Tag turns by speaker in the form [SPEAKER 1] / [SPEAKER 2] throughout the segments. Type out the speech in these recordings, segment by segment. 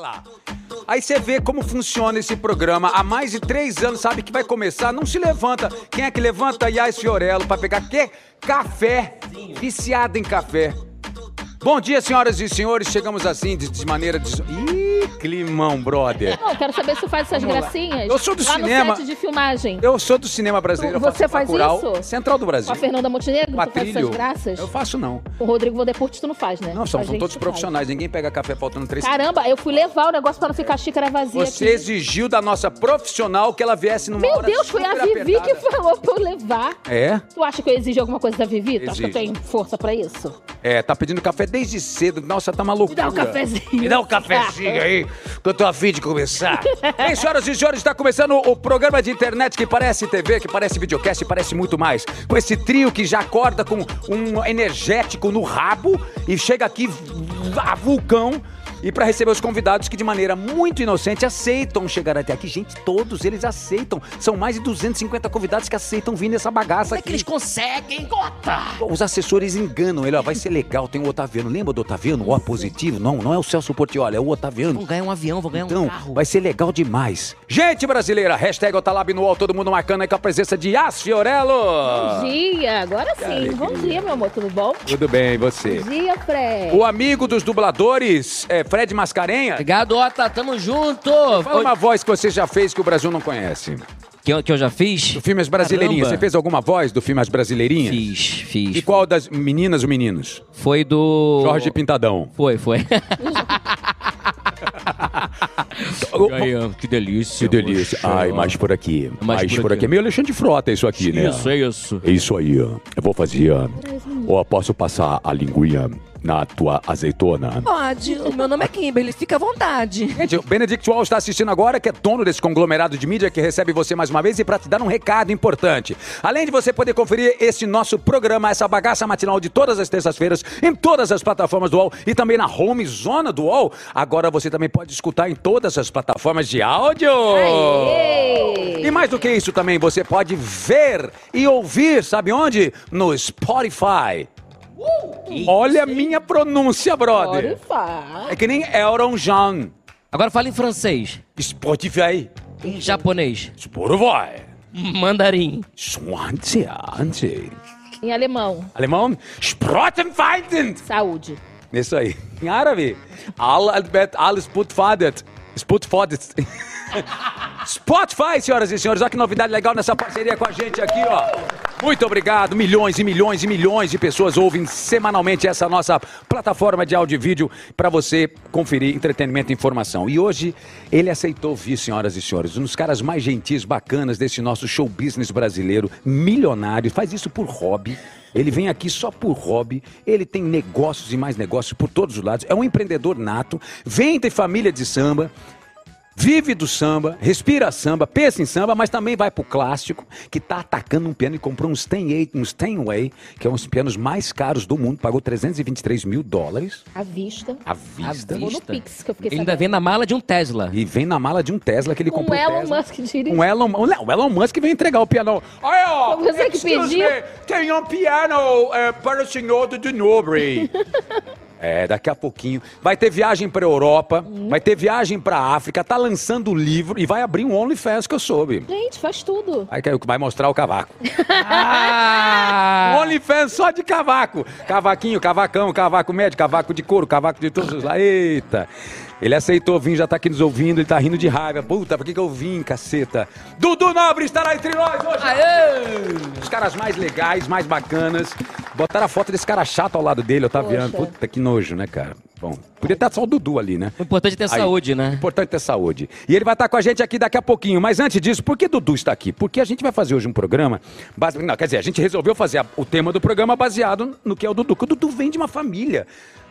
[SPEAKER 1] lá. Aí você vê como funciona esse programa. Há mais de três anos, sabe que vai começar, não se levanta. Quem é que levanta? Yas Fiorello, pra pegar quê? Café. Viciado em café. Bom dia, senhoras e senhores. Chegamos assim, de, de maneira... Ih, climão, brother.
[SPEAKER 2] Não, quero saber se tu faz essas gracinhas.
[SPEAKER 1] Eu sou do
[SPEAKER 2] lá
[SPEAKER 1] cinema.
[SPEAKER 2] no set de filmagem.
[SPEAKER 1] Eu sou do cinema brasileiro. eu
[SPEAKER 2] Você faz
[SPEAKER 1] Bacurau,
[SPEAKER 2] isso?
[SPEAKER 1] Central do Brasil.
[SPEAKER 2] Com a Fernanda Montenegro, tu faz
[SPEAKER 1] Patrílio.
[SPEAKER 2] essas graças?
[SPEAKER 1] Eu faço não.
[SPEAKER 2] O Rodrigo Vodepurt tu não faz, né?
[SPEAKER 1] Não, são,
[SPEAKER 2] a
[SPEAKER 1] são
[SPEAKER 2] gente
[SPEAKER 1] todos
[SPEAKER 2] tu
[SPEAKER 1] profissionais. Ninguém pega café faltando três
[SPEAKER 2] faz. Caramba, eu fui levar o negócio pra não ficar xícara vazia
[SPEAKER 1] Você
[SPEAKER 2] aqui.
[SPEAKER 1] exigiu da nossa profissional que ela viesse numa
[SPEAKER 2] Meu
[SPEAKER 1] hora
[SPEAKER 2] Deus, foi a
[SPEAKER 1] super
[SPEAKER 2] Vivi
[SPEAKER 1] apertada.
[SPEAKER 2] que falou pra eu levar.
[SPEAKER 1] É?
[SPEAKER 2] Tu acha que eu exijo alguma coisa da Vivi? Tu acha que eu tenho força pra isso?
[SPEAKER 1] É, tá pedindo café desde cedo. Nossa, tá maluco.
[SPEAKER 2] Me dá um cafezinho.
[SPEAKER 1] Me dá um cafezinho aí, que eu tô afim de começar. Bem, senhoras e senhores, está começando o programa de internet que parece TV, que parece videocast, parece muito mais. Com esse trio que já acorda com um energético no rabo e chega aqui a vulcão. E para receber os convidados que de maneira muito inocente aceitam chegar até aqui. Gente, todos eles aceitam. São mais de 250 convidados que aceitam vir nessa bagaça
[SPEAKER 3] Como é
[SPEAKER 1] aqui.
[SPEAKER 3] que eles conseguem, Gota?
[SPEAKER 1] Os assessores enganam ele, ó, vai ser legal, tem o Otaviano. Lembra do Otaviano? O A positivo? Não, não é o Celso Portioli, é o Otaviano.
[SPEAKER 3] Vão ganhar um avião, vão ganhar
[SPEAKER 1] Então,
[SPEAKER 3] um carro.
[SPEAKER 1] vai ser legal demais. Gente brasileira, hashtag Otalab no UOL, todo mundo marcando aí com a presença de Yas Fiorello.
[SPEAKER 2] Bom dia, agora sim. Bom dia, meu amor, tudo bom?
[SPEAKER 1] Tudo bem, e você?
[SPEAKER 2] Bom dia, Fred.
[SPEAKER 1] O amigo dos dubladores, é, Fred Mascarenha.
[SPEAKER 3] Obrigado, Ota, tamo junto.
[SPEAKER 1] Fala uma voz que você já fez que o Brasil não conhece.
[SPEAKER 3] Que, eu- que eu já fiz?
[SPEAKER 1] Do Filmes Brasileirinhas.
[SPEAKER 3] Caramba.
[SPEAKER 1] Você fez alguma voz do Filmes Brasileirinhas?
[SPEAKER 3] Fiz, fiz.
[SPEAKER 1] E qual das meninas ou meninos?
[SPEAKER 3] Foi do...
[SPEAKER 1] Jorge Pintadão.
[SPEAKER 3] Foi, foi. Que delícia.
[SPEAKER 1] Que delícia.
[SPEAKER 3] Poxa.
[SPEAKER 1] Ai, mais por aqui. Mais,
[SPEAKER 3] Mais
[SPEAKER 1] por,
[SPEAKER 3] por
[SPEAKER 1] aqui.
[SPEAKER 3] aqui.
[SPEAKER 1] É meio Alexandre de Frota isso aqui, né?
[SPEAKER 3] Isso, é isso.
[SPEAKER 1] É isso aí. Eu vou fazer. Ó, posso passar a linguinha na tua azeitona?
[SPEAKER 4] Pode, o meu nome é Kimberly, fica à vontade.
[SPEAKER 1] Gente, o Benedict Wall está assistindo agora, que é dono desse conglomerado de mídia que recebe você mais uma vez e para te dar um recado importante. Além de você poder conferir esse nosso programa, essa bagaça matinal de todas as terças-feiras, em todas as plataformas do UOL e também na home zona do UOL, agora você também pode escutar em todas as plataformas de áudio.
[SPEAKER 2] Aê!
[SPEAKER 1] E mais do que isso também, você pode ver e ouvir, sabe onde? No Spotify. Olha a minha pronúncia, brother. É que nem Elton John.
[SPEAKER 3] Agora fala em francês.
[SPEAKER 1] Spotify.
[SPEAKER 3] Em japonês.
[SPEAKER 1] Spotify.
[SPEAKER 3] Mandarim.
[SPEAKER 2] Em alemão,
[SPEAKER 1] Alemão? Sprottenfeinden.
[SPEAKER 2] saúde.
[SPEAKER 1] Isso aí. Em árabe? Albert alles Sputfadet. Spotify, senhoras e senhores. Olha que novidade legal nessa parceria com a gente aqui, ó. Muito obrigado. Milhões e milhões e milhões de pessoas ouvem semanalmente essa nossa plataforma de áudio e vídeo para você conferir entretenimento e informação. E hoje ele aceitou vir, senhoras e senhores, um dos caras mais gentis, bacanas desse nosso show business brasileiro, milionário, faz isso por hobby. Ele vem aqui só por hobby, ele tem negócios e mais negócios por todos os lados, é um empreendedor nato, vem de família de samba, vive do samba, respira samba, pensa em samba, mas também vai pro clássico, que tá atacando um piano e comprou um Steinway, um Steinway, que é um dos pianos mais caros do mundo, pagou 323 mil dólares
[SPEAKER 2] À vista.
[SPEAKER 1] à vista.
[SPEAKER 2] Ou no Pix, que eu fiquei
[SPEAKER 3] Ele ainda vem na mala de um Tesla.
[SPEAKER 1] E vem na mala de um Tesla que ele
[SPEAKER 2] Um
[SPEAKER 1] comprou.
[SPEAKER 2] Elon
[SPEAKER 1] Tesla.
[SPEAKER 2] Musk dirige.
[SPEAKER 1] Um Elon, o Elon Musk vem entregar o piano. Olha,
[SPEAKER 2] você que pediu?
[SPEAKER 1] me, tem um piano eh, para o senhor do Nobre. É, daqui a pouquinho. Vai ter viagem pra Europa,
[SPEAKER 2] Hum.
[SPEAKER 1] vai ter viagem pra África, tá lançando livro e vai abrir um OnlyFans que eu soube.
[SPEAKER 2] Gente, faz tudo.
[SPEAKER 1] Aí que vai mostrar o cavaco.
[SPEAKER 3] Ah!
[SPEAKER 1] OnlyFans só de cavaco. Cavaquinho, cavacão, cavaco médio, cavaco de couro, cavaco de todos os lados. Eita. Ele aceitou vir, já tá aqui nos ouvindo, ele tá rindo de raiva. Puta, por que, que eu vim, caceta? Dudu Nobre estará entre nós hoje. Os caras mais legais, mais bacanas. Botaram a foto desse cara chato ao lado dele, Otaviano.
[SPEAKER 2] Poxa.
[SPEAKER 1] Puta, que nojo, né, cara? Bom, podia estar só o Dudu ali, né?
[SPEAKER 3] O importante é ter
[SPEAKER 1] Aí.
[SPEAKER 3] saúde, né?
[SPEAKER 1] Importante ter saúde. E ele vai estar com a gente aqui daqui a pouquinho. Mas antes disso, por que Dudu está aqui? Porque a gente vai fazer hoje um programa. Base... Não, quer dizer, a gente resolveu fazer a- o tema do programa baseado no que é o Dudu. Porque o Dudu vem de uma família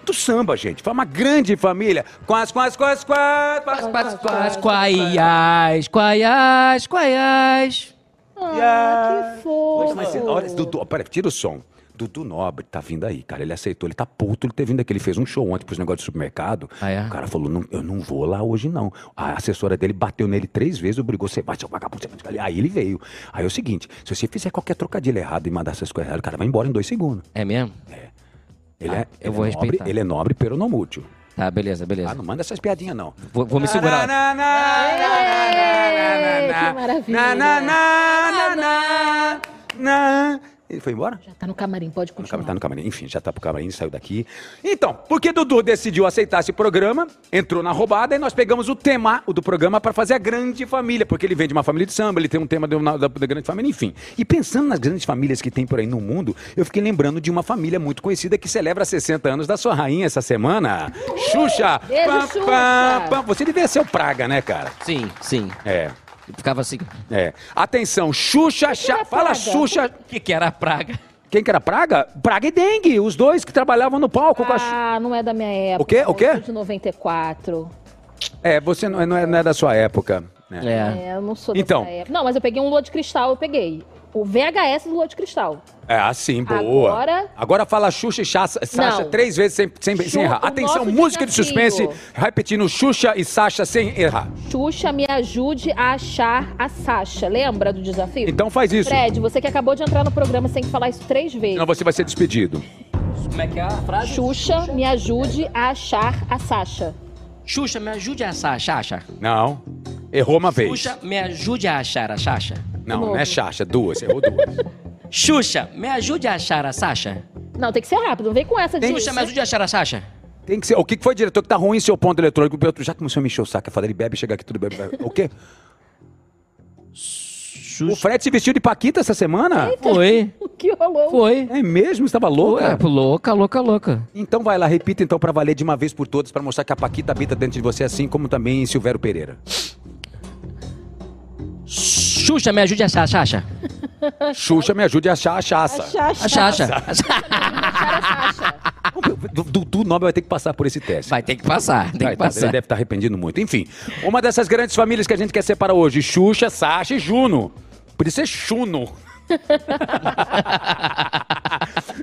[SPEAKER 1] do samba, gente. Foi uma grande família. Quase, quase, quase, quase. quase, quase,
[SPEAKER 3] Quais, quaiais, quaiais, quaiais.
[SPEAKER 2] Ah, que fofo.
[SPEAKER 1] Mas, olha, Dudu, peraí, tira o som. Dudu Nobre tá vindo aí, cara. Ele aceitou, ele tá puto ele ter vindo aqui. Ele fez um show ontem pros negócios de supermercado.
[SPEAKER 3] Ah, é?
[SPEAKER 1] O cara falou: não, eu não vou lá hoje, não. A assessora dele bateu nele três vezes, obrigou você vai, seu vagabundo, você vai. Aí ele veio. Aí é o seguinte: se você fizer qualquer trocadilho errado e mandar essas coisas erradas, o cara vai embora em dois segundos.
[SPEAKER 3] É mesmo?
[SPEAKER 1] Ele
[SPEAKER 3] Ah,
[SPEAKER 1] é,
[SPEAKER 3] eu
[SPEAKER 1] ele
[SPEAKER 3] vou
[SPEAKER 1] é nobre,
[SPEAKER 3] respeitar.
[SPEAKER 1] ele é nobre, pero não mútil.
[SPEAKER 3] Tá, beleza, beleza.
[SPEAKER 1] Ah, não manda essas piadinhas, não.
[SPEAKER 3] Vou, vou me segurar.
[SPEAKER 1] Na, na, na, na, na, na,
[SPEAKER 2] que maravilha.
[SPEAKER 1] na, na, na, na, na, na. Ele foi embora?
[SPEAKER 2] Já tá no camarim, pode
[SPEAKER 1] No
[SPEAKER 2] continuar.
[SPEAKER 1] camarim, tá no camarim. Enfim, já tá pro camarim, saiu daqui. Então, porque Dudu decidiu aceitar esse programa, entrou na roubada e nós pegamos o tema do programa para fazer a grande família, porque ele vem de uma família de samba, ele tem um tema uma- da, da grande família, enfim. E pensando nas grandes famílias que tem por aí no mundo, eu fiquei lembrando de uma família muito conhecida que celebra 60 anos da sua rainha essa semana. Xuxa!
[SPEAKER 2] Beijo, Xuxa!
[SPEAKER 1] Você devia ser o Praga, né, cara?
[SPEAKER 3] Sim, sim.
[SPEAKER 1] É.
[SPEAKER 3] Ficava assim.
[SPEAKER 1] É. Atenção, Xuxa, Xa-
[SPEAKER 2] era
[SPEAKER 1] fala
[SPEAKER 2] Praga?
[SPEAKER 1] Xuxa.
[SPEAKER 3] O que, que era a praga?
[SPEAKER 1] Quem que era Praga? Praga e Dengue, os dois que trabalhavam no palco com a Xuxa.
[SPEAKER 2] Ah, não é da minha época.
[SPEAKER 1] O quê? O quê?
[SPEAKER 2] Eu sou de 94.
[SPEAKER 1] É, você não é, não é- não é da sua época. né?
[SPEAKER 3] É.
[SPEAKER 2] É, eu não sou dessa
[SPEAKER 1] Então.
[SPEAKER 2] época. Não, mas eu peguei um Lua de Cristal, eu peguei. O VHS do Lua de Cristal.
[SPEAKER 1] É, assim, boa.
[SPEAKER 2] Agora-
[SPEAKER 1] Agora fala Xuxa e Sasha, Sasha três vezes sem, sem, sem
[SPEAKER 2] Xu-
[SPEAKER 1] errar. Atenção, música de suspense, repetindo Xuxa e Sasha sem errar.
[SPEAKER 2] Xuxa, me ajude a achar a Sasha. Lembra do desafio?
[SPEAKER 1] Então faz isso.
[SPEAKER 2] Fred, você que acabou de entrar no programa, você tem que falar isso três vezes.
[SPEAKER 1] Senão você vai ser despedido.
[SPEAKER 3] Como é que é a frase?
[SPEAKER 2] Xuxa, me ajude a achar a Sasha.
[SPEAKER 3] Xuxa, me ajude a achar a Xaxa.
[SPEAKER 1] Não. Errou uma vez.
[SPEAKER 3] Xuxa, me ajude a achar a Xaxa.
[SPEAKER 1] Não, não é Xaxa, duas. Errou duas.
[SPEAKER 3] Xuxa, me ajude a achar a Sasha.
[SPEAKER 2] Não, tem que ser rápido, não vem com essa de...
[SPEAKER 3] Xuxa, me ajude a achar a Sasha.
[SPEAKER 1] Tem que ser. O que que foi, diretor, que tá ruim seu ponto eletrônico? O Já começou a me encher o saco. Eu falei, ele bebe, chega aqui, tudo bebe. bebe. O quê? O Fred se vestiu de Paquita essa semana?
[SPEAKER 3] Foi,
[SPEAKER 2] O que rolou?
[SPEAKER 3] foi.
[SPEAKER 1] É mesmo? Estava louca?
[SPEAKER 3] Ué, louca, louca, louca.
[SPEAKER 1] Então vai lá, repita então pra valer de uma vez por todas pra mostrar que a Paquita habita dentro de você, assim como também Silvério Pereira.
[SPEAKER 3] Xuxa, me ajude a achar a Sasha.
[SPEAKER 1] Xuxa, me ajude a achar a chaça.
[SPEAKER 3] A Sasha.
[SPEAKER 2] Achar a Sasha.
[SPEAKER 1] Dudu Nobel vai ter que passar por esse teste.
[SPEAKER 3] Vai ter que passar, tem
[SPEAKER 1] Vai,
[SPEAKER 3] que
[SPEAKER 1] tá,
[SPEAKER 3] passar.
[SPEAKER 1] Ele deve estar arrependido muito. Enfim, uma dessas grandes famílias que a gente quer separar hoje: Xuxa, Sasha e Juno. Podia ser Chuno.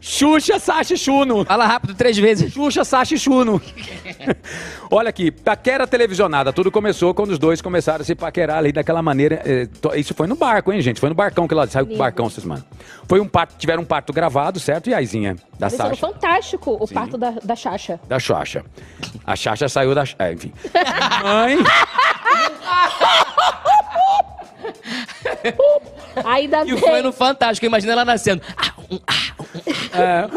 [SPEAKER 1] Xuxa, Sasha e Chuno.
[SPEAKER 3] Fala rápido três vezes.
[SPEAKER 1] Xuxa, Sasha e Chuno. Olha aqui, paquera televisionada. Tudo começou quando os dois começaram a se paquerar ali daquela maneira. eh, to- isso foi no barco, hein, gente? Foi no barcão que ela saiu com o
[SPEAKER 2] Lindo.
[SPEAKER 1] barcão, vocês mano. Foi um parto, tiveram um parto gravado, certo? E a Izinha, da
[SPEAKER 2] Parecendo
[SPEAKER 1] Sasha.
[SPEAKER 2] fantástico o parto da, da Xaxa.
[SPEAKER 1] Da Xaxa. A Xaxa saiu da. É, enfim. Mãe.
[SPEAKER 2] Ainda
[SPEAKER 3] E
[SPEAKER 2] bem.
[SPEAKER 3] foi no Fantástico, imagina ela nascendo. Ah.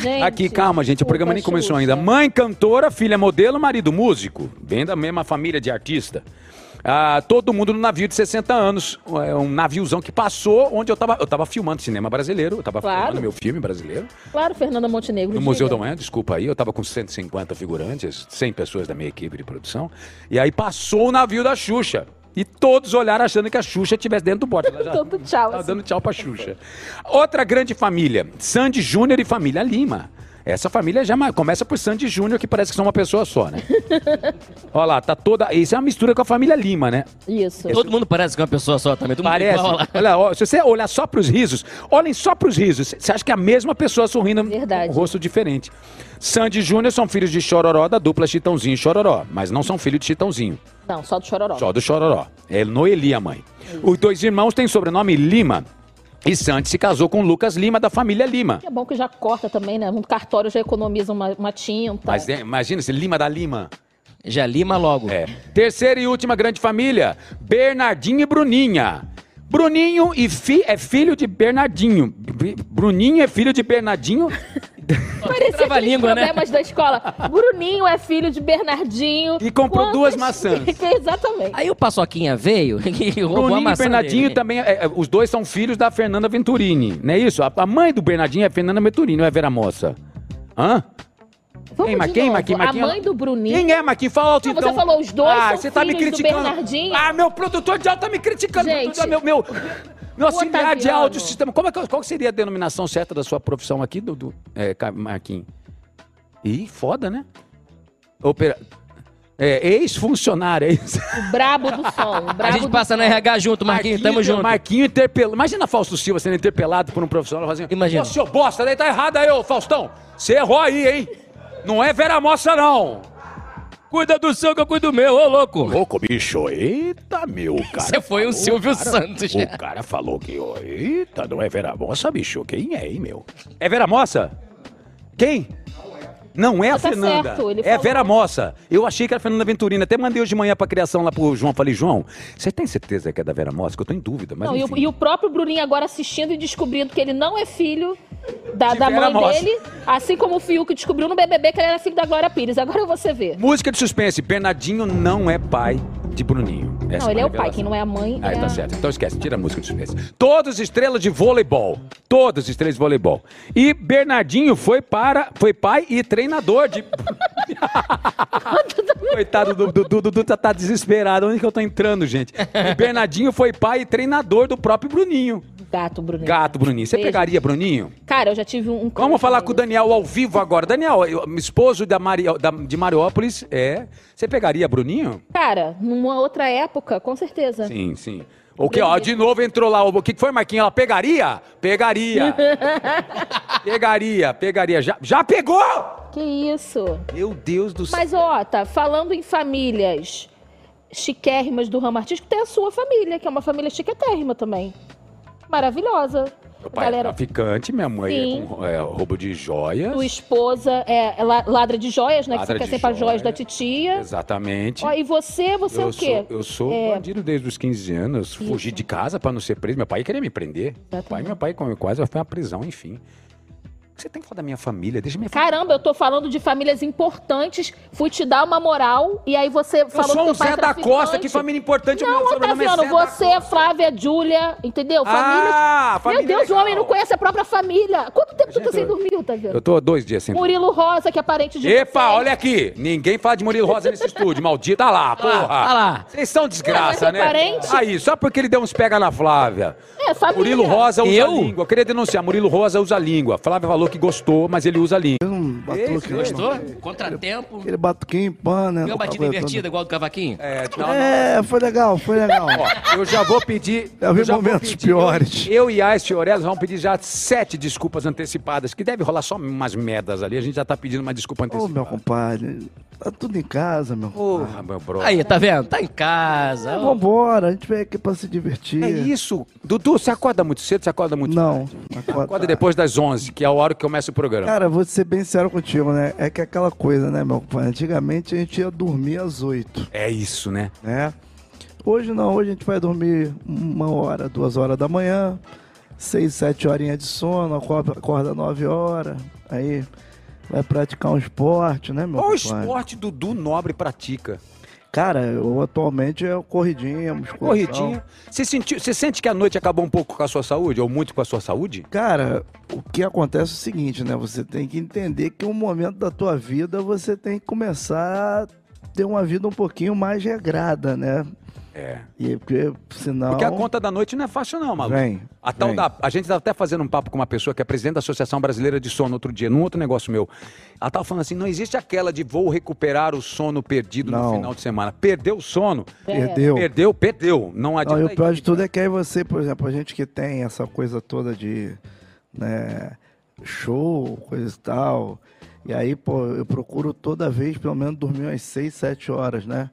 [SPEAKER 2] Gente,
[SPEAKER 1] Aqui, calma, gente. O programa nem começou ainda. Mãe cantora, filha modelo, marido músico. Vem da mesma família de artista. Ah, todo mundo no navio de 60 anos. É um naviozão que passou onde eu tava. Eu tava filmando cinema brasileiro. Eu tava
[SPEAKER 2] Claro.
[SPEAKER 1] filmando meu filme brasileiro.
[SPEAKER 2] Claro, Fernanda Montenegro.
[SPEAKER 1] No Museu da. Manhã, desculpa aí, eu tava com 150 figurantes, 100 pessoas da minha equipe de produção. E aí passou o navio da Xuxa. E todos olharam achando que a Xuxa estivesse dentro do bote. Ela já
[SPEAKER 2] Dando tchau,
[SPEAKER 1] Tava
[SPEAKER 2] assim.
[SPEAKER 1] dando tchau pra Xuxa. Outra grande família, Sandy Júnior e família Lima. Essa família já começa por Sandy Júnior, que parece que são uma pessoa só, né? Olha lá, tá toda. Isso é uma mistura com a família Lima, né?
[SPEAKER 2] Isso.
[SPEAKER 3] Todo mundo parece que é uma pessoa só também. Todo mundo
[SPEAKER 1] Parece.
[SPEAKER 3] igual lá.
[SPEAKER 1] Olha, se você olhar só pros risos, olhem só pros risos. Você acha que é a mesma pessoa sorrindo
[SPEAKER 2] Verdade.
[SPEAKER 1] com um rosto diferente. Sandy e Júnior são filhos de Chororó, da dupla Chitãozinho e Chororó, mas não são filhos de Chitãozinho,
[SPEAKER 2] Não, só do Chororó.
[SPEAKER 1] só do Chororó. É Noeli a mãe. Os dois irmãos têm sobrenome Lima. E Sandy se casou com Lucas Lima, da família Lima.
[SPEAKER 2] É bom que já corta também, né? Um cartório já economiza uma, uma tinta.
[SPEAKER 1] Mas é, imagina esse Lima da Lima.
[SPEAKER 3] Já lima logo.
[SPEAKER 1] É. Terceira e última grande família: Bernardinho e Bruninha. Bruninho e fi, é filho de Bernardinho. Bruninho é filho de Bernardinho.
[SPEAKER 2] Parecia
[SPEAKER 3] a
[SPEAKER 2] aqueles
[SPEAKER 3] língua, né?
[SPEAKER 2] problemas da escola. Bruninho é filho de Bernardinho.
[SPEAKER 1] E comprou
[SPEAKER 2] Quantas-
[SPEAKER 1] duas maçãs.
[SPEAKER 2] Exatamente.
[SPEAKER 3] Aí o Paçoquinha veio e roubou a
[SPEAKER 1] Bruninho e
[SPEAKER 3] maçã
[SPEAKER 1] Bernardinho
[SPEAKER 3] dele.
[SPEAKER 1] também. é, é, os dois são filhos da Fernanda Venturini, não é isso? A, a mãe do Bernardinho é Fernanda Venturini, não é Vera Moça? Hã?
[SPEAKER 2] Vamos
[SPEAKER 1] Quem,
[SPEAKER 2] novo.
[SPEAKER 1] Marquinhos, Marquinhos?
[SPEAKER 2] A mãe do Bruninho.
[SPEAKER 1] Quem é, Marquinhos? Fala alto então.
[SPEAKER 2] você falou os dois
[SPEAKER 1] Ah, você tá me criticando. Ah, meu produtor de áudio tá me criticando.
[SPEAKER 2] Gente,
[SPEAKER 1] meu, meu, meu auxiliar de áudio sistema. Como é, que- qual seria a denominação certa da sua profissão aqui, Dudu? É, Marquinhos? Ih, foda, né? Opera... É, ex-funcionário, é isso.
[SPEAKER 2] O brabo do som. brabo
[SPEAKER 3] A gente passa
[SPEAKER 2] som.
[SPEAKER 3] RH junto, Marquinhos, tamo junto.
[SPEAKER 1] Marquinho interpelado. Imagina Fausto Silva sendo interpelado por um profissional fazendo.
[SPEAKER 3] Imagina.
[SPEAKER 1] Ô, seu bosta, daí tá errado aí, ô Faustão. Você errou aí, hein? Não é Vera Moça, não.
[SPEAKER 3] Cuida do seu que eu cuido do meu, ô louco.
[SPEAKER 1] Louco, bicho. Eita, meu, cara.
[SPEAKER 3] Você foi o
[SPEAKER 1] falou,
[SPEAKER 3] Silvio
[SPEAKER 1] cara.
[SPEAKER 3] Santos.
[SPEAKER 1] O cara falou que, ó, eita, não é Vera Moça, bicho. Quem é, hein, meu? É Vera Moça? Quem? Não é a
[SPEAKER 2] Tá
[SPEAKER 1] Fernanda.
[SPEAKER 2] certo, ele
[SPEAKER 1] é
[SPEAKER 2] falou.
[SPEAKER 1] Vera Mossa. Eu achei que era a Fernanda Venturina. Até mandei hoje de manhã pra criação lá pro João. Falei, João, você tem certeza que é da Vera Mossa? Que eu tô em dúvida. Mas
[SPEAKER 2] Não, e, o, e o próprio Bruninho agora assistindo e descobrindo que ele não é filho da, da mãe dele, assim como o Fiuk descobriu no BBB que ele era filho da Glória Pires. Agora você vê.
[SPEAKER 1] Música de suspense. Bernardinho não é pai de Bruninho. Essa
[SPEAKER 2] não, ele é o
[SPEAKER 1] uma
[SPEAKER 2] pai, quem não é a mãe
[SPEAKER 1] Ah,
[SPEAKER 2] é
[SPEAKER 1] tá
[SPEAKER 2] a...
[SPEAKER 1] certo. Então esquece, tira a música de suspense. Todos estrelas de voleibol. Todos estrelas de voleibol. E Bernardinho foi para. Foi pai e treinador de. Coitado do Dudu, Dudu tá, tá desesperado. Onde que eu tô entrando, gente? E Bernardinho foi pai e treinador do próprio Bruninho.
[SPEAKER 2] Gato, Bruninho.
[SPEAKER 1] Gato, Bruninho. Você
[SPEAKER 2] Beijo.
[SPEAKER 1] pegaria Bruninho?
[SPEAKER 2] Cara, eu já tive um...
[SPEAKER 1] Vamos falar com o Daniel ao vivo agora. Daniel, eu- esposo da Mari, da- de Mariópolis, é. Você pegaria Bruninho?
[SPEAKER 2] Cara, numa outra época, com certeza.
[SPEAKER 1] Sim, sim. O que, ó, de novo entrou lá. O que foi, Marquinhos? Ela pegaria? Pegaria. pegaria, pegaria. Já, já pegou?
[SPEAKER 2] Que isso?
[SPEAKER 1] Meu Deus do céu.
[SPEAKER 2] Mas, ó, tá, falando em famílias chiquérrimas do ramo artístico, tem a sua família, que é uma família chiquetérrima também. Maravilhosa.
[SPEAKER 1] Meu pai é
[SPEAKER 2] Galera,
[SPEAKER 1] traficante, minha mãe
[SPEAKER 2] Sim.
[SPEAKER 1] é com é, roubo de joias.
[SPEAKER 2] tua esposa é, é la- ladra de joias, né?
[SPEAKER 1] Ladra
[SPEAKER 2] que você quer sempre as joias
[SPEAKER 1] joia.
[SPEAKER 2] da titia.
[SPEAKER 1] Exatamente.
[SPEAKER 2] Ó, e você, você é
[SPEAKER 1] eu
[SPEAKER 2] o quê?
[SPEAKER 1] Sou, eu sou
[SPEAKER 2] É.
[SPEAKER 1] bandido desde os 15 anos. Fugi de casa pra não ser preso. Meu pai queria me prender. Meu pai, meu pai quase foi uma prisão, enfim. Você tem que falar da minha família, deixa minha família.
[SPEAKER 2] Caramba, eu tô falando de famílias importantes, fui te dar uma moral, e aí você
[SPEAKER 1] Eu
[SPEAKER 2] falou
[SPEAKER 1] sou
[SPEAKER 2] que
[SPEAKER 1] um Zé
[SPEAKER 2] é
[SPEAKER 1] da Costa, que família importante.
[SPEAKER 2] Não,
[SPEAKER 1] meu sobrenome é
[SPEAKER 2] Otaviano,
[SPEAKER 1] da
[SPEAKER 2] você,
[SPEAKER 1] Costa.
[SPEAKER 2] Flávia, Júlia, entendeu? Famílias...
[SPEAKER 1] Ah, família
[SPEAKER 2] Meu Deus, o
[SPEAKER 1] legal.
[SPEAKER 2] homem não conhece a própria família. Quanto tempo tu tá
[SPEAKER 1] Gente,
[SPEAKER 2] sem
[SPEAKER 1] eu-
[SPEAKER 2] dormir, Otaviano?
[SPEAKER 1] Eu tô dois dias sem
[SPEAKER 2] Murilo Rosa, que é parente de
[SPEAKER 1] Epa,
[SPEAKER 2] vocês.
[SPEAKER 1] olha aqui. Ninguém fala de Murilo Rosa nesse estúdio, maldito. Tá lá, porra.
[SPEAKER 3] tá lá.
[SPEAKER 1] Vocês são desgraça,
[SPEAKER 2] Não, mas é
[SPEAKER 1] né?
[SPEAKER 2] parente.
[SPEAKER 1] Aí, só porque ele deu uns pega na Flávia.
[SPEAKER 2] É, família.
[SPEAKER 1] Murilo Rosa usa
[SPEAKER 3] Eu?
[SPEAKER 1] língua. Eu queria denunciar. Murilo Rosa usa língua. Flávia falou que gostou, mas ele usa língua.
[SPEAKER 5] Um batuque, né?
[SPEAKER 3] Gostou? Contratempo.
[SPEAKER 5] Aquele batuquinho, pano, né?
[SPEAKER 3] A batida invertida igual do cavaquinho?
[SPEAKER 1] É, não.
[SPEAKER 5] É, foi legal, foi legal.
[SPEAKER 1] Ó, eu já vou pedir.
[SPEAKER 5] Eu vi
[SPEAKER 1] já vou
[SPEAKER 5] momentos
[SPEAKER 1] pedir-
[SPEAKER 5] piores.
[SPEAKER 1] Eu, eu e a e Orelhas vamos pedir já sete desculpas antecipadas, que deve rolar só umas merdas ali. A gente já tá pedindo uma desculpa
[SPEAKER 5] Ô,
[SPEAKER 1] antecipada.
[SPEAKER 5] meu compadre, tá tudo em casa, meu compadre.
[SPEAKER 1] Porra, meu bro.
[SPEAKER 3] Aí, tá vendo? Tá em casa.
[SPEAKER 5] É, vambora, a gente veio aqui pra se divertir.
[SPEAKER 1] É isso. Dudu, você acorda muito cedo? Você acorda muito
[SPEAKER 5] Não,
[SPEAKER 1] tarde?
[SPEAKER 5] acorda-
[SPEAKER 1] Acorda depois das 11, que é a hora que começa o programa.
[SPEAKER 5] Cara, vou ser bem sério contigo, né? É que é aquela coisa, né, meu compadre? Antigamente a gente ia dormir às oito,
[SPEAKER 1] É isso, né?
[SPEAKER 5] né? Hoje não, hoje a gente vai dormir uma hora, duas horas da manhã, seis, sete horinhas de sono, acorda, nove horas, aí vai praticar um esporte, né, meu
[SPEAKER 1] Qual
[SPEAKER 5] compadre?
[SPEAKER 1] esporte Dudu Nobre pratica?
[SPEAKER 5] Cara, eu atualmente é o corridinha, musculação.
[SPEAKER 1] Corridinha. Você, sentiu, você sente que a noite acabou um pouco com a sua saúde? Ou muito com a sua saúde?
[SPEAKER 5] Cara, o que acontece é o seguinte, né? Você tem que entender que um momento da tua vida você tem que começar a ter uma vida um pouquinho mais regrada, né?
[SPEAKER 1] É.
[SPEAKER 5] E porque senão.
[SPEAKER 1] Porque a conta da noite não é fácil, não, maluco.
[SPEAKER 5] Vem,
[SPEAKER 1] A, tal
[SPEAKER 5] vem.
[SPEAKER 1] da, a gente estava até fazendo um papo com uma pessoa que é presidente da Associação Brasileira de Sono outro dia, num outro negócio meu. Ela estava falando assim: não existe aquela de vou recuperar o sono perdido no
[SPEAKER 5] Não.
[SPEAKER 1] final de semana. Perdeu o sono,
[SPEAKER 5] Perdeu.
[SPEAKER 1] perdeu, perdeu. Não
[SPEAKER 5] Não,
[SPEAKER 1] adianta.
[SPEAKER 5] e o pior de tudo é que aí você, por exemplo, a gente que tem essa coisa toda de né, show, coisa e tal. E aí, pô, eu procuro toda vez pelo menos dormir umas 6, 7 horas, né?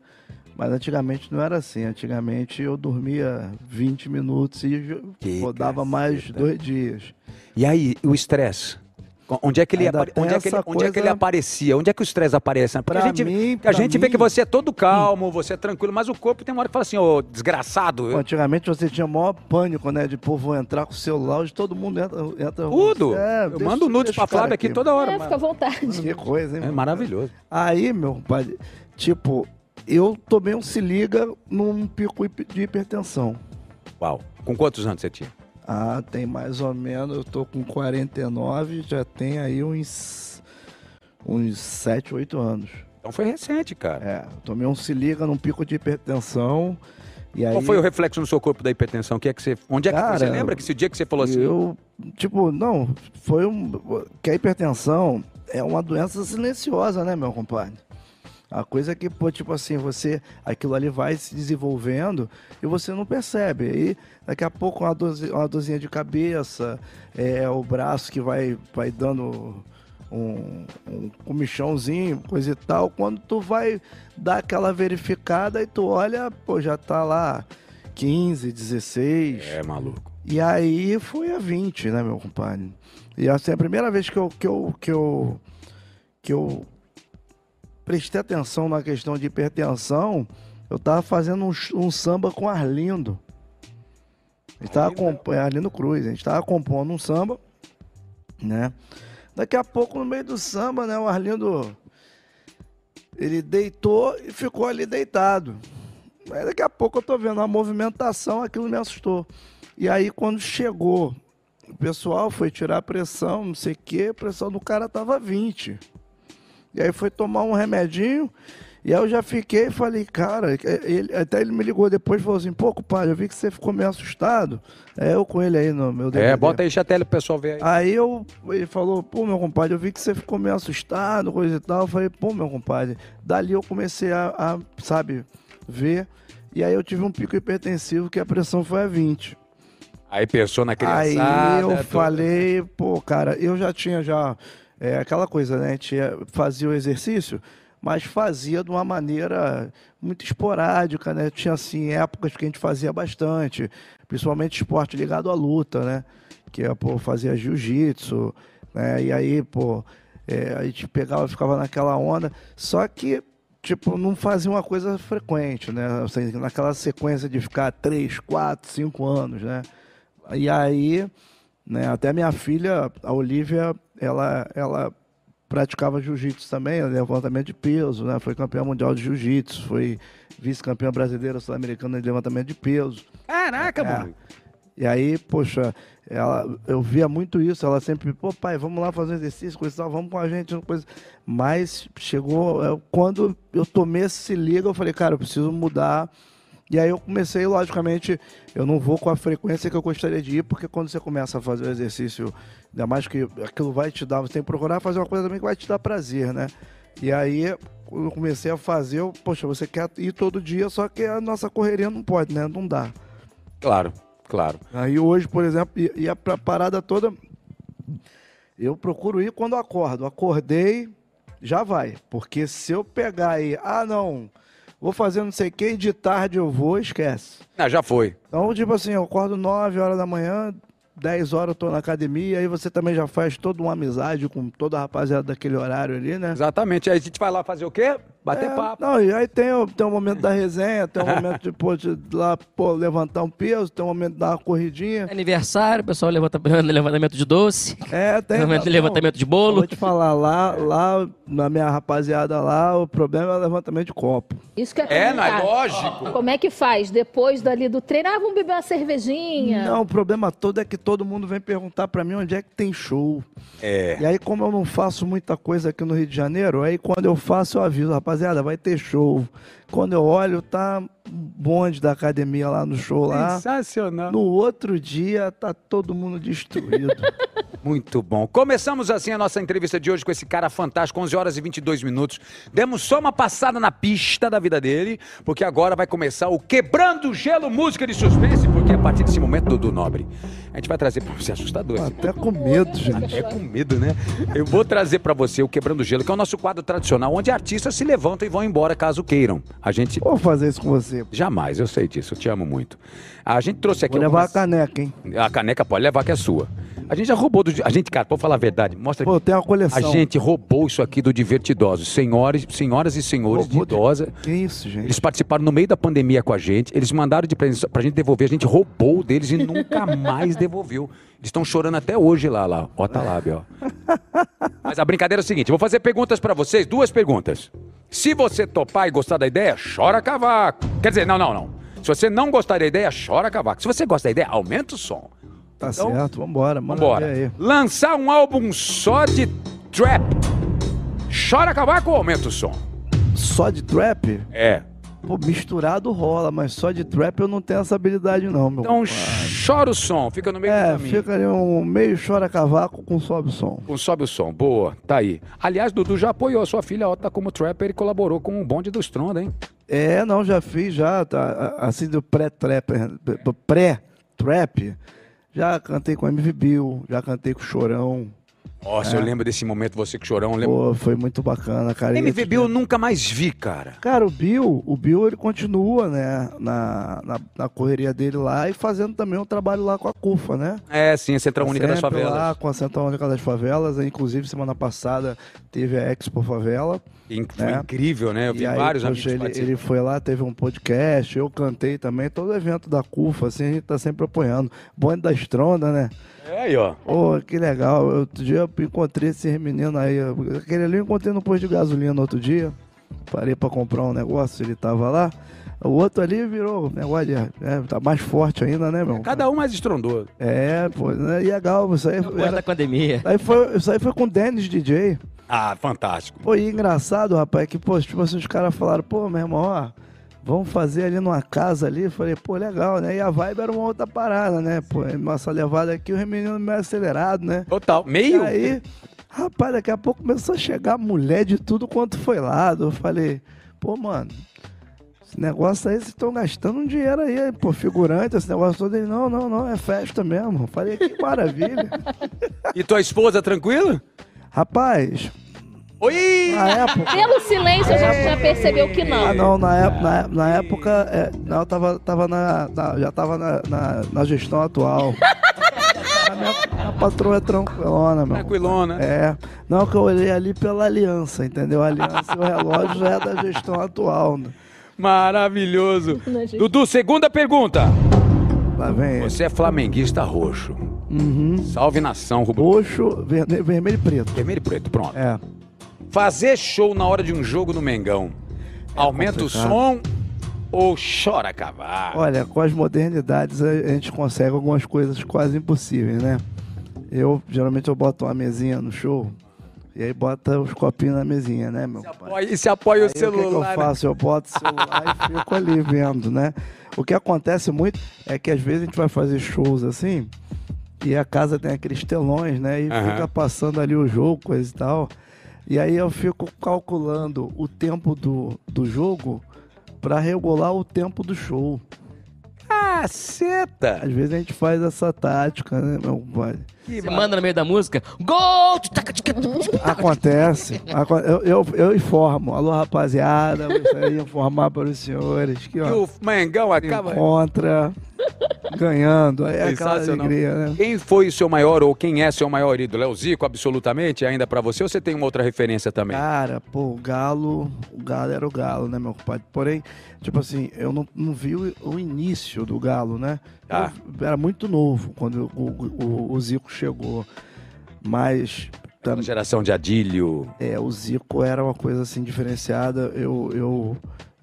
[SPEAKER 5] Mas antigamente não era assim. Antigamente eu dormia 20 minutos e
[SPEAKER 1] Que
[SPEAKER 5] rodava mais dois dias.
[SPEAKER 1] E aí, o estresse? Onde é que ele, apare-
[SPEAKER 5] tem
[SPEAKER 1] onde é que ele, onde é que ele aparecia? Onde é que o estresse aparece? Porque a gente,
[SPEAKER 5] mim-
[SPEAKER 1] porque a gente vê
[SPEAKER 5] mim-
[SPEAKER 1] que você é todo calmo, você é tranquilo, mas o corpo tem uma hora que fala assim, ô, desgraçado.
[SPEAKER 5] Pô, Antigamente você tinha maior pânico, né? De pô, vou entrar com o celular, hoje todo mundo entra. entra
[SPEAKER 1] Tudo.
[SPEAKER 5] É,
[SPEAKER 1] eu
[SPEAKER 5] deixa-
[SPEAKER 1] mando nudes pra Flávia aqui toda hora.
[SPEAKER 2] É, fica à vontade.
[SPEAKER 5] Que coisa, hein?
[SPEAKER 1] É
[SPEAKER 5] mano?
[SPEAKER 1] maravilhoso.
[SPEAKER 5] Aí, meu compadre, tipo, eu tomei um se liga num pico de hipertensão.
[SPEAKER 1] Uau. Com quantos anos você tinha?
[SPEAKER 5] Ah, tem mais ou menos, eu tô com 49, já tem aí uns, uns 7, 8 anos.
[SPEAKER 1] Então foi recente, cara.
[SPEAKER 5] É, tomei um se liga num pico de hipertensão. E aí,
[SPEAKER 1] Qual foi o reflexo no seu corpo da hipertensão? O Que é que você, onde é que
[SPEAKER 5] Cara,
[SPEAKER 1] você lembra que esse dia que você falou assim?
[SPEAKER 5] Eu, tipo, não, foi um. Que a hipertensão é uma doença silenciosa, né, meu compadre? A coisa que, pô, tipo assim, você. Aquilo ali vai se desenvolvendo e você não percebe. Aí, daqui a pouco, uma, dorzi- uma dorzinha de cabeça, é, o braço que vai, vai dando um, um comichãozinho, coisa e tal. Quando tu vai dar aquela verificada e tu olha, pô, já tá lá 15, 16.
[SPEAKER 1] É, maluco.
[SPEAKER 5] E aí foi a 20, né, meu compadre? E assim, a primeira vez que eu, que eu, que eu, que eu prestei atenção na questão de hipertensão, eu tava fazendo um, um samba com Arlindo. A gente tava comp... Arlindo Cruz, a gente tava compondo um samba, né? Daqui a pouco, no meio do samba, né, o Arlindo ele deitou e ficou ali deitado. Aí daqui a pouco eu tô vendo uma movimentação, aquilo me assustou. E aí quando chegou, o pessoal foi tirar a pressão, não sei o quê, a pressão do cara tava 20. E aí foi tomar um remedinho, e aí eu já fiquei e falei, cara, ele- até ele me ligou depois e falou assim, pô, compadre, eu vi que você ficou meio assustado. É eu com ele aí no meu
[SPEAKER 1] É,
[SPEAKER 5] DVD.
[SPEAKER 1] bota aí chatela pro pessoal ver aí.
[SPEAKER 5] Aí eu, ele falou, pô, meu compadre, eu vi que você ficou meio assustado, coisa e tal. Eu falei, pô, meu compadre. Dali eu comecei a, a, sabe, ver. E aí eu tive um pico hipertensivo que a pressão foi a 20.
[SPEAKER 1] Aí pensou na
[SPEAKER 5] Aí
[SPEAKER 1] criançada.
[SPEAKER 5] eu
[SPEAKER 1] toda.
[SPEAKER 5] falei, pô, cara, eu já tinha já é, aquela coisa, né? Tinha, fazia o exercício, mas fazia de uma maneira muito esporádica, né? Tinha assim épocas que a gente fazia bastante, principalmente esporte ligado à luta, né? Que é, pô, fazia jiu-jitsu, né? E aí, pô, é, a gente pegava, ficava naquela onda, só que tipo, não fazia uma coisa frequente, né? Assim, naquela sequência de ficar três, quatro, cinco anos, né? E aí, né, até minha filha, a Olivia, ela, ela praticava jiu-jitsu também, levantamento de peso, né? Foi campeã mundial de jiu-jitsu, foi vice-campeã brasileira sul-americana de levantamento de peso.
[SPEAKER 1] Caraca,
[SPEAKER 5] É.
[SPEAKER 1] mano.
[SPEAKER 5] E aí, poxa, ela, eu via muito isso, ela sempre, pô, pai, vamos lá fazer um exercício, coisa tal, vamos com a gente, coisa. Mas chegou, é, quando eu tomei esse liga, eu falei, cara, eu preciso mudar. E aí eu comecei, logicamente, eu não vou com a frequência que eu gostaria de ir, porque quando você começa a fazer o exercício, ainda mais que aquilo vai te dar, você tem que procurar fazer uma coisa também que vai te dar prazer, né? E aí, quando eu comecei a fazer, eu, poxa, você quer ir todo dia, só que a nossa correria não pode, né? Não dá.
[SPEAKER 1] Claro, claro.
[SPEAKER 5] Aí hoje, por exemplo, e, e a parada toda, eu procuro ir quando acordo. Acordei, já vai. Porque se eu pegar aí, ah não, vou fazer não sei o que, e de tarde eu vou, esquece.
[SPEAKER 1] Ah, já foi.
[SPEAKER 5] Então, tipo assim, eu acordo 9 horas da manhã, 10 horas eu tô na academia, aí você também já faz toda uma amizade com toda a rapaziada daquele horário ali, né?
[SPEAKER 1] Exatamente. Aí a gente vai lá fazer o quê? Bater
[SPEAKER 5] É,
[SPEAKER 1] papo.
[SPEAKER 5] Não, e aí tem, o- tem o momento da resenha, tem o momento de, pô, de lá, pô, levantar um peso, tem o momento de dar uma corridinha.
[SPEAKER 3] Aniversário, o pessoal levanta levantamento de doce.
[SPEAKER 5] É, tem.
[SPEAKER 3] Momento de
[SPEAKER 5] não,
[SPEAKER 3] levantamento de
[SPEAKER 5] eu
[SPEAKER 3] bolo.
[SPEAKER 5] Vou te falar, lá, lá, na minha rapaziada lá, o problema é o levantamento de copo.
[SPEAKER 2] Isso que é
[SPEAKER 1] É, não é lógico.
[SPEAKER 2] Como é que faz? Depois dali do treino, ah, vamos beber uma cervejinha.
[SPEAKER 5] Não, o problema todo é que todo mundo vem perguntar pra mim onde é que tem show.
[SPEAKER 1] É.
[SPEAKER 5] E aí, como eu não faço muita coisa aqui no Rio de Janeiro, aí quando eu faço, eu aviso, rapaziada, vai ter show. Quando eu olho, tá um bonde da academia lá no show lá.
[SPEAKER 1] Sensacional.
[SPEAKER 5] No outro dia, tá todo mundo destruído.
[SPEAKER 1] Muito bom. Começamos assim a nossa entrevista de hoje com esse cara fantástico, 11 horas e 22 minutos. Demos só uma passada na pista da vida dele, porque agora vai começar o Quebrando o Gelo Música de Suspense, porque a partir desse momento, Dudu Nobre, a gente vai trazer pra você assustador.
[SPEAKER 5] Até com medo, gente.
[SPEAKER 1] É com medo, né? Eu vou trazer pra você o Quebrando o Gelo, que é o nosso quadro tradicional, onde artistas se levantam e vão embora caso queiram. A gente.
[SPEAKER 5] Vou fazer isso com você.
[SPEAKER 1] Jamais, eu sei disso, eu te amo muito. A gente trouxe aqui.
[SPEAKER 5] Vou levar a
[SPEAKER 1] algumas-
[SPEAKER 5] caneca, hein?
[SPEAKER 1] A caneca pode levar, que é sua. A gente já roubou do. A gente, cara, pode falar a verdade. Mostra
[SPEAKER 5] Pô, tem uma
[SPEAKER 1] A
[SPEAKER 5] coleção.
[SPEAKER 1] gente roubou isso aqui do Divertidosos. Senhores, senhoras e senhores
[SPEAKER 5] Roubou
[SPEAKER 1] de
[SPEAKER 5] de-
[SPEAKER 1] idosa.
[SPEAKER 5] Que isso, gente?
[SPEAKER 1] Eles participaram no meio da pandemia com a gente. Eles mandaram de presente pra gente devolver. A gente roubou deles e nunca mais devolveu. Eles estão chorando até hoje lá, lá. Ó, tá lá, ó. Mas a brincadeira é o seguinte: eu vou fazer perguntas pra vocês, duas perguntas. Se você topar e gostar da ideia, chora cavaco. Quer dizer, não, não, não. Se você não gostar da ideia, chora cavaco. Se você gosta da ideia, aumenta o som.
[SPEAKER 5] Tá
[SPEAKER 1] Então,
[SPEAKER 5] certo, vambora. Ver aí.
[SPEAKER 1] Lançar um álbum só de trap. Chora cavaco ou aumenta o som?
[SPEAKER 5] Só de trap?
[SPEAKER 1] É.
[SPEAKER 5] Pô, misturado rola, mas só de trap eu não tenho essa habilidade não, meu
[SPEAKER 1] Então
[SPEAKER 5] compadre.
[SPEAKER 1] chora o som, fica no meio do
[SPEAKER 5] É,
[SPEAKER 1] caminho.
[SPEAKER 5] fica ali um meio chora cavaco com sobe o som.
[SPEAKER 1] Com Sobe o som, boa, tá aí. Aliás, Dudu já apoiou a sua filha, ó, tá como trapper e colaborou com o bonde do Stronda, hein?
[SPEAKER 5] É, não, já fiz, já, tá, assim do pré-trap, do pré-trap, já cantei com a MV Bill, já cantei com o Chorão,
[SPEAKER 1] Nossa, eu lembro desse momento, você que chorão. Lembro...
[SPEAKER 5] Pô, foi muito bacana, cara.
[SPEAKER 1] MV Bill eu nunca mais vi, cara.
[SPEAKER 5] Cara, o Bill, o Bill ele continua, né, na, na, na correria dele lá e fazendo também um trabalho lá com a CUFA, né?
[SPEAKER 1] É, sim, a Central Única das Favelas.
[SPEAKER 5] lá com a Central Única das Favelas, inclusive semana passada teve a Expo Favela.
[SPEAKER 1] Foi
[SPEAKER 5] É.
[SPEAKER 1] incrível, né? Eu vi
[SPEAKER 5] aí,
[SPEAKER 1] vários
[SPEAKER 5] poxa,
[SPEAKER 1] amigos
[SPEAKER 5] ele, ele foi lá, teve um podcast, eu cantei também, todo evento da CUFA, assim, a gente tá sempre apoiando. Bonde da Estronda, né?
[SPEAKER 1] É aí, ó.
[SPEAKER 5] Pô, que legal. Outro dia eu encontrei esses meninos aí. Aquele ali eu encontrei no posto de gasolina outro dia. Parei pra comprar um negócio, ele tava lá. O outro ali virou negócio de. É, tá mais forte ainda, né, meu?
[SPEAKER 1] Cada um mais estrondoso.
[SPEAKER 5] É, pô, né, e legal. Isso aí,
[SPEAKER 3] da
[SPEAKER 5] era,
[SPEAKER 3] pandemia.
[SPEAKER 5] aí foi, isso aí foi com o Dennis DJ.
[SPEAKER 1] Ah, fantástico.
[SPEAKER 5] Pô, e engraçado, rapaz, que, pô, tipo assim, os caras falaram, pô, meu irmão, ó, vamos fazer ali numa casa ali. Eu Falei, pô, legal, né? E a vibe era uma outra parada, né? Pô, nossa levada aqui, o menino meio acelerado, né?
[SPEAKER 1] Total.
[SPEAKER 5] E
[SPEAKER 1] Meio?
[SPEAKER 5] aí, rapaz, daqui a pouco começou a chegar mulher de tudo quanto foi lado. Eu falei, pô, mano, esse negócio aí, vocês estão gastando um dinheiro aí, pô, figurante, esse negócio todo. Ele, não, não, não, é festa mesmo. Falei, que maravilha.
[SPEAKER 1] E tua esposa, tranquila?
[SPEAKER 5] rapaz,
[SPEAKER 1] Oi!
[SPEAKER 5] na época.
[SPEAKER 2] Pelo silêncio, a gente já percebeu que não.
[SPEAKER 5] Ah, não, na, ép- na, ép- na época, é, não, eu tava, tava na, na- já tava na, na, na gestão atual. A minha a patroa é tranquilona, meu.
[SPEAKER 1] Tranquilona.
[SPEAKER 5] É. Não, que eu olhei ali pela aliança, entendeu? A aliança e o relógio já é da gestão atual. né?
[SPEAKER 1] Maravilhoso. Dudu, segunda pergunta.
[SPEAKER 5] Lá vem.
[SPEAKER 1] Você é flamenguista roxo. Salve nação, rubro.
[SPEAKER 5] Roxo, verde- vermelho e preto.
[SPEAKER 1] Vermelho e preto, pronto.
[SPEAKER 5] É.
[SPEAKER 1] Fazer show na hora de um jogo no Mengão. Aumenta o
[SPEAKER 5] complicado.
[SPEAKER 1] som ou chora cavalo?
[SPEAKER 5] Olha, com as modernidades a a gente consegue algumas coisas quase impossíveis, né? Eu, geralmente, eu boto uma mesinha no show e aí bota os copinhos na mesinha, né, meu pai?
[SPEAKER 1] Apoia- E se apoia o
[SPEAKER 5] Aí, o que, que eu
[SPEAKER 1] celular. né?
[SPEAKER 5] faço? Eu boto o celular e fico ali vendo, né? O que acontece muito é que às vezes a gente vai fazer shows assim e a casa tem aqueles telões, né? E
[SPEAKER 1] Aham.
[SPEAKER 5] fica passando ali o jogo, coisa e tal. E aí eu fico calculando o tempo do, do jogo para regular o tempo do show.
[SPEAKER 1] Caceta!
[SPEAKER 5] Às vezes a gente faz essa tática, né, meu pai?
[SPEAKER 1] Que
[SPEAKER 3] Você manda no meio da música, gol!
[SPEAKER 5] Acontece. Aco- Eu, eu, eu informo. Alô, rapaziada, gostaria de informar para os senhores que, ó,
[SPEAKER 1] o Mengão acaba.
[SPEAKER 5] encontra ganhando. É aquela alegria, né?
[SPEAKER 1] Quem foi o seu maior ou quem é seu maior ídolo? É o Zico, absolutamente, ainda pra você? Ou você tem uma outra referência também?
[SPEAKER 5] Cara, pô, o Galo, o Galo era o Galo, né, meu compadre? Porém, tipo assim, eu não, não vi o, o início do Galo, né?
[SPEAKER 1] Tá.
[SPEAKER 5] Eu era muito novo quando o, o, o Zico chegou. Mas tam-
[SPEAKER 1] geração de Adílio.
[SPEAKER 5] é, o Zico era uma coisa assim diferenciada. Eu, eu,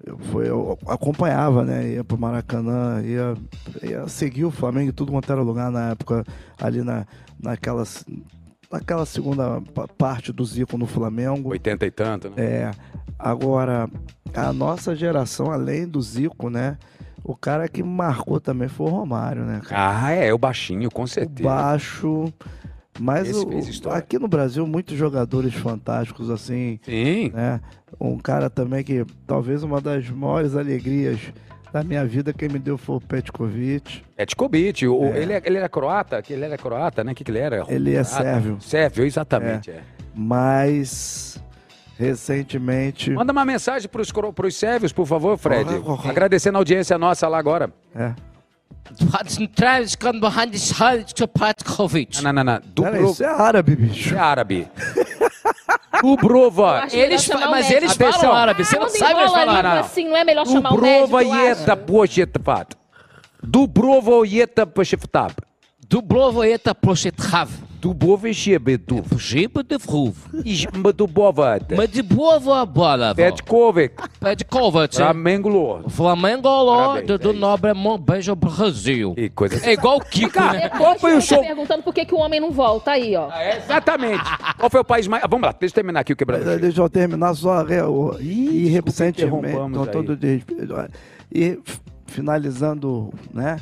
[SPEAKER 5] eu, foi, eu acompanhava, né? Ia pro Maracanã, ia, ia seguir o Flamengo tudo quanto era lugar na época, ali na, naquela, naquela segunda pa- parte do Zico no Flamengo.
[SPEAKER 1] 80 e tanto, né?
[SPEAKER 5] É, agora, a nossa geração, além do Zico, né? O cara que marcou também foi o Romário, né? cara?
[SPEAKER 1] Ah, é, o baixinho, com
[SPEAKER 5] o
[SPEAKER 1] certeza.
[SPEAKER 5] baixo. Mas o- aqui no Brasil, muitos jogadores fantásticos, assim,
[SPEAKER 1] Sim.
[SPEAKER 5] né? Um cara também que talvez uma das maiores alegrias da minha vida, quem me deu foi o Petkovic.
[SPEAKER 1] Petkovic, o-
[SPEAKER 5] É.
[SPEAKER 1] ele, é- ele era croata? Ele era croata, né? O que, que ele era?
[SPEAKER 5] Ele é sérvio.
[SPEAKER 1] Sérvio, exatamente. é.
[SPEAKER 5] Mas recentemente.
[SPEAKER 1] Manda uma mensagem cro- pros sérvios, por favor, Fred. Agradecendo a audiência nossa lá agora.
[SPEAKER 5] É.
[SPEAKER 1] Não, não, não.
[SPEAKER 5] Pera,
[SPEAKER 1] Dubro...
[SPEAKER 5] isso é árabe, bicho.
[SPEAKER 1] é árabe. Dubrova.
[SPEAKER 3] Eles fa-
[SPEAKER 2] o
[SPEAKER 3] mas eles
[SPEAKER 1] Atenção.
[SPEAKER 3] falam árabe, você não sabe
[SPEAKER 2] a
[SPEAKER 3] falar.
[SPEAKER 1] não.
[SPEAKER 2] assim, não é melhor chamar o
[SPEAKER 1] Dubrova
[SPEAKER 2] médico, eu
[SPEAKER 1] yeta bojetvat. Dubrova yeta bojetvat.
[SPEAKER 3] Dublovo eta proshetchav. De.
[SPEAKER 1] Dubova.
[SPEAKER 3] Mas de boa a bola.
[SPEAKER 1] Petkovic.
[SPEAKER 3] Pede Kovac.
[SPEAKER 1] Flamengo Lor.
[SPEAKER 3] Flamengo
[SPEAKER 1] Parabéns,
[SPEAKER 3] do, do
[SPEAKER 1] é.
[SPEAKER 3] Nobre Mon- Beijo Brasil.
[SPEAKER 1] Que coisa.
[SPEAKER 3] É igual o Kiko, né?
[SPEAKER 1] Qual foi o
[SPEAKER 2] fica
[SPEAKER 1] show?
[SPEAKER 2] perguntando por que, que o homem não volta aí, ó.
[SPEAKER 1] É, exatamente. Qual foi o país mais. Vamos lá, deixa eu terminar aqui o quebrado.
[SPEAKER 5] Mas, Deixa eu terminar só é, e recentemente, todo desrespeito, e finalizando, né?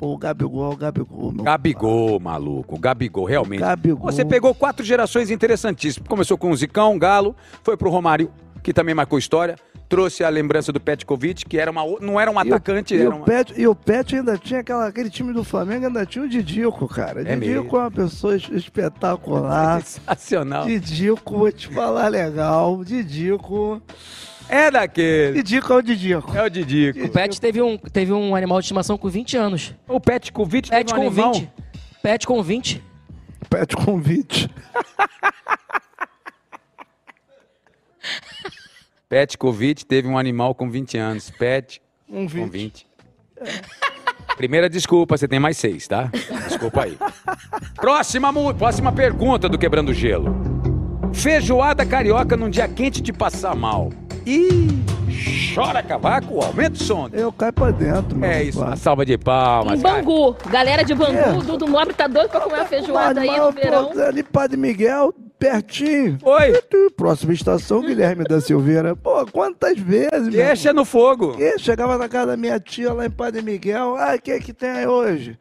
[SPEAKER 5] Pô, o Gabigol, o Gabigol, meu
[SPEAKER 1] Gabigol, maluco. Gabigol, realmente.
[SPEAKER 5] Gabigol.
[SPEAKER 1] Você pegou quatro gerações interessantíssimas. Começou com o Zicão, Galo, foi pro Romário. que também marcou história. Trouxe a lembrança do Petkovic, que era uma, o- não era um atacante,
[SPEAKER 5] e,
[SPEAKER 1] era
[SPEAKER 5] o
[SPEAKER 1] uma...
[SPEAKER 5] Pet, e o Pet ainda tinha aquela, aquele time do Flamengo, ainda tinha o Didico, cara.
[SPEAKER 1] É
[SPEAKER 5] Didico
[SPEAKER 1] mesmo.
[SPEAKER 5] é uma pessoa es- espetacular.
[SPEAKER 1] Sensacional.
[SPEAKER 5] Didico, vou te falar legal. Didico.
[SPEAKER 1] É daquele.
[SPEAKER 5] Didico é o Didico.
[SPEAKER 1] É o Didico.
[SPEAKER 4] O Pet teve um, teve um animal de estimação com 20 anos.
[SPEAKER 1] O Petkovic
[SPEAKER 4] Pet
[SPEAKER 1] teve um
[SPEAKER 4] com
[SPEAKER 1] animal.
[SPEAKER 4] 20. Pet com 20.
[SPEAKER 5] Pet convite.
[SPEAKER 1] Petkovic teve um animal com 20 anos. Pet
[SPEAKER 5] Um
[SPEAKER 1] com
[SPEAKER 5] 20.
[SPEAKER 1] 20. Primeira desculpa, você tem mais seis, tá? Desculpa aí. Próxima, mu- próxima pergunta do Quebrando Gelo. Feijoada carioca num dia quente de passar mal. Ih, chora cavaco, aumenta o som.
[SPEAKER 5] Eu caio pra dentro, meu
[SPEAKER 1] É isso, uma salva de palmas.
[SPEAKER 2] Em
[SPEAKER 1] cara.
[SPEAKER 2] Bangu. Galera de Bangu,
[SPEAKER 5] É.
[SPEAKER 2] o Dudu Nobre tá doido pra comer uma feijoada aí
[SPEAKER 5] Mas,
[SPEAKER 2] no
[SPEAKER 5] pô,
[SPEAKER 2] verão.
[SPEAKER 5] Ali, Padre Miguel, pertinho.
[SPEAKER 1] Oi,
[SPEAKER 5] Próxima estação, Guilherme da Silveira. Pô, quantas vezes, meu
[SPEAKER 1] deixa no fogo.
[SPEAKER 5] Que chegava na casa da minha tia lá em Padre Miguel. Ah, o que é que tem aí hoje?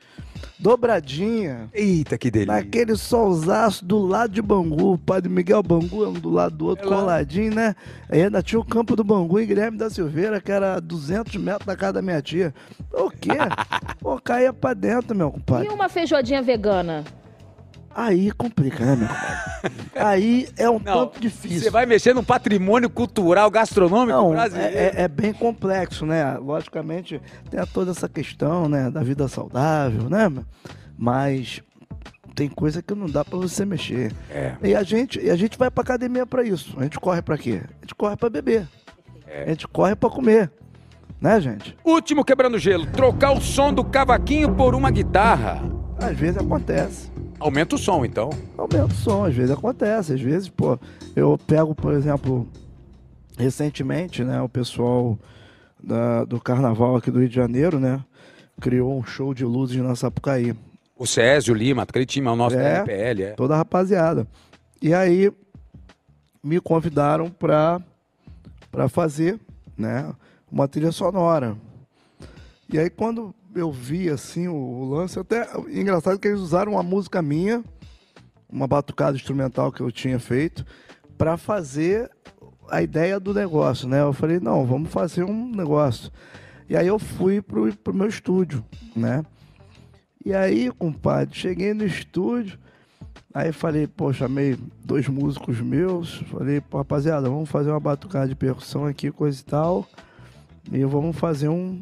[SPEAKER 5] Dobradinha.
[SPEAKER 1] Eita, que delícia.
[SPEAKER 5] Naquele solzaço do lado de Bangu. Padre Miguel Bangu, um do lado do outro,
[SPEAKER 1] É
[SPEAKER 5] coladinho, né? Aí ainda tinha o campo do Bangu e Guilherme da Silveira, que era 200 metros da casa da minha tia. O quê? Pô, caía pra dentro, meu
[SPEAKER 2] E
[SPEAKER 5] compadre.
[SPEAKER 2] uma feijoadinha vegana?
[SPEAKER 5] Aí complica, né, meu compadre? Aí é um
[SPEAKER 1] Não,
[SPEAKER 5] tanto difícil.
[SPEAKER 1] Você vai mexer no patrimônio cultural gastronômico
[SPEAKER 5] Não,
[SPEAKER 1] brasileiro.
[SPEAKER 5] é, é- é bem complexo, né? Logicamente, tem toda essa questão, né, da vida saudável, né? Mas tem coisa que não dá pra você mexer.
[SPEAKER 1] É.
[SPEAKER 5] E a gente, e a gente vai pra academia pra isso. A gente corre pra quê? A gente corre pra beber.
[SPEAKER 1] É.
[SPEAKER 5] A gente corre pra comer. Né, gente?
[SPEAKER 1] Último quebrando gelo. Trocar o som do cavaquinho por uma guitarra.
[SPEAKER 5] Às vezes acontece.
[SPEAKER 1] Aumenta o som, então.
[SPEAKER 5] Aumenta o som, às vezes acontece. Às vezes, pô, eu pego, por exemplo, recentemente, né, o pessoal da- do carnaval aqui do Rio de Janeiro, né, criou um show de luzes na Sapucaí.
[SPEAKER 1] O Césio Lima, aquele time é o nosso
[SPEAKER 5] É.
[SPEAKER 1] da MPL, é.
[SPEAKER 5] Toda a rapaziada. E aí me convidaram pra, pra fazer, né, uma trilha sonora. E aí quando eu vi assim o, o lance, até engraçado que eles usaram uma música minha, uma batucada instrumental que eu tinha feito, pra fazer a ideia do negócio, né? Eu falei, não, vamos fazer um negócio. E aí eu fui pro, pro meu estúdio, né? E aí, compadre, cheguei no estúdio, aí falei, pô, chamei dois músicos meus, falei, pô, rapaziada, vamos fazer uma batucada de percussão aqui, coisa e tal, e vamos fazer um,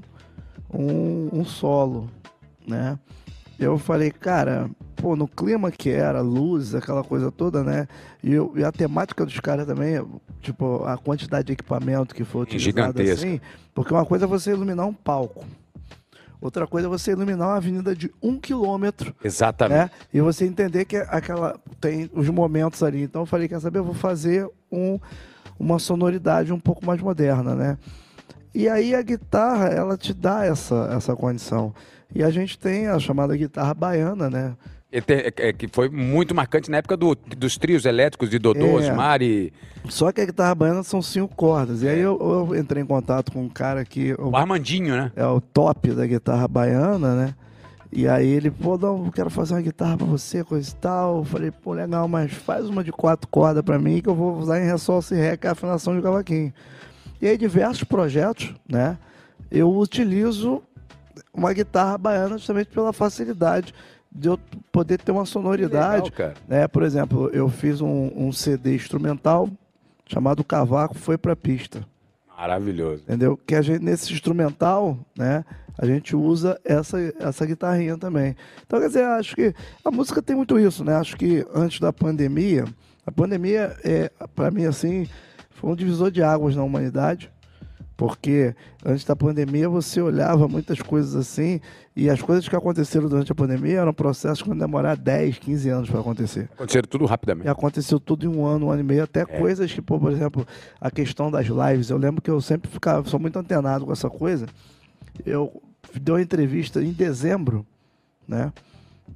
[SPEAKER 5] um, um solo, né? Eu falei, cara, pô, no clima que era, luz, aquela coisa toda, né? E, eu- e a temática dos caras também, tipo, a quantidade de equipamento que foi utilizado
[SPEAKER 1] Gigantesca.
[SPEAKER 5] assim, porque uma coisa é você iluminar um palco. Outra coisa é você iluminar uma avenida de um quilômetro,
[SPEAKER 1] Exatamente.
[SPEAKER 5] né? E você entender que aquela tem os momentos ali. Então eu falei, quer saber? Eu vou fazer um, uma sonoridade um pouco mais moderna, né? E aí a guitarra, ela te dá essa, essa condição. E a gente tem a chamada guitarra baiana, né?
[SPEAKER 1] E é- é que foi muito marcante na época do- dos trios elétricos de Dodô,
[SPEAKER 5] É.
[SPEAKER 1] Osmar e
[SPEAKER 5] Só que a guitarra baiana são cinco cordas. E aí eu, eu entrei em contato com um cara que
[SPEAKER 1] o Armandinho, né?
[SPEAKER 5] é o top da guitarra baiana, né? E aí ele, pô, não, eu quero fazer uma guitarra pra você, coisa e tal. Eu falei, pô, legal, mas faz uma de quatro cordas pra mim que eu vou usar em Sol, Si, Ré, que é a afinação de cavaquinho. E aí diversos projetos, né? Eu utilizo uma guitarra baiana justamente pela facilidade de eu poder ter uma sonoridade.
[SPEAKER 1] Legal,
[SPEAKER 5] né? Por exemplo, eu fiz um, um CD instrumental chamado Cavaco Foi Pra Pista
[SPEAKER 1] Maravilhoso.
[SPEAKER 5] entendeu? Que a gente, nesse instrumental, né, a gente usa essa, essa guitarrinha também. Então, quer dizer, acho que a música tem muito isso, né? Acho que antes da pandemia, a pandemia, é, para mim, assim, foi um divisor de águas na humanidade, porque antes da pandemia você olhava muitas coisas assim, e as coisas que aconteceram durante a pandemia eram processos que iam demorar 10, 15 anos para acontecer.
[SPEAKER 1] Aconteceram tudo
[SPEAKER 5] E
[SPEAKER 1] rapidamente.
[SPEAKER 5] aconteceu tudo em um ano, um ano e meio, até coisas que, por exemplo, a questão das lives. Eu lembro que eu sempre ficava, sou muito antenado com essa coisa. Eu dei uma entrevista em dezembro, né?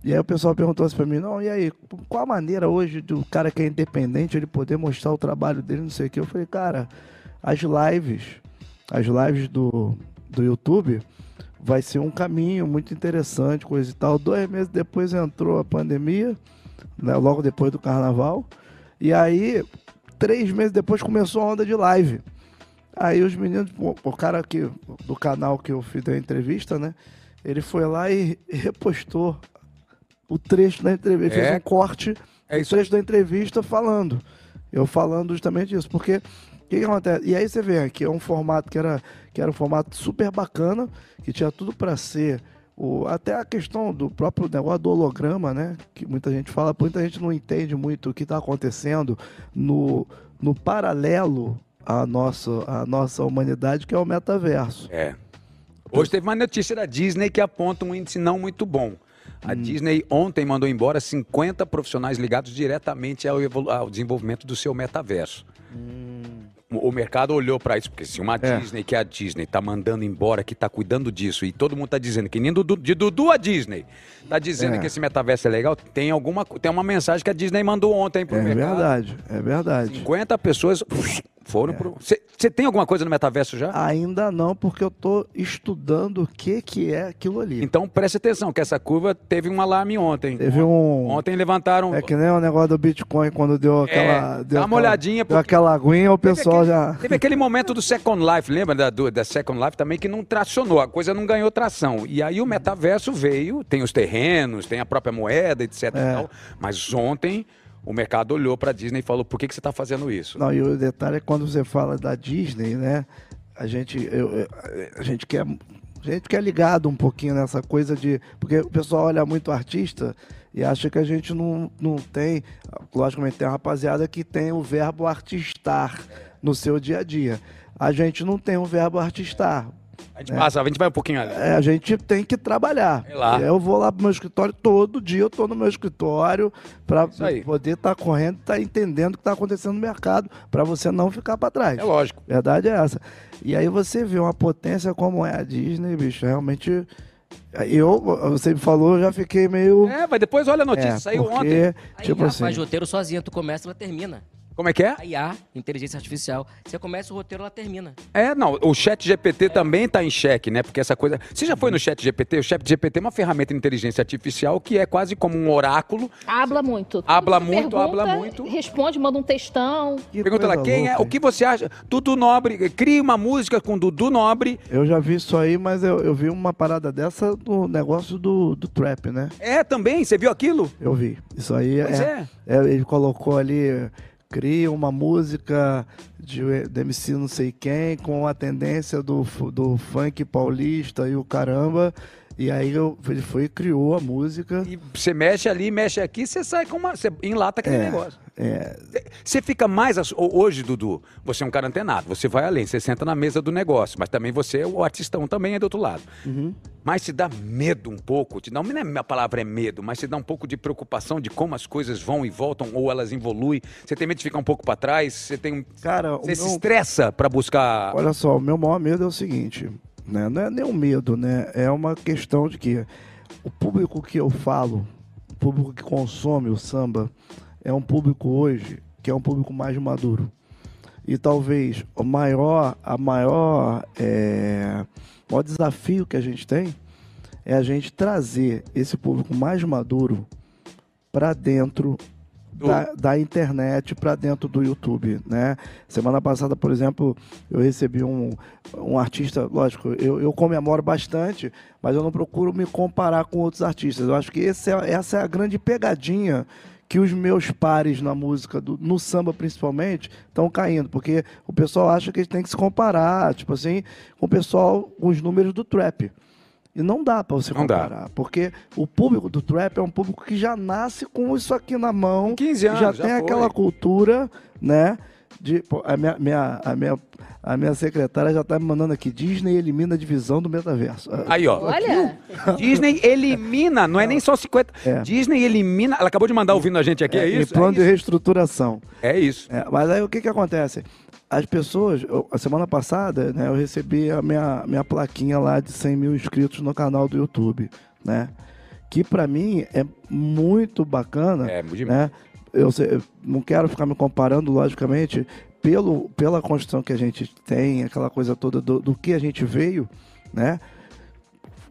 [SPEAKER 5] E aí o pessoal perguntou assim pra mim, não, e aí, qual a maneira hoje do cara que é independente ele poder mostrar o trabalho dele, não sei o quê? Eu falei, cara, as lives, as lives do, do YouTube vai ser um caminho muito interessante, coisa e tal. Dois meses depois entrou a pandemia, né, logo depois do carnaval. E aí três meses depois começou a onda de live. Aí os meninos, o cara que, do canal que eu fiz a entrevista, né? Ele foi lá e repostou o trecho da entrevista,
[SPEAKER 1] É.
[SPEAKER 5] fez um corte
[SPEAKER 1] É isso
[SPEAKER 5] trecho da entrevista falando. Eu falando justamente disso, porque o que, que acontece? E aí você vê que é um formato que era, que era um formato super bacana, que tinha tudo para ser o, até a questão do próprio negócio do holograma, né? Que muita gente fala, muita gente não entende muito o que está acontecendo no, no paralelo à nossa, à nossa humanidade, que é o metaverso.
[SPEAKER 1] É. Hoje teve uma notícia da Disney que aponta um índice não muito bom. A Disney ontem mandou embora 50 profissionais ligados diretamente ao, ao desenvolvimento do seu metaverso. O o mercado olhou para isso, porque se uma
[SPEAKER 5] É.
[SPEAKER 1] Disney, que é a Disney, tá mandando embora, que tá cuidando disso, e todo mundo tá dizendo que nem do, de Dudu a Disney, tá dizendo
[SPEAKER 5] É.
[SPEAKER 1] que esse metaverso é legal, tem alguma tem uma mensagem que a Disney mandou ontem pro
[SPEAKER 5] É
[SPEAKER 1] mercado.
[SPEAKER 5] verdade, é verdade.
[SPEAKER 1] 50 pessoas foram pro. Você tem alguma coisa no metaverso já?
[SPEAKER 5] Ainda não, porque eu tô estudando o que, que é aquilo ali.
[SPEAKER 1] Então preste atenção, que essa curva teve um alarme ontem.
[SPEAKER 5] Teve um.
[SPEAKER 1] Ontem levantaram.
[SPEAKER 5] É que nem o negócio do Bitcoin quando deu aquela.
[SPEAKER 1] É,
[SPEAKER 5] deu
[SPEAKER 1] dá uma
[SPEAKER 5] aquela-
[SPEAKER 1] olhadinha,
[SPEAKER 5] Deu
[SPEAKER 1] porque-
[SPEAKER 5] aquela aguinha, o
[SPEAKER 1] Teve
[SPEAKER 5] pessoal
[SPEAKER 1] aquele-
[SPEAKER 5] já.
[SPEAKER 1] Teve aquele momento do Second Life, lembra da, do- da Second Life também, que não tracionou, a coisa não ganhou tração. E aí o metaverso veio, tem os terrenos, tem a própria moeda, etc.
[SPEAKER 5] É.
[SPEAKER 1] Mas ontem o mercado olhou para a Disney e falou: por que, que você está fazendo isso?
[SPEAKER 5] Não, e o detalhe é quando você fala da Disney, né? A gente, eu- a gente quer. A gente quer ligado um pouquinho nessa coisa de. Porque o pessoal olha muito artista e acha que a gente não, não tem. Logicamente, tem uma rapaziada que tem o verbo artistar no seu dia a dia. A gente não tem o verbo artistar.
[SPEAKER 1] A gente passa, a gente vai um pouquinho ali.
[SPEAKER 5] É, a gente tem que trabalhar.
[SPEAKER 1] É lá.
[SPEAKER 5] Eu vou lá pro meu escritório todo dia, eu tô no meu escritório para
[SPEAKER 1] aí.
[SPEAKER 5] poder estar correndo, estar entendendo o que está acontecendo no mercado, para você não ficar para trás.
[SPEAKER 1] É lógico.
[SPEAKER 5] Verdade é essa. E aí você vê uma potência como é a Disney, bicho, realmente. Eu, você me falou, eu já fiquei meio.
[SPEAKER 1] É, mas depois olha a notícia,
[SPEAKER 5] É,
[SPEAKER 1] saiu
[SPEAKER 5] porque,
[SPEAKER 1] ontem.
[SPEAKER 4] A
[SPEAKER 5] Tipo
[SPEAKER 4] IA
[SPEAKER 5] assim.
[SPEAKER 4] faz roteiro sozinha, tu começa, ela termina.
[SPEAKER 1] Como é que é?
[SPEAKER 4] A IA, inteligência artificial, você começa o roteiro, ela termina.
[SPEAKER 1] É, não, o chat GPT também está em xeque, né? Porque essa coisa. Você já foi no chat GPT? O chat GPT é uma ferramenta de inteligência artificial que é quase como um oráculo.
[SPEAKER 2] Habla muito.
[SPEAKER 1] Habla
[SPEAKER 2] Tudo
[SPEAKER 1] muito,
[SPEAKER 2] pergunta,
[SPEAKER 1] habla muito.
[SPEAKER 2] Responde, manda um textão.
[SPEAKER 5] Que
[SPEAKER 1] Pergunta lá, quem é?
[SPEAKER 5] louca,
[SPEAKER 1] O que você acha? Dudu Nobre, cria uma música com Dudu Nobre.
[SPEAKER 5] Eu já vi isso aí, mas eu, eu vi uma parada dessa no negócio do, do trap, né?
[SPEAKER 1] É, também, você viu aquilo?
[SPEAKER 5] Eu vi. Isso aí
[SPEAKER 1] Pois
[SPEAKER 5] é,
[SPEAKER 1] é.
[SPEAKER 5] é, Ele colocou ali, cria uma música de, de MC não sei quem, com a tendência do, do funk paulista e o caramba. E aí eu, ele foi e criou a música.
[SPEAKER 1] E você mexe ali, mexe aqui, você sai com uma. Você enlata aquele
[SPEAKER 5] É,
[SPEAKER 1] negócio.
[SPEAKER 5] é,
[SPEAKER 1] Você fica mais. Hoje, Dudu, você é um cara antenado, você vai além, você senta na mesa do negócio, mas também você é o artistão também é do outro lado.
[SPEAKER 5] Uhum.
[SPEAKER 1] Mas te dá medo um pouco, te dá, não é a palavra é medo, mas te dá um pouco de preocupação de como as coisas vão e voltam ou elas evoluem. Você tem medo de ficar um pouco para trás, você tem um.
[SPEAKER 5] cara,
[SPEAKER 1] Você se
[SPEAKER 5] meu-
[SPEAKER 1] estressa para buscar.
[SPEAKER 5] Olha só, o meu maior medo é o seguinte, né? Não é nem um medo, né? É uma questão de que o público que eu falo, o público que consome o samba, é um público hoje que é um público mais maduro. E talvez o maior, a maior, é, o maior desafio que a gente tem é a gente trazer esse público mais maduro para dentro da, da internet para dentro do YouTube, né? Semana passada, por exemplo, eu recebi um, um artista, lógico, eu, eu comemoro bastante, mas eu não procuro me comparar com outros artistas. Eu acho que esse é- essa é a grande pegadinha que os meus pares na música, do- no samba principalmente, estão caindo, porque o pessoal acha que gente tem que se comparar, tipo assim, com o pessoal, com os números do trap. E não dá para você
[SPEAKER 1] Não dá.
[SPEAKER 5] comparar, porque o público do trap é um público que já nasce com isso aqui na mão,
[SPEAKER 1] Com 15 anos,
[SPEAKER 5] já
[SPEAKER 1] já
[SPEAKER 5] tem
[SPEAKER 1] foi.
[SPEAKER 5] aquela cultura, né? De, pô, a, minha, minha- a, minha, a minha secretária já tá me mandando aqui, Disney elimina a divisão do metaverso. Ah,
[SPEAKER 1] Aí, ó.
[SPEAKER 2] Olha,
[SPEAKER 1] Disney elimina, não é nem só 50.
[SPEAKER 5] É.
[SPEAKER 1] Disney elimina. Ela acabou de mandar ouvindo a gente aqui, é,
[SPEAKER 5] em
[SPEAKER 1] isso?
[SPEAKER 5] plano
[SPEAKER 1] é
[SPEAKER 5] de
[SPEAKER 1] isso?
[SPEAKER 5] reestruturação.
[SPEAKER 1] É isso.
[SPEAKER 5] É, mas aí o que que acontece? As pessoas, eu- a semana passada, né, eu recebi a minha, minha plaquinha lá de 100 mil inscritos no canal do YouTube, né? Que pra mim é muito bacana,
[SPEAKER 1] É, muito
[SPEAKER 5] né? Eu, eu não quero ficar me comparando, logicamente, pelo, pela construção que a gente tem, aquela coisa toda do, do que a gente veio, né?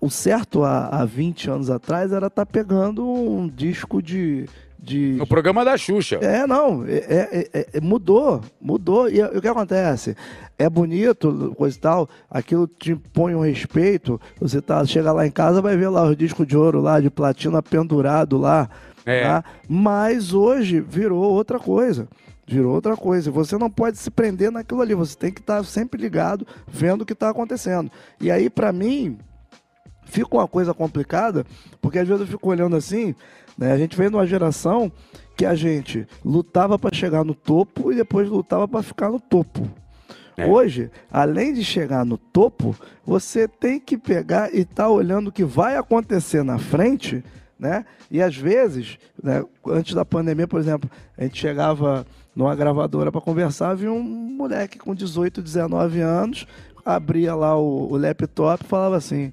[SPEAKER 5] O certo há, há 20 anos atrás era estar pegando um disco de, de,
[SPEAKER 1] No programa da Xuxa.
[SPEAKER 5] é, não, é, é- é- é- mudou, mudou. E, o que acontece? É bonito, coisa e tal, aquilo te impõe um respeito. Você tá, chega lá em casa, vai ver lá os discos de ouro lá, de platina pendurado lá.
[SPEAKER 1] É.
[SPEAKER 5] tá? Mas hoje virou outra coisa. Virou outra coisa. Você não pode se prender naquilo ali. Você tem que estar sempre ligado, vendo o que está acontecendo. E aí, para mim, fica uma coisa complicada, porque às vezes eu fico olhando assim, né? A gente vem numa geração que a gente lutava para chegar no topo e depois lutava para ficar no topo.
[SPEAKER 1] É.
[SPEAKER 5] Hoje, além de chegar no topo, você tem que pegar e estar olhando o que vai acontecer na frente, né? E às vezes, né, antes da pandemia, por exemplo, a gente chegava numa gravadora para conversar, vinha um moleque com 18, 19 anos, abria lá o, o laptop e falava assim.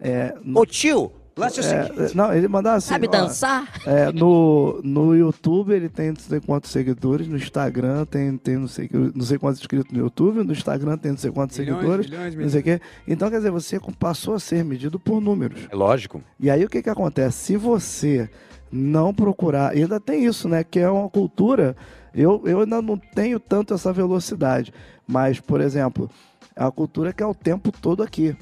[SPEAKER 5] É,
[SPEAKER 3] Ô tio, lance o
[SPEAKER 5] é,
[SPEAKER 3] seguinte.
[SPEAKER 5] não, ele mandava assim.
[SPEAKER 4] Sabe
[SPEAKER 5] ó,
[SPEAKER 4] dançar?
[SPEAKER 5] é, no, no YouTube ele tem não sei quantos seguidores, no Instagram tem, tem não, sei, que- não sei quantos inscritos no YouTube, no Instagram tem não sei quantos
[SPEAKER 1] Milhões,
[SPEAKER 5] seguidores,
[SPEAKER 1] milhões,
[SPEAKER 5] não sei o quê. Então, quer dizer, você passou a ser medido por números.
[SPEAKER 1] É lógico.
[SPEAKER 5] E aí o que que acontece? Se você não procurar, e ainda tem isso, né? Que é uma cultura. Eu, eu ainda não tenho tanto essa velocidade. Mas, por exemplo, é uma cultura que é o tempo todo aqui.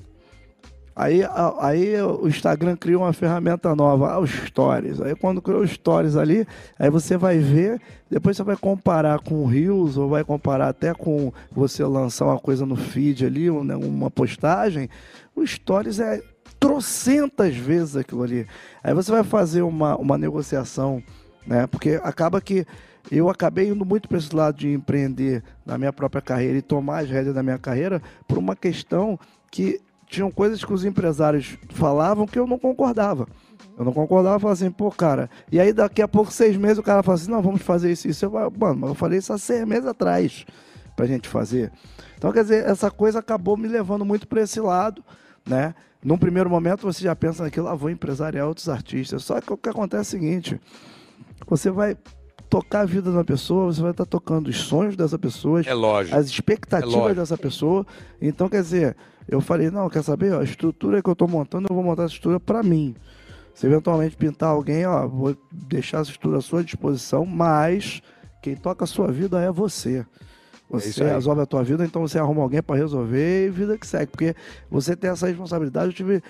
[SPEAKER 5] Aí, aí o Instagram criou uma ferramenta nova, ah, os Stories. Aí quando criou os Stories ali, aí você vai ver, depois você vai comparar com o Reels, ou vai comparar até com você lançar uma coisa no feed ali, né, uma postagem. O Stories é trocentas vezes aquilo ali. Aí você vai fazer uma, uma negociação, né? Porque acaba que eu acabei indo muito para esse lado de empreender na minha própria carreira e tomar as rédeas da minha carreira por uma questão que tinham coisas que os empresários falavam que eu não concordava. Eu não concordava, eu falava assim, pô, cara. E aí daqui a pouco, seis meses, o cara fala assim, não, vamos fazer isso, isso. Eu mano, mas eu falei isso há seis meses atrás pra gente fazer. Então, quer dizer, essa coisa acabou me levando muito para esse lado, né? Num primeiro momento você já pensa naquilo, ah, vou empresariar outros artistas. Só que o que acontece é o seguinte, você vai tocar a vida uma pessoa, você vai estar tocando os sonhos dessa pessoa,
[SPEAKER 1] É
[SPEAKER 5] as
[SPEAKER 1] É
[SPEAKER 5] expectativas
[SPEAKER 1] lógico.
[SPEAKER 5] dessa pessoa. Então, quer dizer, eu falei, não, quer saber? Ó, a estrutura que eu estou montando, eu vou montar essa estrutura para mim. Se eventualmente pintar alguém, ó, vou deixar essa estrutura à sua disposição, mas quem toca a sua vida é você.
[SPEAKER 1] É
[SPEAKER 5] Você
[SPEAKER 1] aí.
[SPEAKER 5] resolve a tua vida, então você arruma alguém para resolver e vida que segue. Porque você tem essa responsabilidade. Eu tive,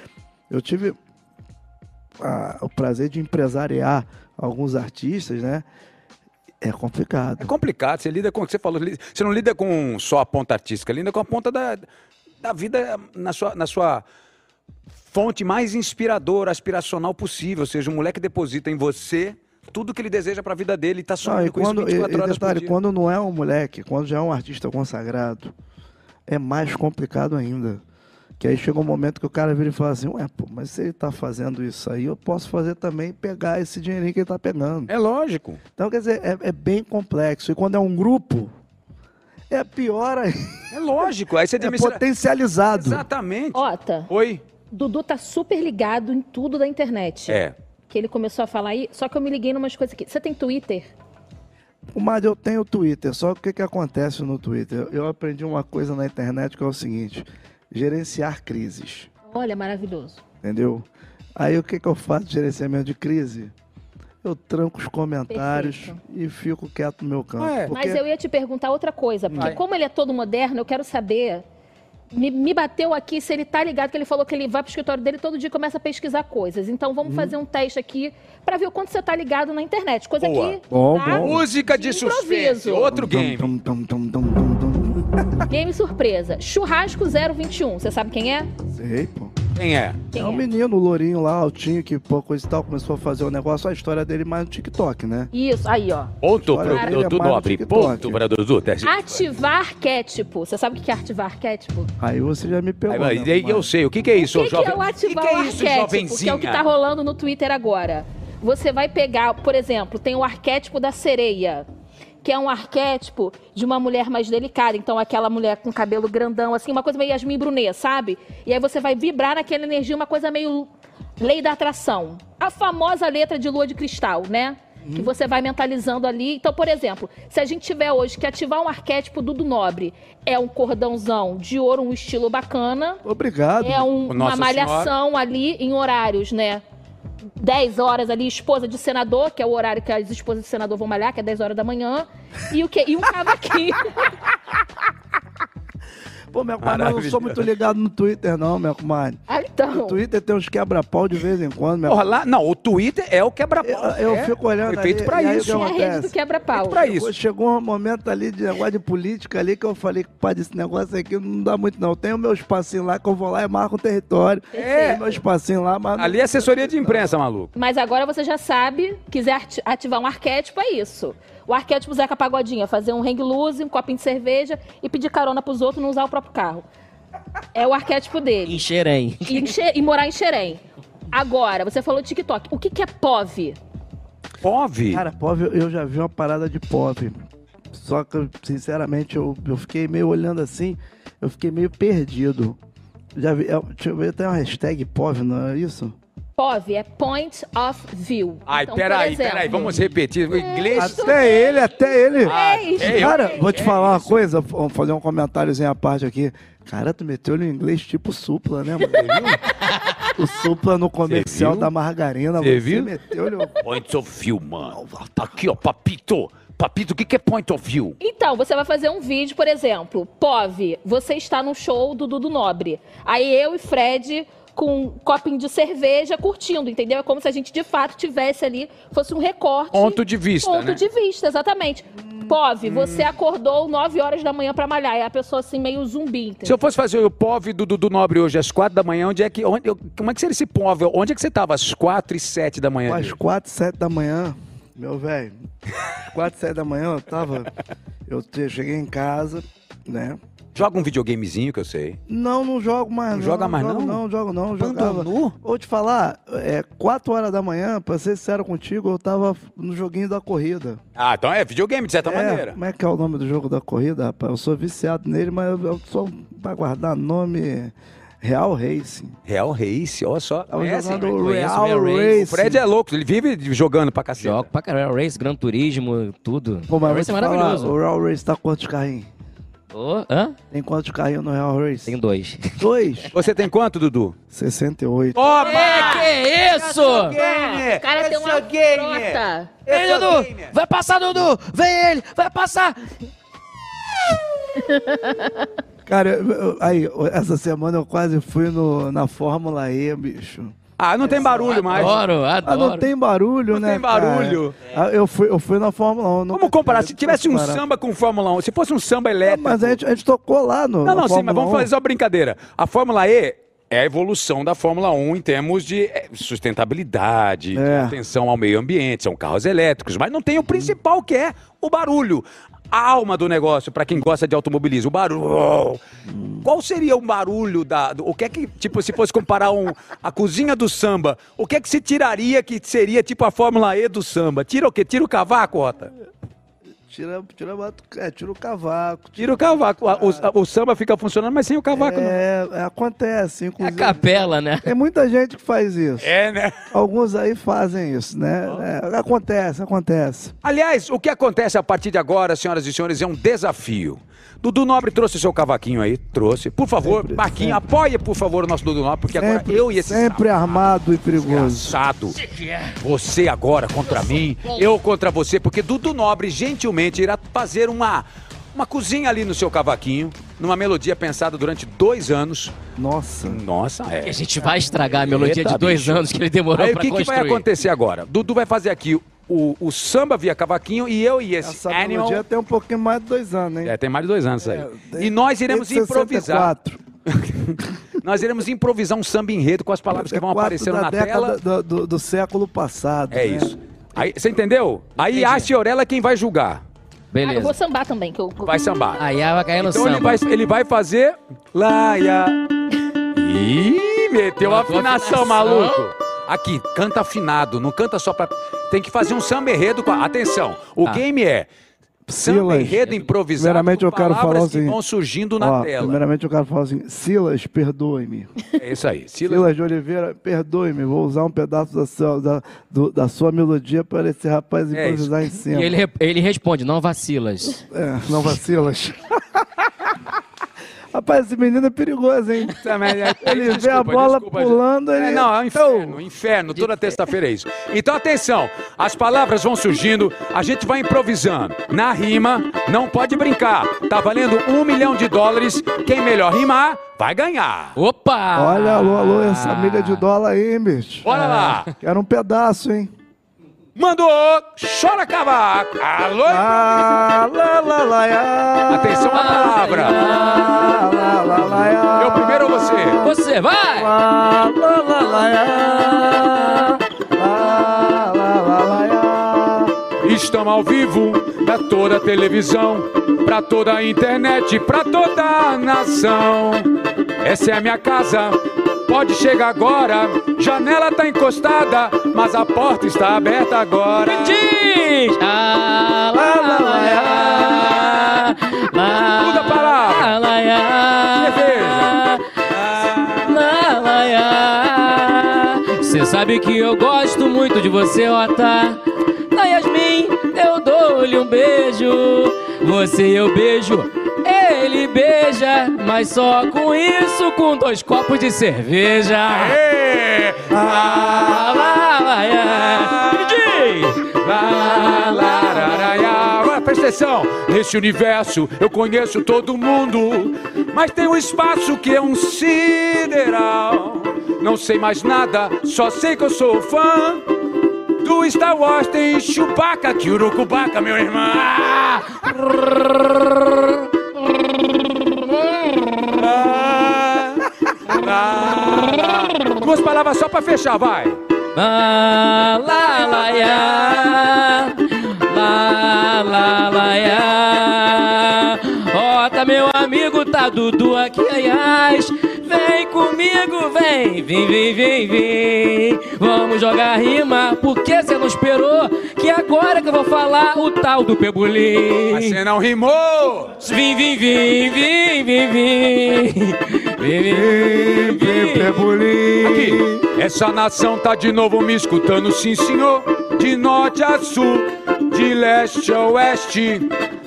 [SPEAKER 5] eu tive ah, o prazer de empresariar alguns artistas, né? É complicado.
[SPEAKER 1] É complicado, você lida com você falou, você não lida com só a ponta artística, lida com a ponta da, da vida na sua, na sua fonte mais inspiradora, aspiracional possível. Ou seja, um moleque deposita em você tudo que ele deseja pra vida dele e tá
[SPEAKER 5] Não,
[SPEAKER 1] sonhando
[SPEAKER 5] e
[SPEAKER 1] com
[SPEAKER 5] quando,
[SPEAKER 1] isso 24
[SPEAKER 5] e- e
[SPEAKER 1] horas
[SPEAKER 5] detalhe,
[SPEAKER 1] por dia.
[SPEAKER 5] quando não é um moleque, quando já é um artista consagrado, é mais complicado ainda. Que aí chega um momento que o cara vira e fala assim, ué, pô, mas se ele tá fazendo isso aí, eu posso fazer também e pegar esse dinheirinho que ele tá pegando.
[SPEAKER 1] É lógico.
[SPEAKER 5] Então, quer dizer, é, é bem complexo. E quando é um grupo, é pior ainda.
[SPEAKER 1] É lógico. Aí você
[SPEAKER 5] É
[SPEAKER 1] administra...
[SPEAKER 5] potencializado.
[SPEAKER 1] Exatamente.
[SPEAKER 2] Ota,
[SPEAKER 1] Oi?
[SPEAKER 2] Dudu tá super ligado em tudo da internet.
[SPEAKER 1] É.
[SPEAKER 2] Que ele começou a falar aí, só que eu me liguei numas coisas aqui. Você tem Twitter?
[SPEAKER 5] Mas eu tenho Twitter, só que o que, que acontece no Twitter? Eu aprendi uma coisa na internet que é o seguinte: gerenciar crises.
[SPEAKER 2] Olha, maravilhoso.
[SPEAKER 5] Entendeu? Aí o que, que eu faço de gerenciamento de crise? Eu tranco os comentários
[SPEAKER 2] Perfeito.
[SPEAKER 5] e fico quieto no meu canto.
[SPEAKER 1] É.
[SPEAKER 5] Porque
[SPEAKER 2] Mas eu ia te perguntar outra coisa, porque
[SPEAKER 1] Vai.
[SPEAKER 2] como ele é todo moderno, eu quero saber. Me, me bateu aqui se ele tá ligado, que ele falou que ele vai pro escritório dele todo dia e começa a pesquisar coisas. Então vamos
[SPEAKER 5] Uhum.
[SPEAKER 2] fazer um teste aqui pra ver o quanto você tá ligado na internet. Coisa
[SPEAKER 1] Boa.
[SPEAKER 2] que.
[SPEAKER 5] Bom,
[SPEAKER 2] tá?
[SPEAKER 5] bom.
[SPEAKER 1] Música de
[SPEAKER 2] Improviso.
[SPEAKER 1] suspense. Outro game.
[SPEAKER 5] Tum, tum, tum.
[SPEAKER 2] Game surpresa. Churrasco 021. Você sabe quem é?
[SPEAKER 5] Sei, pô.
[SPEAKER 1] Quem é?
[SPEAKER 2] Quem
[SPEAKER 5] é um
[SPEAKER 2] é?
[SPEAKER 5] menino, o lourinho lá, altinho, que pô, coisa e tal, começou a fazer o negócio, a história dele mais no TikTok, né?
[SPEAKER 2] Isso, aí, ó.
[SPEAKER 1] Ponto pro
[SPEAKER 5] é
[SPEAKER 1] Dudu
[SPEAKER 5] no
[SPEAKER 1] Nobre. Ponto para Dudu. Teste.
[SPEAKER 2] Ativar arquétipo. Você sabe o que é ativar arquétipo?
[SPEAKER 5] Aí você já me pegou.
[SPEAKER 1] Aí,
[SPEAKER 5] né,
[SPEAKER 1] aí, eu
[SPEAKER 5] mas-
[SPEAKER 1] sei. O que, que é isso,
[SPEAKER 2] o que,
[SPEAKER 1] jovem?
[SPEAKER 2] que é o ativar
[SPEAKER 1] que, que é
[SPEAKER 2] o
[SPEAKER 1] isso,
[SPEAKER 2] arquétipo?
[SPEAKER 1] jovenzinha?
[SPEAKER 2] Que é o que tá rolando no Twitter agora. Você vai pegar, por exemplo, tem o arquétipo da sereia, que é um arquétipo de uma mulher mais delicada. Então, aquela mulher com cabelo grandão, assim, uma coisa meio Yasmin Brunet, sabe? E aí você vai vibrar naquela energia, uma coisa meio lei da atração. A famosa letra de lua de cristal, né? Que você vai mentalizando ali. Então, por exemplo, se a gente tiver hoje que ativar um arquétipo do, do nobre, é um cordãozão de ouro, um estilo bacana.
[SPEAKER 5] Obrigado.
[SPEAKER 2] É um- uma malhação ali em horários, né? 10 horas ali, esposa de senador, que é o horário que as esposas de senador vão malhar, que é 10 horas da manhã. E o quê? E um cavaquinho.
[SPEAKER 5] Pô, minha comadre, eu não sou muito ligado no Twitter, não, minha comadre.
[SPEAKER 2] Ah,
[SPEAKER 5] No
[SPEAKER 2] então.
[SPEAKER 5] Twitter tem uns quebra-pau de vez em quando,
[SPEAKER 1] Porra, lá, não, o Twitter é o quebra-pau.
[SPEAKER 5] Eu, eu
[SPEAKER 1] É,
[SPEAKER 5] fico olhando
[SPEAKER 1] Foi feito
[SPEAKER 5] ali,
[SPEAKER 1] pra
[SPEAKER 5] aí o
[SPEAKER 1] isso.
[SPEAKER 2] É a rede do quebra-pau.
[SPEAKER 1] Feito pra isso.
[SPEAKER 5] Chegou um momento ali de negócio de política ali que eu falei, pai, esse negócio aqui não dá muito não. Eu tenho meu espacinho lá que eu vou lá e marco um território.
[SPEAKER 1] É.
[SPEAKER 5] Tem meu espacinho lá, mas...
[SPEAKER 1] Ali é assessoria de imprensa, maluco.
[SPEAKER 2] Mas agora você já sabe, quiser ati- ativar um arquétipo, é isso. O arquétipo Zeca Pagodinho é fazer um hang loose, um copinho de cerveja e pedir carona pros outros não usar o próprio carro. É o arquétipo dele.
[SPEAKER 4] Em Xerém.
[SPEAKER 2] E, e morar em Xerém. Agora, você falou TikTok. O que, que é POV?
[SPEAKER 1] Pove.
[SPEAKER 5] Cara, POV, eu já vi uma parada de POV. Só que, sinceramente, eu, eu fiquei meio olhando assim, eu fiquei meio perdido. Já vi, é, deixa eu ver, tem uma hashtag POV, não é isso?
[SPEAKER 2] POV é Point of View.
[SPEAKER 1] Ai,
[SPEAKER 2] Então,
[SPEAKER 1] peraí,
[SPEAKER 2] exemplo,
[SPEAKER 1] peraí, vamos repetir. O inglês.
[SPEAKER 5] Até ele, até ele.
[SPEAKER 1] Ah,
[SPEAKER 2] É
[SPEAKER 1] é, eu-
[SPEAKER 5] Cara, vou te
[SPEAKER 1] é
[SPEAKER 5] falar uma coisa, vou fazer um comentáriozinho à parte aqui. Cara, tu meteu ele em inglês tipo supla, né, mano? O supla no comercial da margarina.
[SPEAKER 1] Você
[SPEAKER 5] Você
[SPEAKER 1] viu?
[SPEAKER 5] meteu-lhe...
[SPEAKER 1] Point of view, mano. Aqui, ó, papito. Papito, o que, que é point of view?
[SPEAKER 2] Então, você vai fazer um vídeo, por exemplo, POV, você está no show do Dudu Nobre. Aí eu e Fred com um copinho de cerveja curtindo, entendeu? É como se a gente de fato tivesse ali, fosse um recorte.
[SPEAKER 1] Ponto de vista,
[SPEAKER 2] Ponto
[SPEAKER 1] né?
[SPEAKER 2] de vista, exatamente. POV, você acordou 9 horas da manhã pra malhar. É a pessoa assim, meio zumbi,
[SPEAKER 1] Se
[SPEAKER 2] entendeu?
[SPEAKER 1] eu fosse fazer o POV do Dudu Nobre hoje às quatro da manhã, onde é que. Onde, como é que seria esse POV? Onde é que você tava? Às quatro e sete da manhã?
[SPEAKER 5] Às 4, 7 da manhã, meu velho, às 4, 7 da manhã eu tava. Eu cheguei em casa, né?
[SPEAKER 1] Joga um videogamezinho que eu sei.
[SPEAKER 5] Não, não jogo mais.
[SPEAKER 1] Não
[SPEAKER 5] Não,
[SPEAKER 1] joga mais,
[SPEAKER 5] jogo
[SPEAKER 1] não?
[SPEAKER 5] Não, jogo não. Jogava.
[SPEAKER 1] Abandonou?
[SPEAKER 5] Vou te falar, é 4 horas da manhã, pra ser sincero contigo, eu tava no joguinho da corrida.
[SPEAKER 1] Ah, então é videogame, de certa
[SPEAKER 5] É,
[SPEAKER 1] maneira.
[SPEAKER 5] Como é que é o nome do jogo da corrida, rapaz? Eu sou viciado nele, mas eu, eu só pra guardar nome Real Racing.
[SPEAKER 1] Real Race, olha só.
[SPEAKER 5] Tava
[SPEAKER 1] Conhece?
[SPEAKER 5] jogando Real
[SPEAKER 4] Real Race.
[SPEAKER 5] Racing.
[SPEAKER 1] O Fred é louco, ele vive jogando pra cacete.
[SPEAKER 4] Jogo pra caramba. Race, Gran Turismo, tudo.
[SPEAKER 5] Pô, mas
[SPEAKER 4] Race
[SPEAKER 5] te
[SPEAKER 4] é
[SPEAKER 5] falar,
[SPEAKER 4] maravilhoso.
[SPEAKER 5] o Real Race tá quantos carrinhos?
[SPEAKER 4] Ô, hã?
[SPEAKER 5] Tem quantos carrinhos no Real Race?
[SPEAKER 4] Tem dois.
[SPEAKER 5] Dois.
[SPEAKER 1] Você tem quanto, Dudu?
[SPEAKER 5] 68.
[SPEAKER 1] Toma!
[SPEAKER 4] que isso?
[SPEAKER 2] O cara tem uma frota.
[SPEAKER 4] Vem, Dudu! Vai passar, Dudu! Vem ele! Vai passar!
[SPEAKER 5] Cara, eu- eu- aí, essa semana eu quase fui no, na Fórmula E, bicho.
[SPEAKER 1] Ah, não tem barulho mais.
[SPEAKER 4] Adoro,
[SPEAKER 5] Ah,
[SPEAKER 4] adoro.
[SPEAKER 5] não tem barulho,
[SPEAKER 1] Não
[SPEAKER 5] né?
[SPEAKER 1] tem barulho.
[SPEAKER 5] cara? Ah, eu, fui, eu fui na Fórmula 1. nunca
[SPEAKER 1] Vamos comparar, se
[SPEAKER 5] tive-
[SPEAKER 1] tivesse um samba com Fórmula 1, se fosse um samba elétrico...
[SPEAKER 5] Mas a gente, a gente tocou lá no.
[SPEAKER 1] Não, não, sim, mas vamos
[SPEAKER 5] 1.
[SPEAKER 1] fazer só brincadeira. A Fórmula E é a evolução da Fórmula 1 em termos de eh, sustentabilidade, de
[SPEAKER 5] É.
[SPEAKER 1] atenção ao meio ambiente, são carros elétricos, mas não tem o principal que é o barulho. Alma do negócio, para quem gosta de automobilismo, o barulho. Qual seria o barulho da. o que é que, tipo, se fosse comparar um, a cozinha do samba, o que é que se tiraria que seria tipo a Fórmula E do samba? Tira o quê? Tira o cavaco, Rota?
[SPEAKER 5] Tira, tira, é, tira o cavaco.
[SPEAKER 1] Tira o cavaco. A- O, o samba fica funcionando, mas sem o cavaco, não.
[SPEAKER 5] É, é, acontece,
[SPEAKER 4] É a
[SPEAKER 5] inclusive.
[SPEAKER 4] capela, né?
[SPEAKER 5] Tem muita gente que faz isso.
[SPEAKER 1] É, né?
[SPEAKER 5] Alguns aí fazem isso, né? É, acontece, acontece.
[SPEAKER 1] Aliás, o que acontece a partir de agora, senhoras e senhores, é um desafio. Dudu Nobre trouxe o seu cavaquinho aí, trouxe. Por favor,
[SPEAKER 5] Sempre,
[SPEAKER 1] Marquinhos,
[SPEAKER 5] sempre.
[SPEAKER 1] apoie, por favor, o nosso Dudu Nobre, porque agora
[SPEAKER 5] Sempre,
[SPEAKER 1] eu e esse
[SPEAKER 5] sempre armado e perigoso.
[SPEAKER 1] desgraçado, você agora contra mim, eu contra você, porque Dudu Nobre gentilmente irá fazer uma, uma cozinha ali no seu cavaquinho, numa melodia pensada durante dois anos.
[SPEAKER 5] Nossa.
[SPEAKER 1] Nossa, é.
[SPEAKER 4] A gente vai estragar a melodia
[SPEAKER 1] Eita,
[SPEAKER 4] de dois
[SPEAKER 1] bicho.
[SPEAKER 4] anos que ele demorou
[SPEAKER 1] Aí o
[SPEAKER 4] pra
[SPEAKER 1] que, que
[SPEAKER 4] construir.
[SPEAKER 1] vai acontecer agora? Dudu vai fazer aqui o, o samba via cavaquinho e eu e esse
[SPEAKER 5] Essa
[SPEAKER 1] animal.
[SPEAKER 5] melodia tem um pouquinho mais de dois anos, hein?
[SPEAKER 1] É, tem mais de dois anos isso aí. e nós iremos improvisar.
[SPEAKER 5] 64.
[SPEAKER 1] Nós iremos improvisar um samba enredo com as palavras que vão
[SPEAKER 5] 64
[SPEAKER 1] aparecendo
[SPEAKER 5] da
[SPEAKER 1] na
[SPEAKER 5] década
[SPEAKER 1] tela.
[SPEAKER 5] Do, do- do século passado.
[SPEAKER 1] É
[SPEAKER 5] né?
[SPEAKER 1] isso. Aí, você entendeu? Aí
[SPEAKER 4] Entendi.
[SPEAKER 1] a Ciorella é quem vai julgar.
[SPEAKER 2] Ah, eu vou
[SPEAKER 4] Beleza.
[SPEAKER 2] sambar também. Que eu...
[SPEAKER 1] Vai sambar.
[SPEAKER 4] Aí ela vai cair no
[SPEAKER 1] Então ele
[SPEAKER 4] samba.
[SPEAKER 1] vai, ele vai fazer. Laia. Ih, meteu a
[SPEAKER 4] Botou
[SPEAKER 1] afinação,
[SPEAKER 4] afinação.
[SPEAKER 1] maluco. Aqui, canta afinado, não canta só pra. Tem que fazer um samba enredo com. Atenção, o
[SPEAKER 4] Ah.
[SPEAKER 1] game é.
[SPEAKER 5] Silas,
[SPEAKER 1] enredo improvisado
[SPEAKER 5] primeiramente
[SPEAKER 1] com
[SPEAKER 5] eu quero falar o
[SPEAKER 1] que vão surgindo na
[SPEAKER 5] Ó,
[SPEAKER 1] tela.
[SPEAKER 5] Primeiramente eu quero falar assim, Silas, perdoe-me.
[SPEAKER 1] É isso aí. Silas,
[SPEAKER 5] Silas de Oliveira, perdoe-me, vou usar um pedaço da sua, da, do- da sua melodia para esse rapaz
[SPEAKER 1] É
[SPEAKER 5] improvisar em cima.
[SPEAKER 4] E ele, ele responde, não vacilas.
[SPEAKER 5] É, não vacilas. Rapaz, esse menino é perigoso, hein?
[SPEAKER 1] Também, é-
[SPEAKER 5] Ele vê
[SPEAKER 1] desculpa,
[SPEAKER 5] a bola
[SPEAKER 1] desculpa,
[SPEAKER 5] pulando,
[SPEAKER 1] É,
[SPEAKER 5] ele...
[SPEAKER 1] não, é um
[SPEAKER 5] Então,
[SPEAKER 1] inferno, inferno. Toda terça-feira é isso. Então, atenção. As palavras vão surgindo, a gente vai improvisando. Na rima, não pode brincar. Tá valendo um milhão de dólares. Quem melhor rimar, vai ganhar.
[SPEAKER 3] Opa!
[SPEAKER 5] Olha, alô, alô, essa milha de dólar aí, hein, bicho?
[SPEAKER 1] Bora lá.
[SPEAKER 5] Quero um pedaço, hein?
[SPEAKER 1] Mandou, chora cavaco. Alô,
[SPEAKER 5] Ah, lá, lá, lá.
[SPEAKER 1] Atenção à palavra.
[SPEAKER 5] Ah, lá, lá, lá.
[SPEAKER 1] Eu primeiro ou você?
[SPEAKER 3] Você vai!
[SPEAKER 5] Lá, lá, lá, lá. Lá, lá, lá.
[SPEAKER 1] Estamos ao vivo pra toda a televisão, pra toda a internet, pra toda a nação. Essa é a minha casa, pode chegar agora. Janela tá encostada, mas a porta está aberta agora.
[SPEAKER 3] Diz! Ah, lá, lá, lá, lá, lá,
[SPEAKER 1] Muda a palavra.
[SPEAKER 3] lá, lá, lá, lá, lá, lá. Cê sabe que eu gosto muito de você, Ota. Na Yasmin, eu dou-lhe um beijo. Você eu beijo, ele beija. Mas só com isso, com dois copos de cerveja.
[SPEAKER 1] Ê!
[SPEAKER 3] Lá, lá, lá, lá.
[SPEAKER 1] Lá, lá, presta atenção. Nesse universo eu conheço todo mundo, mas tem um espaço que é um sideral. Não sei mais nada, só sei que eu sou fã. Do Star Wars tem Chewbacca, que urucubaca, meu irmão. Duas palavras só pra fechar, vai.
[SPEAKER 3] Lá, lá, lá, ya. Lá. Ó, tá meu amigo, tá Dudu aqui, aliás. Vem comigo, vem, vem, vem, vem, vem. Vamos jogar rima, porque você não esperou que agora que eu vou falar o tal do Pebolim.
[SPEAKER 1] Mas você não rimou.
[SPEAKER 3] Vim, vim, vim, vim, vim, vim. Vim, vim, vim.
[SPEAKER 1] Aqui, essa nação tá de novo me escutando, sim senhor. De norte a sul, de leste a oeste,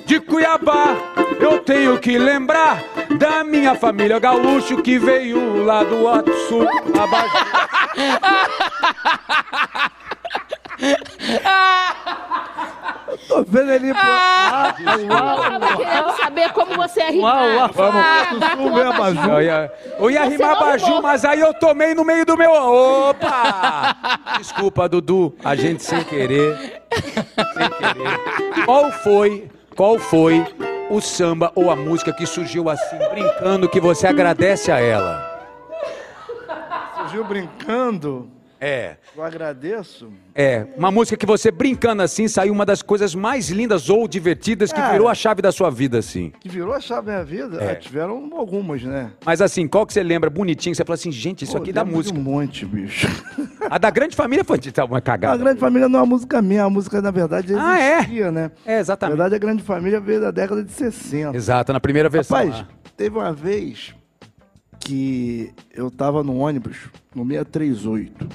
[SPEAKER 1] de Cuiabá. Eu tenho que lembrar da minha família gaúcho que veio lá do Alto Sul. Abaixo.
[SPEAKER 5] Tô vendo ele... Ah,
[SPEAKER 2] Eu tava querendo saber como você é rimar.
[SPEAKER 5] Uau, uau, vamos.
[SPEAKER 2] Ah,
[SPEAKER 5] abajur.
[SPEAKER 1] Eu ia, eu ia
[SPEAKER 2] Você
[SPEAKER 1] rimar
[SPEAKER 2] não
[SPEAKER 1] Baju,
[SPEAKER 2] rimou.
[SPEAKER 1] mas aí eu tomei no meio do meu. Opa! Desculpa, Dudu. A gente sem querer. Sem querer. Qual foi, qual foi o samba ou a música que surgiu assim, brincando, que você agradece a ela?
[SPEAKER 5] Surgiu brincando.
[SPEAKER 1] É.
[SPEAKER 5] Eu agradeço.
[SPEAKER 1] É, uma música que você brincando assim saiu uma das coisas mais lindas ou divertidas que
[SPEAKER 5] Cara.
[SPEAKER 1] virou a chave da sua vida, assim.
[SPEAKER 5] Que virou a chave da minha vida.
[SPEAKER 1] É.
[SPEAKER 5] Ah, tiveram algumas, né?
[SPEAKER 1] Mas assim, qual que você lembra bonitinho? Você fala assim, gente, isso
[SPEAKER 5] Pô,
[SPEAKER 1] aqui
[SPEAKER 5] de
[SPEAKER 1] música.
[SPEAKER 5] um monte, bicho.
[SPEAKER 1] A da grande família foi tá uma
[SPEAKER 5] A
[SPEAKER 1] cagada.
[SPEAKER 5] Grande Família não é uma música minha, a música, na verdade,
[SPEAKER 1] Ah, é?
[SPEAKER 5] existia, né?
[SPEAKER 1] É,
[SPEAKER 5] Na
[SPEAKER 1] exatamente.
[SPEAKER 5] verdade, a Grande Família veio da década de 60.
[SPEAKER 1] Exato, na primeira versão.
[SPEAKER 5] Rapaz,
[SPEAKER 1] lá.
[SPEAKER 5] teve uma vez que eu tava no ônibus, no 638,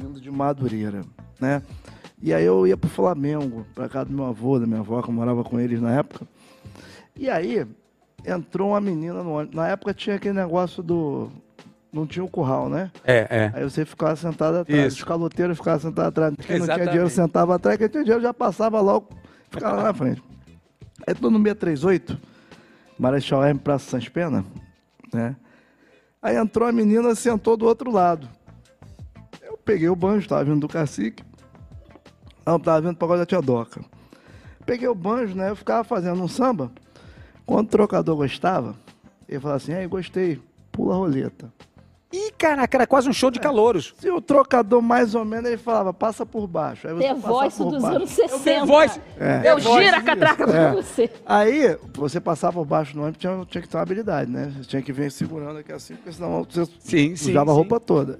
[SPEAKER 5] vindo de Madureira, né? E aí eu ia pro Flamengo, pra casa do meu avô, da minha avó, que eu morava com eles na época. E aí entrou uma menina no ônibus. Na época tinha aquele negócio do. Não tinha o curral, né?
[SPEAKER 1] É, é.
[SPEAKER 5] Aí você ficava sentado atrás.
[SPEAKER 1] Isso.
[SPEAKER 5] Os caloteiros ficavam sentados atrás. Quem não tinha
[SPEAKER 1] Exatamente.
[SPEAKER 5] dinheiro sentava atrás. Quem tinha dinheiro já passava logo, ficava lá na frente. Aí tô no 638, Marechal Hermes Praça Sans Pena, né? Aí entrou a menina, sentou do outro lado. Eu peguei o banjo, tava vindo do cacique. Não, tava vindo do pagode da tia Doca. Peguei o banjo, né? Eu ficava fazendo um samba. Quando o trocador gostava, ele falava assim, aí gostei, pula a roleta.
[SPEAKER 1] Ih, caraca, era quase um show de calouros.
[SPEAKER 5] Se o trocador mais ou menos, ele falava, passa por baixo. Aí você
[SPEAKER 2] The
[SPEAKER 5] passava
[SPEAKER 2] Voice dos
[SPEAKER 5] baixo.
[SPEAKER 2] anos 60.
[SPEAKER 1] Voz.
[SPEAKER 5] É.
[SPEAKER 2] Eu giro a catraca pra
[SPEAKER 5] É.
[SPEAKER 2] você.
[SPEAKER 5] Aí, você passar por baixo do ônibus, tinha, tinha que ter uma habilidade, né? Você tinha que vir segurando aqui assim, porque senão você
[SPEAKER 1] Sim, sim,
[SPEAKER 5] sujava a
[SPEAKER 1] sim.
[SPEAKER 5] roupa toda.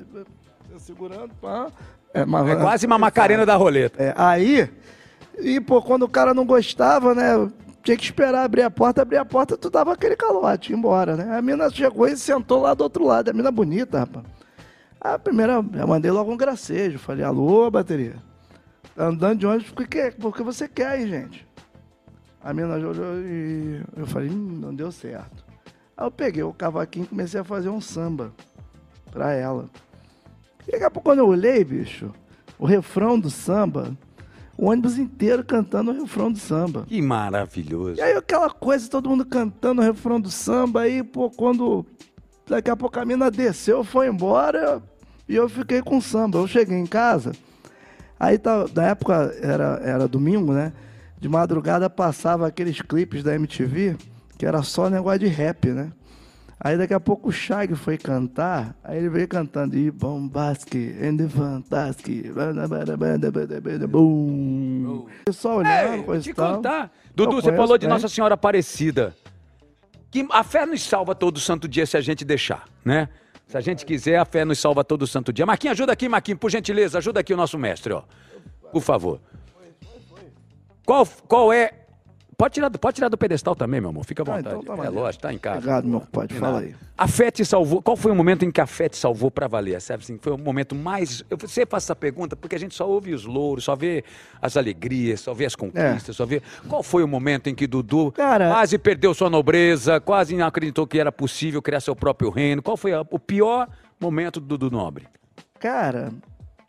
[SPEAKER 5] Você segurando, pá. É, mas-
[SPEAKER 1] É quase uma macarena da roleta.
[SPEAKER 5] É, aí, e pô, quando o cara não gostava, né? Tinha que esperar abrir a porta, abrir a porta, tu dava aquele calote, ia embora, né? A mina chegou e sentou lá do outro lado. A mina bonita, rapaz. A primeira, eu mandei logo um gracejo. Falei, alô, bateria. Tá andando de ônibus, por que, por que você quer aí, gente? A mina olhou e eu falei, hum, não deu certo. Aí eu peguei o cavaquinho e comecei a fazer um samba pra ela. E daqui a pouco, quando eu olhei, bicho, o refrão do samba, o ônibus inteiro cantando o refrão do samba.
[SPEAKER 1] Que maravilhoso.
[SPEAKER 5] E aí aquela coisa, todo mundo cantando o refrão do samba, aí, pô, quando daqui a pouco a mina desceu, foi embora, e eu fiquei com o samba. Eu cheguei em casa, aí tá, na época era, era domingo, né? De madrugada passava aqueles clipes da MTV, que era só negócio de rap, né? Aí daqui a pouco o Shag foi cantar, aí ele veio cantando e bombastic, and fantastic, boom. Pessoal olhando, coisa
[SPEAKER 1] te
[SPEAKER 5] tal.
[SPEAKER 1] contar. Dudu, você falou de
[SPEAKER 5] bem.
[SPEAKER 1] Nossa Senhora Aparecida. Que a fé nos salva todo santo dia se a gente deixar, né? Se a gente quiser, a fé nos salva todo santo dia. Marquinhos, ajuda aqui, Marquinhos, por gentileza, ajuda aqui o nosso mestre, ó. Por favor. Qual, qual é. Pode tirar, do- pode tirar do pedestal também, meu amor. Fica à
[SPEAKER 5] Ah,
[SPEAKER 1] vontade.
[SPEAKER 5] então tá
[SPEAKER 1] é lógico, tá em casa.
[SPEAKER 5] Obrigado, meu compadre, fala aí.
[SPEAKER 1] A fé te salvou. Qual foi o momento em que a fé te salvou pra valer? Sabe assim, foi o momento mais. Eu sempre faço essa pergunta porque a gente só ouve os louros, só vê as alegrias, só vê as conquistas, só vê. Qual foi o momento em que Dudu
[SPEAKER 5] É. Cara-
[SPEAKER 1] quase perdeu sua nobreza, quase não acreditou que era possível criar seu próprio reino? Qual foi a- o pior momento do Dudu Nobre?
[SPEAKER 5] Cara,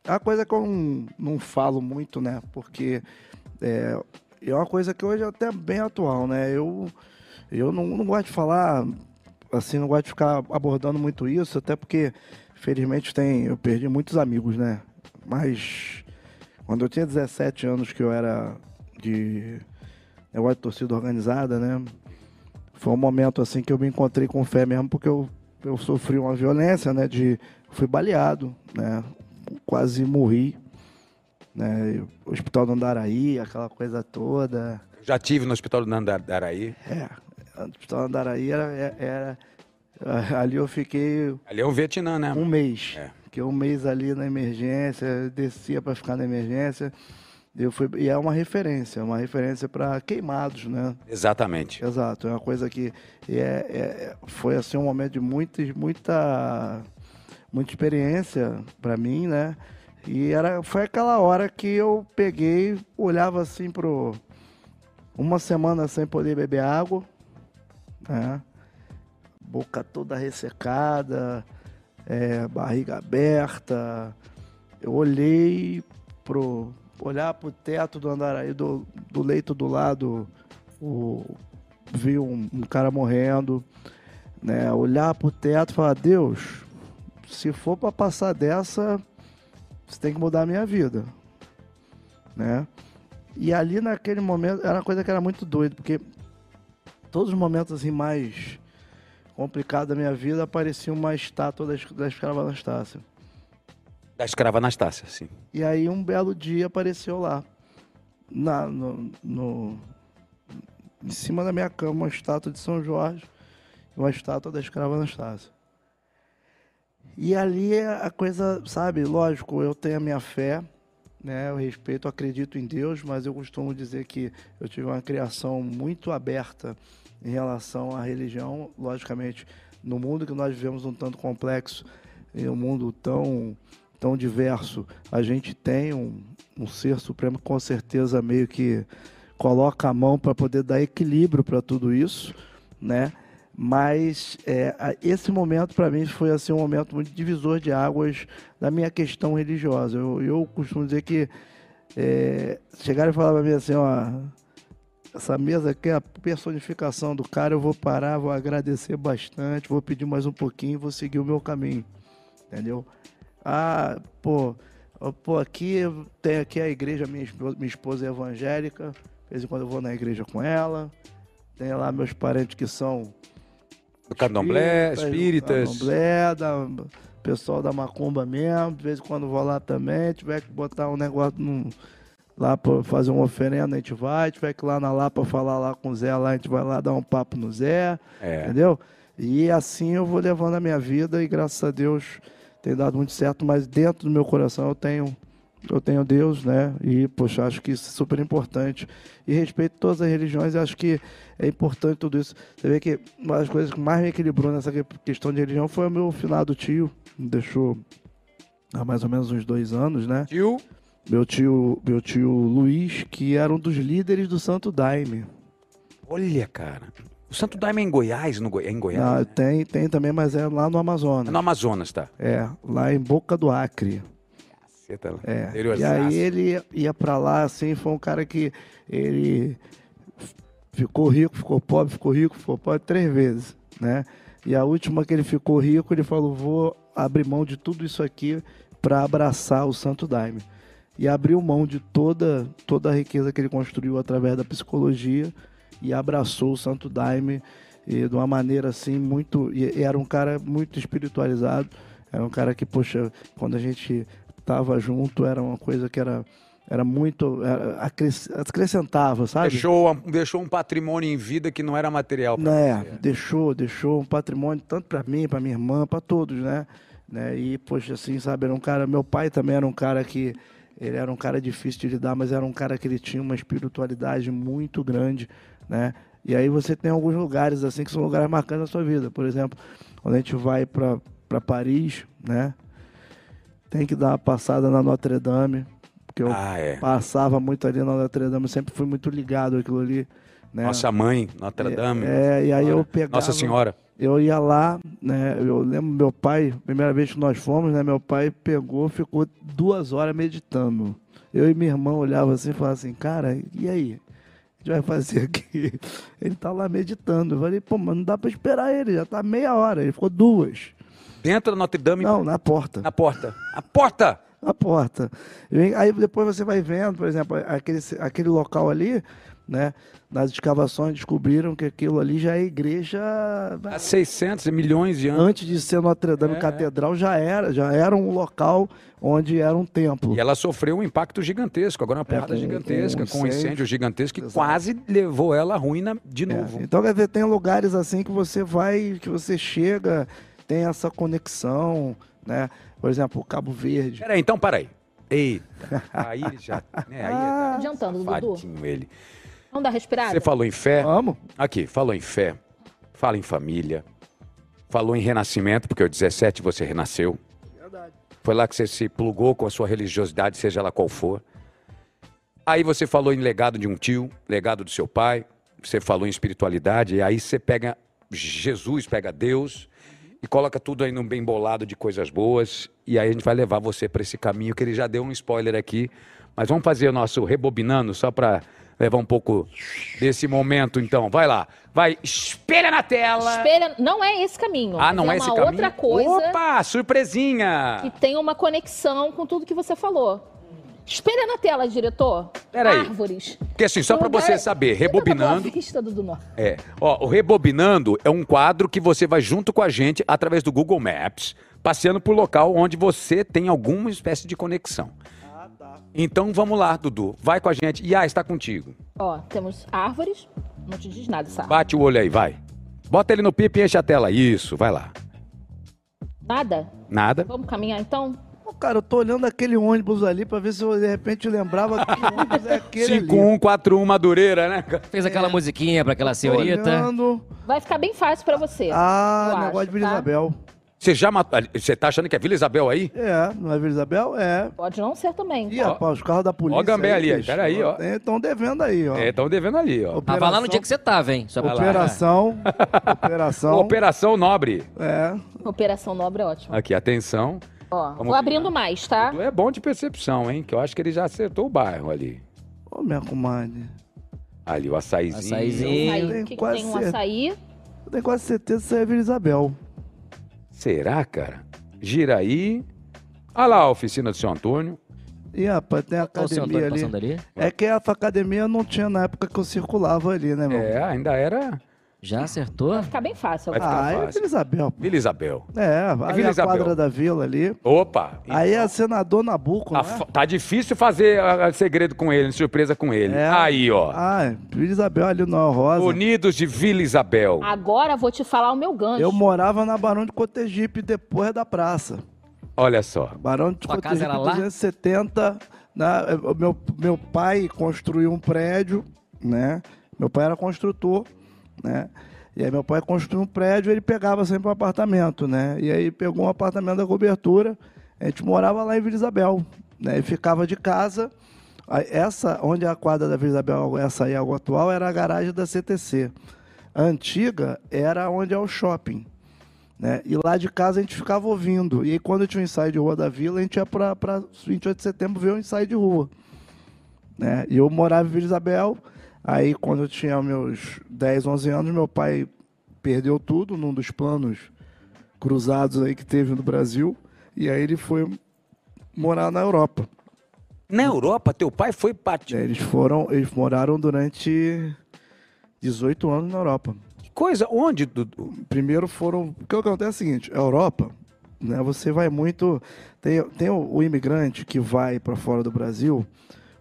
[SPEAKER 5] é uma coisa que eu não, não falo muito, né? Porque é, é uma coisa que hoje é até bem atual, né? Eu, eu não, não gosto de falar, assim, não gosto de ficar abordando muito isso, até porque, felizmente, tem, eu perdi muitos amigos, né? Mas quando eu tinha 17 anos, que eu era de negócio de torcida organizada, né? Foi um momento assim que eu me encontrei com fé mesmo, porque eu, eu sofri uma violência, né? De fui baleado, né? Quase morri, né? Hospital do Andaraí, aquela coisa toda.
[SPEAKER 1] Já tive no hospital do Nandaraí.
[SPEAKER 5] É, o Hospital do Andaraí era, era- ali eu fiquei
[SPEAKER 1] Ali é o Vietnã, né?
[SPEAKER 5] um mês.
[SPEAKER 1] É.
[SPEAKER 5] Fiquei um mês ali na emergência, descia para ficar na emergência. Eu fui, e é uma referência, uma referência para queimados, né?
[SPEAKER 1] Exatamente.
[SPEAKER 5] Exato, é uma coisa que é, é- foi assim um momento de muita, muita, muita experiência para mim, né? E era, foi aquela hora que eu peguei, olhava assim pro uma semana sem poder beber água, né? Boca toda ressecada, é, barriga aberta. Eu olhei pro olhar pro teto do andaraí do, do leito do lado, o, vi um, um cara morrendo, né? Olhar pro teto e falar, Deus, se for para passar dessa, você tem que mudar a minha vida, né? E ali naquele momento era uma coisa que era muito doido, porque todos os momentos assim mais complicados da minha vida aparecia uma estátua da, da escrava Anastácia.
[SPEAKER 1] Da escrava Anastácia, sim.
[SPEAKER 5] E aí um belo dia apareceu lá, na, no, no- em cima da minha cama, uma estátua de São Jorge e uma estátua da escrava Anastácia. E ali é a coisa, sabe, lógico, eu tenho a minha fé, né? Eu respeito, acredito em Deus, mas eu costumo dizer que eu tive uma criação muito aberta em relação à religião, logicamente, no mundo que nós vivemos um tanto complexo, em um mundo tão tão diverso, a gente tem um, um ser supremo que com certeza meio que coloca a mão para poder dar equilíbrio para tudo isso, né? Mas é, esse momento para mim foi assim um momento muito divisor de águas da minha questão religiosa. Eu, eu costumo dizer que é, chegaram e falaram para mim assim, ó, essa mesa aqui é a personificação do cara, eu vou parar, vou agradecer bastante, vou pedir mais um pouquinho, vou seguir o meu caminho, entendeu? Ah, pô, pô, aqui tem aqui a igreja, minha esposa, minha esposa é evangélica, de vez em quando eu vou na igreja com ela. Tem lá meus parentes que são
[SPEAKER 1] Do candomblé, espíritas.
[SPEAKER 5] candomblé, da, pessoal da macumba mesmo, de vez em quando vou lá também, tiver que botar um negócio lá para fazer uma oferenda, a gente vai, tiver que ir lá na Lapa falar lá com o Zé, lá a gente vai lá dar um papo no Zé,
[SPEAKER 1] É.
[SPEAKER 5] entendeu? E assim eu vou levando a minha vida e graças a Deus tem dado muito certo, mas dentro do meu coração eu tenho eu tenho Deus, né? E, poxa, acho que isso é super importante. E respeito todas as religiões, e acho que é importante tudo isso. Você vê que uma das coisas que mais me equilibrou nessa que- questão de religião foi o meu finado tio, me deixou há mais ou menos uns dois anos, né?
[SPEAKER 1] Tio,
[SPEAKER 5] Meu tio, meu tio Luiz, que era um dos líderes do Santo Daime.
[SPEAKER 1] olha, cara. O Santo Daime é em Goiás, no Goi- é em Goiás?
[SPEAKER 5] Não,
[SPEAKER 1] né?
[SPEAKER 5] tem, tem também, mas é lá no Amazonas.
[SPEAKER 1] É no Amazonas, tá?
[SPEAKER 5] É, lá em Boca do Acre.
[SPEAKER 1] Tá.
[SPEAKER 5] É. E aí ele ia, pra lá, assim, foi um cara que ele ficou rico, ficou pobre, ficou rico, ficou pobre três vezes, né? E a última que ele ficou rico, ele falou, vou abrir mão de tudo isso aqui para abraçar o Santo Daime. E abriu mão de toda, toda a riqueza que ele construiu através da psicologia e abraçou o Santo Daime e de uma maneira assim muito. E era um cara muito espiritualizado, era um cara que, poxa, quando a gente tava junto, era uma coisa que era, era muito. Era, acres- acrescentava, sabe?
[SPEAKER 1] Deixou, deixou um patrimônio em vida que não era material. pra
[SPEAKER 5] né,
[SPEAKER 1] você.
[SPEAKER 5] deixou, deixou um patrimônio tanto para mim, para minha irmã, para todos, né? né? E poxa, assim, sabe, era um cara, meu pai também era um cara que ele era um cara difícil de lidar, mas era um cara que ele tinha uma espiritualidade muito grande, né? E aí você tem alguns lugares assim que são lugares marcantes na sua vida. Por exemplo, quando a gente vai para para Paris, né? Tem que dar uma passada na Notre Dame, porque eu
[SPEAKER 1] Ah, é.
[SPEAKER 5] passava muito ali na Notre Dame, sempre fui muito ligado àquilo ali, né?
[SPEAKER 1] Nossa mãe, Notre Dame.
[SPEAKER 5] É, e aí eu pegava.
[SPEAKER 1] Nossa Senhora.
[SPEAKER 5] Eu ia lá, né? Eu lembro meu pai, primeira vez que nós fomos, né? Meu pai pegou, ficou duas horas meditando. Eu e minha irmã olhava assim e falava assim, cara, e aí? A gente vai fazer aqui? Ele tá lá meditando. Eu falei, pô, mas não dá pra esperar ele, já tá meia hora. Ele ficou duas.
[SPEAKER 1] Dentro da Notre Dame,
[SPEAKER 5] Não, na porta.
[SPEAKER 1] na porta. A porta!
[SPEAKER 5] na porta. Aí depois você vai vendo, por exemplo, aquele, aquele local ali, né? Nas escavações descobriram que aquilo ali já é igreja.
[SPEAKER 1] Há 600 milhões de anos.
[SPEAKER 5] Antes de ser Notre Dame
[SPEAKER 1] É.
[SPEAKER 5] Catedral, já era, já era um local onde era um templo.
[SPEAKER 1] E ela sofreu um impacto gigantesco, agora uma porrada
[SPEAKER 5] com-
[SPEAKER 1] gigantesca,
[SPEAKER 5] com
[SPEAKER 1] um
[SPEAKER 5] incêndio.
[SPEAKER 1] incêndio gigantesco que
[SPEAKER 5] Exato.
[SPEAKER 1] quase levou ela à ruína de
[SPEAKER 5] É,
[SPEAKER 1] novo.
[SPEAKER 5] Então, quer dizer, tem lugares assim que você vai, que você chega, tem essa conexão, né? Por exemplo, Cabo Verde.
[SPEAKER 1] Peraí, então peraí. Eita, aí ele já. Né, aí
[SPEAKER 2] Tá
[SPEAKER 1] é
[SPEAKER 2] adiantando, Dudu.
[SPEAKER 1] ele.
[SPEAKER 2] Vamos dar respirada?
[SPEAKER 1] Você falou em fé.
[SPEAKER 5] Vamos?
[SPEAKER 1] Aqui, falou em fé, fala em família, falou em renascimento, porque aos 17 você renasceu. Foi lá que você se plugou com a sua religiosidade, seja ela qual for. Aí você falou em legado de um tio, legado do seu pai, você falou em espiritualidade, e aí você pega Jesus, pega Deus e coloca tudo aí num bem bolado de coisas boas, e aí a gente vai levar você para esse caminho que ele já deu um spoiler aqui. Mas vamos fazer o nosso rebobinando só para levar um pouco desse momento, então. Vai lá. Vai, espelha na tela.
[SPEAKER 2] Espelha, não é esse caminho.
[SPEAKER 1] Ah, não é,
[SPEAKER 2] é
[SPEAKER 1] esse
[SPEAKER 2] uma
[SPEAKER 1] caminho?
[SPEAKER 2] outra coisa
[SPEAKER 1] Opa, surpresinha.
[SPEAKER 2] que tem uma conexão com tudo que você falou. Espelha na tela, diretor.
[SPEAKER 1] Peraí.
[SPEAKER 2] Árvores.
[SPEAKER 1] Porque assim, só para
[SPEAKER 2] lugar-
[SPEAKER 1] você saber,
[SPEAKER 2] tá
[SPEAKER 1] rebobinando.
[SPEAKER 2] vista, Dudu Norte.
[SPEAKER 1] É. Ó, o Rebobinando é um quadro que você vai junto com a gente através do Google Maps, passeando por local onde você tem alguma espécie de conexão. Então vamos lá, Dudu. Vai com a gente. E ah, está contigo.
[SPEAKER 2] Ó, temos árvores. Não te diz nada árvore.
[SPEAKER 1] Bate o olho aí, vai. Bota ele no pipe e enche a tela. Isso, vai lá.
[SPEAKER 2] Nada?
[SPEAKER 1] Nada.
[SPEAKER 2] Vamos caminhar então?
[SPEAKER 5] Pô, cara, eu tô olhando aquele ônibus ali pra ver se eu de repente lembrava que ônibus é aquele ali.
[SPEAKER 1] 5141 Madureira, né?
[SPEAKER 3] Fez aquela musiquinha pra aquela senhorita.
[SPEAKER 5] olhando.
[SPEAKER 2] Vai ficar bem fácil pra você.
[SPEAKER 5] Ah,
[SPEAKER 2] eu
[SPEAKER 5] negócio
[SPEAKER 2] acho,
[SPEAKER 5] de Vila
[SPEAKER 2] tá?
[SPEAKER 5] Isabel.
[SPEAKER 1] Você já matou. Você tá achando que é Vila Isabel aí?
[SPEAKER 5] É, não é Vila Isabel? É.
[SPEAKER 2] Pode não ser também.
[SPEAKER 5] Ih, rapaz, os carros da polícia.
[SPEAKER 1] Ó, Gambé ali,
[SPEAKER 5] bicho,
[SPEAKER 1] peraí, ó.
[SPEAKER 5] Estão devendo aí, ó.
[SPEAKER 1] É, estão devendo ali, ó.
[SPEAKER 3] Tava lá no dia que você tava, hein? Só pra
[SPEAKER 5] Operação. operação.
[SPEAKER 1] Operação Nobre.
[SPEAKER 5] É.
[SPEAKER 2] Operação Nobre é ótimo.
[SPEAKER 1] Aqui, atenção.
[SPEAKER 2] Ó,
[SPEAKER 1] Vamos
[SPEAKER 2] vou abrindo mais, tá?
[SPEAKER 1] É bom de percepção, hein? Que eu acho que ele já acertou o bairro ali.
[SPEAKER 5] Ô, minha comadre.
[SPEAKER 1] Ali, o açaizinho.
[SPEAKER 3] Açaizinho.
[SPEAKER 2] O que, que tem um açaí?
[SPEAKER 5] Eu tenho quase certeza que isso é Vila Isabel.
[SPEAKER 1] Será, cara? Gira aí. Olha lá a oficina do seu Antônio.
[SPEAKER 5] E, rapaz, tem a
[SPEAKER 3] Olha o seu
[SPEAKER 5] academia
[SPEAKER 3] Antônio
[SPEAKER 5] ali.
[SPEAKER 3] passando ali.
[SPEAKER 5] É que essa academia não tinha na época que eu circulava ali, né, meu?
[SPEAKER 1] É, ainda era
[SPEAKER 3] Já acertou?
[SPEAKER 2] Vai ficar bem fácil.
[SPEAKER 1] Vai ficar
[SPEAKER 5] Ah, é
[SPEAKER 1] fácil.
[SPEAKER 5] Vila Isabel. pô.
[SPEAKER 1] Vila Isabel.
[SPEAKER 5] É, ali
[SPEAKER 1] Vila
[SPEAKER 5] a
[SPEAKER 1] Isabel.
[SPEAKER 5] quadra da vila ali.
[SPEAKER 1] Opa!
[SPEAKER 5] Aí é senador Nabuco,
[SPEAKER 1] A
[SPEAKER 5] né?
[SPEAKER 1] Tá difícil fazer ah, ah, segredo com ele, surpresa com ele.
[SPEAKER 5] É.
[SPEAKER 1] Aí, ó.
[SPEAKER 5] Ah, é. Vila Isabel ali no Rosa.
[SPEAKER 1] Unidos de Vila Isabel.
[SPEAKER 2] Agora vou te falar o meu gancho.
[SPEAKER 5] Eu morava na Barão de Cotegipe, depois da praça.
[SPEAKER 1] Olha só.
[SPEAKER 5] Barão de
[SPEAKER 3] Sua casa
[SPEAKER 5] Cotegipe
[SPEAKER 3] era lá?
[SPEAKER 5] 270. Na, o meu, meu pai construiu um prédio, né? Meu pai era construtor, né? E aí meu pai construiu um prédio, ele pegava sempre um apartamento, né? E aí pegou um apartamento da cobertura, a gente morava lá em Vila Isabel, né? E ficava de casa. Essa, onde é a quadra da Vila Isabel, essa aí, a atual, era a garagem da CTC. A antiga era onde é o shopping. Né? E lá de casa a gente ficava ouvindo. E aí, quando tinha um ensaio de rua da vila, a gente ia para 28 de setembro ver o ensaio de rua. Né? E eu morava em Vila Isabel. Aí, quando eu tinha meus 10, 11 anos, meu pai perdeu tudo num dos planos cruzados aí que teve no Brasil. E aí ele foi morar na Europa.
[SPEAKER 1] Na Europa, teu pai foi parte.
[SPEAKER 5] É, Eles foram, eles moraram durante 18 anos na Europa.
[SPEAKER 1] Que coisa, onde, Dudu?
[SPEAKER 5] Primeiro foram. O que acontece é o seguinte: a Europa, né, você vai muito. Tem, tem o, o imigrante que vai para fora do Brasil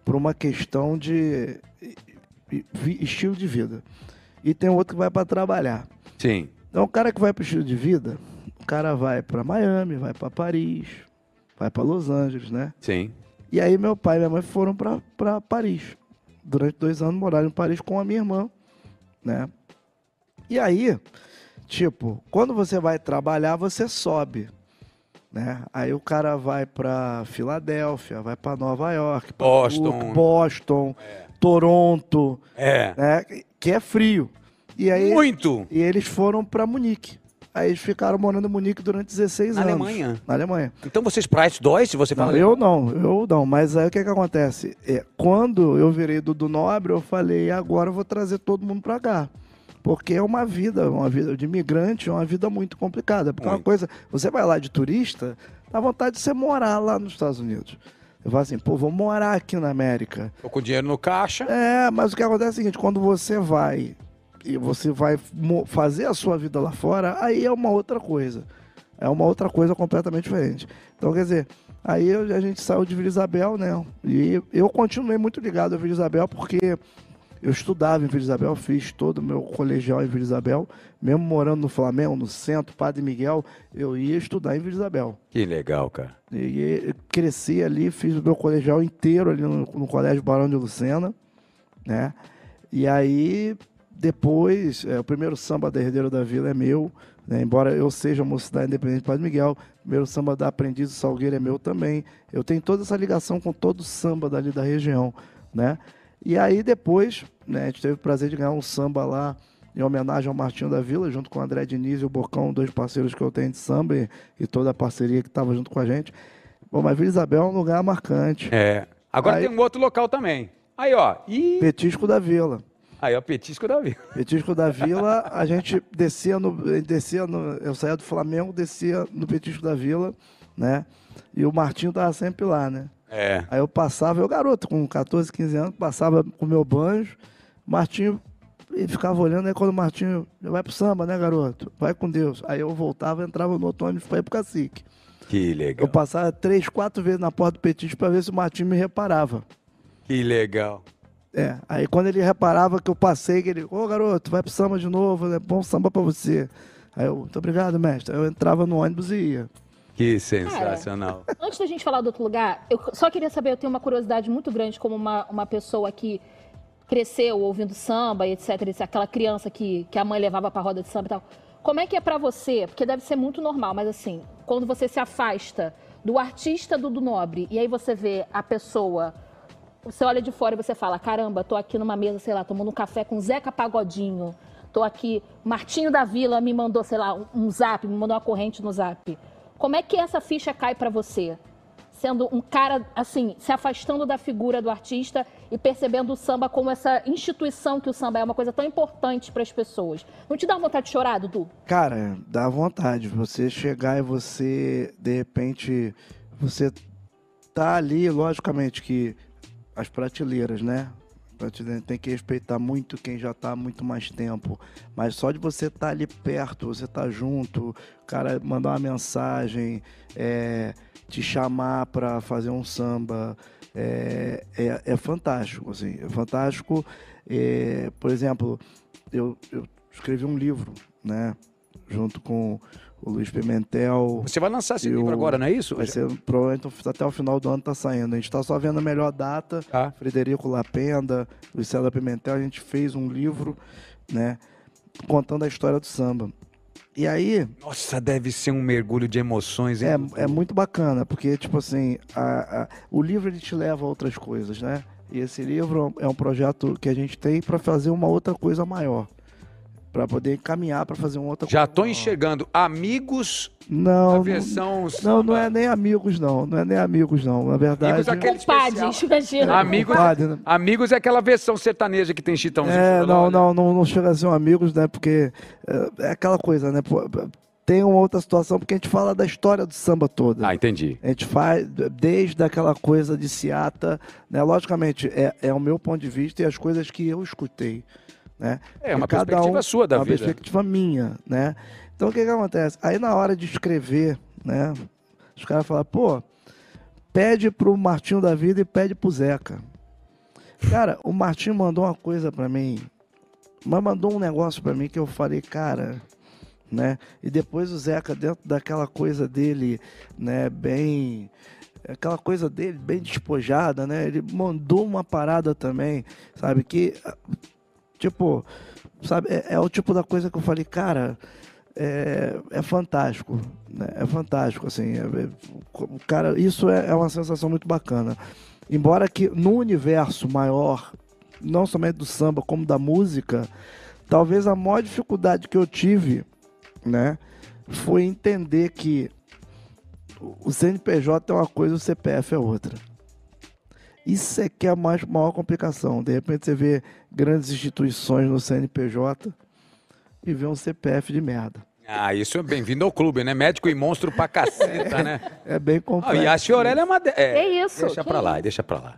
[SPEAKER 5] por uma questão de estilo de vida. E tem outro que vai para trabalhar.
[SPEAKER 1] Sim.
[SPEAKER 5] Então, o cara que vai para estilo de vida, o cara vai para Miami, vai para Paris, vai para Los Angeles, né?
[SPEAKER 1] Sim.
[SPEAKER 5] E aí meu pai e minha mãe foram para Paris. Durante dois anos moraram em Paris com a minha irmã, né? E aí, tipo, quando você vai trabalhar, você sobe, né? Aí o cara vai para Filadélfia, vai para Nova York,
[SPEAKER 1] Boston.
[SPEAKER 5] Brooklyn, Boston, Toronto,
[SPEAKER 1] É.
[SPEAKER 5] né? Que é frio. E aí
[SPEAKER 1] Muito.
[SPEAKER 5] e eles foram para Munique. Aí eles ficaram morando em Munique durante 16
[SPEAKER 1] Na
[SPEAKER 5] anos.
[SPEAKER 1] Alemanha?
[SPEAKER 5] Na Alemanha.
[SPEAKER 1] Então vocês praias dois, se você
[SPEAKER 5] Não,
[SPEAKER 1] fala.
[SPEAKER 5] eu não, eu não. Mas aí o que que acontece? É, quando eu virei do, do Nobre, eu falei, agora eu vou trazer todo mundo pra cá. Porque é uma vida, uma vida de imigrante, é uma vida muito complicada. Porque é uma
[SPEAKER 1] Muito.
[SPEAKER 5] coisa, você vai lá de turista, dá vontade de você morar lá nos Estados Unidos. Eu falo assim, pô, vou morar aqui na América.
[SPEAKER 1] Tô com dinheiro no caixa.
[SPEAKER 5] É, mas o que acontece é o seguinte, quando você vai e você vai fazer a sua vida lá fora, aí é uma outra coisa. É uma outra coisa completamente diferente. Então, quer dizer, aí a gente saiu de Vila Isabel, né? E eu continuei muito ligado a Vila Isabel porque eu estudava em Vila Isabel, fiz todo o meu colegial em Vila Isabel, mesmo morando no Flamengo, no centro, Padre Miguel, eu ia estudar em Vila Isabel.
[SPEAKER 1] Que legal, cara.
[SPEAKER 5] E cresci ali, fiz o meu colegial inteiro ali no, no Colégio Barão de Lucena, né? E aí, depois, é, o primeiro samba da Herdeiro da Vila é meu, né? embora eu seja mocidade independente de Padre Miguel, o primeiro samba da Aprendiz do Salgueiro é meu também. Eu tenho toda essa ligação com todo o samba dali da região, né? E aí depois, né, a gente teve o prazer de ganhar um samba lá em homenagem ao Martinho da Vila, junto com o André Diniz e o Bocão, dois parceiros que eu tenho de samba e, e toda a parceria que estava junto com a gente. Bom, mas Vila Isabel é um lugar marcante.
[SPEAKER 1] É. Agora
[SPEAKER 5] Aí-
[SPEAKER 1] tem um outro local também. Aí, ó. Ih.
[SPEAKER 5] Petisco da Vila.
[SPEAKER 1] Aí, ó, petisco da vida.
[SPEAKER 5] Petisco da Vila, a gente descia no, descia no. Eu saía do Flamengo, descia no Petisco da Vila, né? E o Martinho tava sempre lá, né?
[SPEAKER 1] É.
[SPEAKER 5] Aí eu passava, eu garoto, com 14, 15 anos, passava com o meu banjo, o Martinho ele ficava olhando, aí quando o Martinho, vai pro samba, né, garoto? Vai com Deus. Aí eu voltava, entrava no outro ônibus pra ir pro cacique.
[SPEAKER 1] Que
[SPEAKER 5] Eu
[SPEAKER 1] legal.
[SPEAKER 5] passava três, quatro vezes na porta do Petisco pra ver se o Martinho me reparava.
[SPEAKER 1] Que legal.
[SPEAKER 5] É, aí quando ele reparava que eu passei, que ele, ô garoto, vai pro samba de novo, é bom samba pra você. Aí eu, muito obrigado, mestre. Aí eu entrava no ônibus e ia.
[SPEAKER 1] Que sensacional.
[SPEAKER 2] Antes da gente falar do outro lugar, eu só queria saber, eu tenho uma curiosidade muito grande como uma, uma pessoa que cresceu ouvindo samba e etc, etc, aquela criança que, que a mãe levava pra roda de samba e tal. Como é que é pra você? Porque deve ser muito normal, mas assim, quando você se afasta do artista do, do nobre e aí você vê a pessoa, você olha de fora e você fala, caramba, tô aqui numa mesa, sei lá, tomando um café com Zeca Pagodinho, tô aqui, Martinho da Vila me mandou, sei lá, um, um zap, me mandou uma corrente no zap. Como é que essa ficha cai pra você? Sendo um cara, assim, se afastando da figura do artista e percebendo o samba como essa instituição que o samba é, uma coisa tão importante para as pessoas. Não te dá vontade de chorar, Dudu?
[SPEAKER 5] Cara, dá vontade. Você chegar e você, de repente, você tá ali, logicamente que as prateleiras, né? Tem que respeitar muito quem já tá há muito mais tempo. Mas só de você estar ali perto, você tá junto, o cara mandar uma mensagem, é, te chamar para fazer um samba, é, é, é fantástico, assim. É fantástico. É, por exemplo, eu, eu escrevi um livro, né? Junto com o Luiz Pimentel.
[SPEAKER 1] Você vai lançar esse livro agora, não é isso?
[SPEAKER 5] Vai ser provavelmente até o final do ano tá saindo. A gente tá só vendo a melhor data.
[SPEAKER 1] Tá.
[SPEAKER 5] Frederico Lapenda, César Pimentel, a gente fez um livro, né? Contando a história do samba. E aí,
[SPEAKER 1] Nossa, deve ser um mergulho de emoções, hein?
[SPEAKER 5] é, é muito bacana, porque, tipo assim, a- a- o livro ele te leva a outras coisas, né? E esse livro é um projeto que a gente tem para fazer uma outra coisa maior. Para poder caminhar para fazer uma outra
[SPEAKER 1] Já tô enxergando amigos
[SPEAKER 5] Não,
[SPEAKER 1] a
[SPEAKER 5] não,
[SPEAKER 1] versão
[SPEAKER 5] não, não
[SPEAKER 1] samba.
[SPEAKER 5] é nem amigos, não. Não é nem amigos, não. Na verdade.
[SPEAKER 1] Amigos aquele
[SPEAKER 2] Compadres,
[SPEAKER 1] especial.
[SPEAKER 2] imagina.
[SPEAKER 1] Amigos,
[SPEAKER 5] Compadre, né?
[SPEAKER 1] amigos é aquela versão sertaneja que tem chitãozinho.
[SPEAKER 5] É, não,
[SPEAKER 1] né?
[SPEAKER 5] não, não, não chega a ser um amigos, né? Porque é, é aquela coisa, né? Pô, tem uma outra situação, porque a gente fala da história do samba toda.
[SPEAKER 1] Ah, entendi.
[SPEAKER 5] A gente faz desde aquela coisa de Seata, né? Logicamente, é, é o meu ponto de vista e as coisas que eu escutei, né?
[SPEAKER 1] É uma perspectiva sua da
[SPEAKER 5] uma
[SPEAKER 1] vida.
[SPEAKER 5] perspectiva minha, né? Então, o que que acontece? Aí, na hora de escrever, né? Os caras falam, pô, pede pro Martinho da Vida e pede pro Zeca. Cara, o Martinho mandou uma coisa pra mim, mas mandou um negócio pra mim que eu falei, cara, né? E depois o Zeca, dentro daquela coisa dele, né, bem. Aquela coisa dele bem despojada, né? Ele mandou uma parada também, sabe? Que, tipo, sabe? É, é o tipo da coisa que eu falei, cara, é, é fantástico, né? É fantástico, assim. é- é- cara, isso é, é uma sensação muito bacana. Embora que no universo maior, não somente do samba, como da música, talvez a maior dificuldade que eu tive, né, foi entender que o CNPJ é uma coisa e o CPF é outra. Isso é que é a mais, maior complicação. De repente você vê grandes instituições no CNPJ e vê um CPF de merda.
[SPEAKER 1] Ah, isso é bem-vindo ao clube, né? Médico e monstro pra caceta, né?
[SPEAKER 5] É bem
[SPEAKER 1] Ah,
[SPEAKER 5] complexo.
[SPEAKER 1] e a Fiorella é uma... De... É,
[SPEAKER 2] Que isso?
[SPEAKER 1] Deixa
[SPEAKER 2] Que
[SPEAKER 1] pra lá,
[SPEAKER 2] isso?
[SPEAKER 1] deixa pra lá.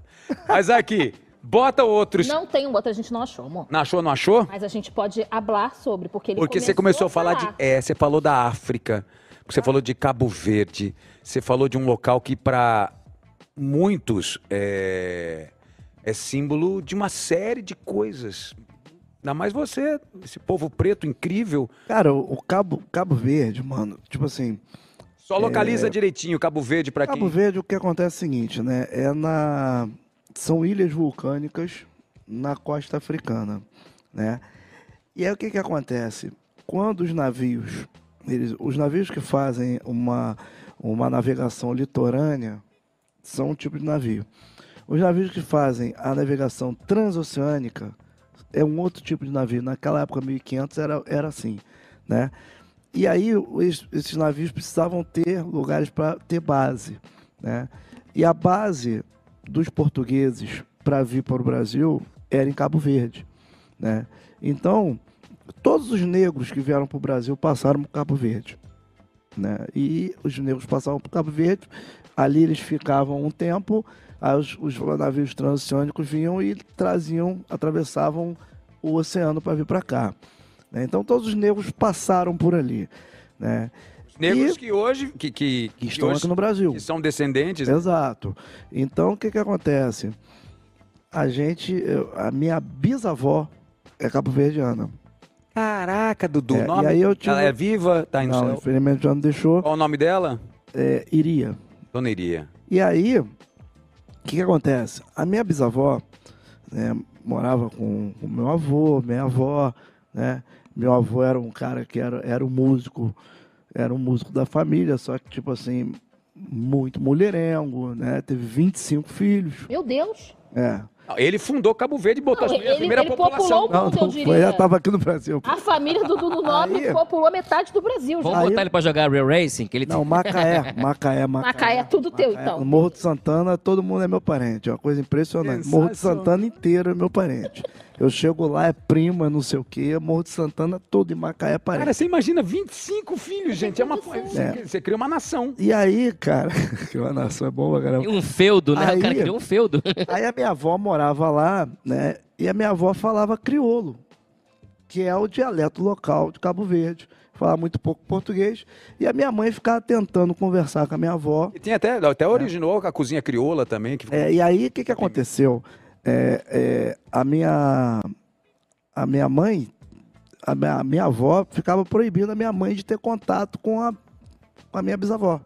[SPEAKER 1] Mas aqui, bota outros...
[SPEAKER 2] Não tem um outro, a gente não achou, amor.
[SPEAKER 1] Não achou, não achou?
[SPEAKER 2] Mas a gente pode hablar sobre, porque ele
[SPEAKER 1] Porque você começou a falar de.
[SPEAKER 2] falar.
[SPEAKER 1] É, você falou da África, você falou de Cabo Verde, você falou de um local que para muitos é, é símbolo de uma série de coisas. Ainda mais você, esse povo preto incrível.
[SPEAKER 5] Cara, o Cabo, Cabo Verde, mano, tipo assim,
[SPEAKER 1] Só localiza direitinho Cabo Verde para
[SPEAKER 5] Cabo
[SPEAKER 1] quem.
[SPEAKER 5] Verde, o que acontece é o seguinte, né? É na. São ilhas vulcânicas na costa africana, né? E aí o que que acontece? Quando os navios, eles, os navios que fazem uma, uma navegação litorânea são um tipo de navio. Os navios que fazem a navegação transoceânica é um outro tipo de navio. Naquela época, 1500, era, era assim, né? E aí esses navios precisavam ter lugares para ter base, né? E a base dos portugueses para vir para o Brasil era em Cabo Verde, né? Então, todos os negros que vieram para o Brasil passaram por Cabo Verde, né? E os negros passavam por Cabo Verde, ali eles ficavam um tempo, os, os navios transoceânicos vinham e traziam, atravessavam o oceano para vir para cá. né? Então todos os negros passaram por ali, né?
[SPEAKER 1] Os negros
[SPEAKER 5] E-
[SPEAKER 1] que hoje. Que, que,
[SPEAKER 5] Que estão
[SPEAKER 1] hoje-
[SPEAKER 5] aqui no Brasil.
[SPEAKER 1] que são descendentes.
[SPEAKER 5] Exato. Então, o que que acontece? A gente, a minha bisavó é cabo-verdiana.
[SPEAKER 1] Caraca, Dudu.
[SPEAKER 5] É,
[SPEAKER 1] nome...
[SPEAKER 5] e aí eu tive-
[SPEAKER 1] Ela é viva? Tá no
[SPEAKER 5] Não,
[SPEAKER 1] céu?
[SPEAKER 5] infelizmente já não deixou.
[SPEAKER 1] Qual o nome dela?
[SPEAKER 5] É, iria.
[SPEAKER 1] Dona Iria.
[SPEAKER 5] E aí, o que, que acontece? A minha bisavó né, morava com o meu avô, minha avó, né? Meu avô era um cara que era, era um músico, era um músico da família, só que, tipo assim, muito mulherengo, né? Teve 25 filhos.
[SPEAKER 2] Meu Deus.
[SPEAKER 5] É.
[SPEAKER 1] Não, Ele fundou Cabo Verde e botou
[SPEAKER 2] Não,
[SPEAKER 1] a primeira,
[SPEAKER 2] ele- ele
[SPEAKER 1] população.
[SPEAKER 2] populou-
[SPEAKER 5] Não,
[SPEAKER 2] Como eu
[SPEAKER 5] não
[SPEAKER 2] diria?
[SPEAKER 5] já estava aqui no Brasil.
[SPEAKER 2] A família do Dudu Nobre
[SPEAKER 5] Aí-
[SPEAKER 2] populou metade do Brasil,
[SPEAKER 3] Vamos
[SPEAKER 2] já.
[SPEAKER 5] Aí-
[SPEAKER 3] botar ele pra jogar Real Racing? Que ele
[SPEAKER 5] Não, Macaé, Macaé, Macaé.
[SPEAKER 2] Macaé é tudo teu, então.
[SPEAKER 5] No Morro de Santana, todo mundo é meu parente. É uma coisa impressionante. Morro de. Santana inteiro é meu parente. Eu chego lá, é prima, não sei o quê. Morro de Santana, todo em Macaé é parente.
[SPEAKER 1] Cara, você imagina 25 filhos, gente. É uma, você,
[SPEAKER 5] É.
[SPEAKER 1] você cria uma nação.
[SPEAKER 5] E aí, cara, que uma nação é bom pra caramba.
[SPEAKER 3] Um feudo, né?
[SPEAKER 5] Aí-
[SPEAKER 3] O cara criou um feudo.
[SPEAKER 5] Aí a minha avó morava lá, né? E a minha avó falava crioulo, que é o dialeto local de Cabo Verde. Falava muito pouco português. E a minha mãe ficava tentando conversar com a minha avó.
[SPEAKER 1] E tem até, até originou a cozinha crioula também. Que...
[SPEAKER 5] É, e aí, o que, que aconteceu? É, é, a, minha, a minha mãe, a minha, a minha avó, ficava proibindo a minha mãe de ter contato com a, com a minha bisavó.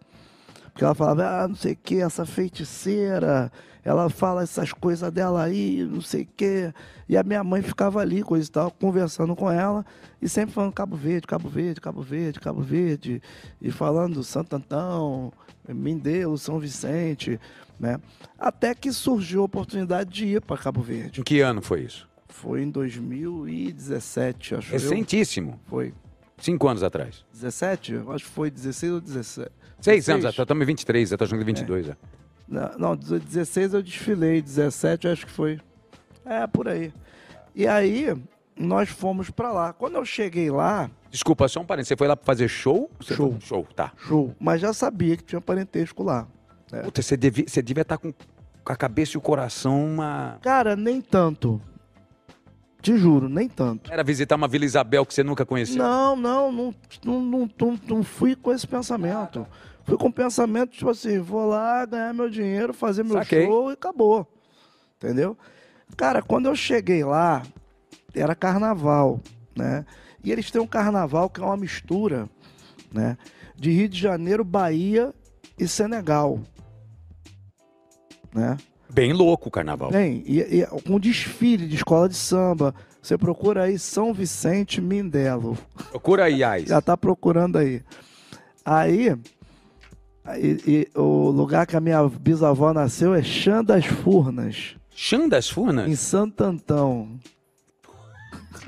[SPEAKER 5] Porque ela falava, ah, não sei o que, essa feiticeira, ela fala essas coisas dela aí, não sei o que. E a minha mãe ficava ali, coisa e tal, conversando com ela, e sempre falando Cabo Verde, Cabo Verde, Cabo Verde, Cabo Verde, e falando Santo Antão, Mindelo, São Vicente, né? Até que surgiu a oportunidade de ir para Cabo Verde.
[SPEAKER 1] Em que ano foi isso?
[SPEAKER 5] Foi em 2017, acho eu.
[SPEAKER 1] Recentíssimo.
[SPEAKER 5] Foi.
[SPEAKER 1] Cinco anos atrás.
[SPEAKER 5] 17? Eu acho que foi 16 ou 17.
[SPEAKER 1] Seis anos atrás. Estamos em 23, eu tô achando que 22. É.
[SPEAKER 5] Não, não, 16 eu desfilei, 17 eu acho que foi. É, por aí. E aí, nós fomos pra lá. Quando eu cheguei lá,
[SPEAKER 1] Desculpa, só um parênteses. Você foi lá pra fazer show? Você
[SPEAKER 5] Show.
[SPEAKER 1] foi- Show, tá.
[SPEAKER 5] show, mas já sabia que tinha parentesco lá. É.
[SPEAKER 1] Puta, você devia, você devia estar com, com a cabeça e o coração uma...
[SPEAKER 5] Cara, nem tanto. Te juro, nem tanto.
[SPEAKER 1] Era visitar uma Vila Isabel que você nunca conheceu.
[SPEAKER 5] Não, não, não, não, não, não, não fui com esse pensamento. Fui com o pensamento, tipo assim, vou lá ganhar meu dinheiro, fazer meu
[SPEAKER 1] Saquei.
[SPEAKER 5] show e acabou. Entendeu? Cara, quando eu cheguei lá, era carnaval, né? E eles têm um carnaval que é uma mistura, né? De Rio de Janeiro, Bahia e Senegal. Né?
[SPEAKER 1] Bem louco o carnaval.
[SPEAKER 5] Tem, e, e um desfile de escola de samba. Você procura aí São Vicente Mindelo.
[SPEAKER 1] Procura aí, Ais.
[SPEAKER 5] Já tá procurando aí. Aí, aí- e o lugar que a minha bisavó nasceu é Chã das Furnas,
[SPEAKER 1] Chão das Furnas?
[SPEAKER 5] em Santo Antão.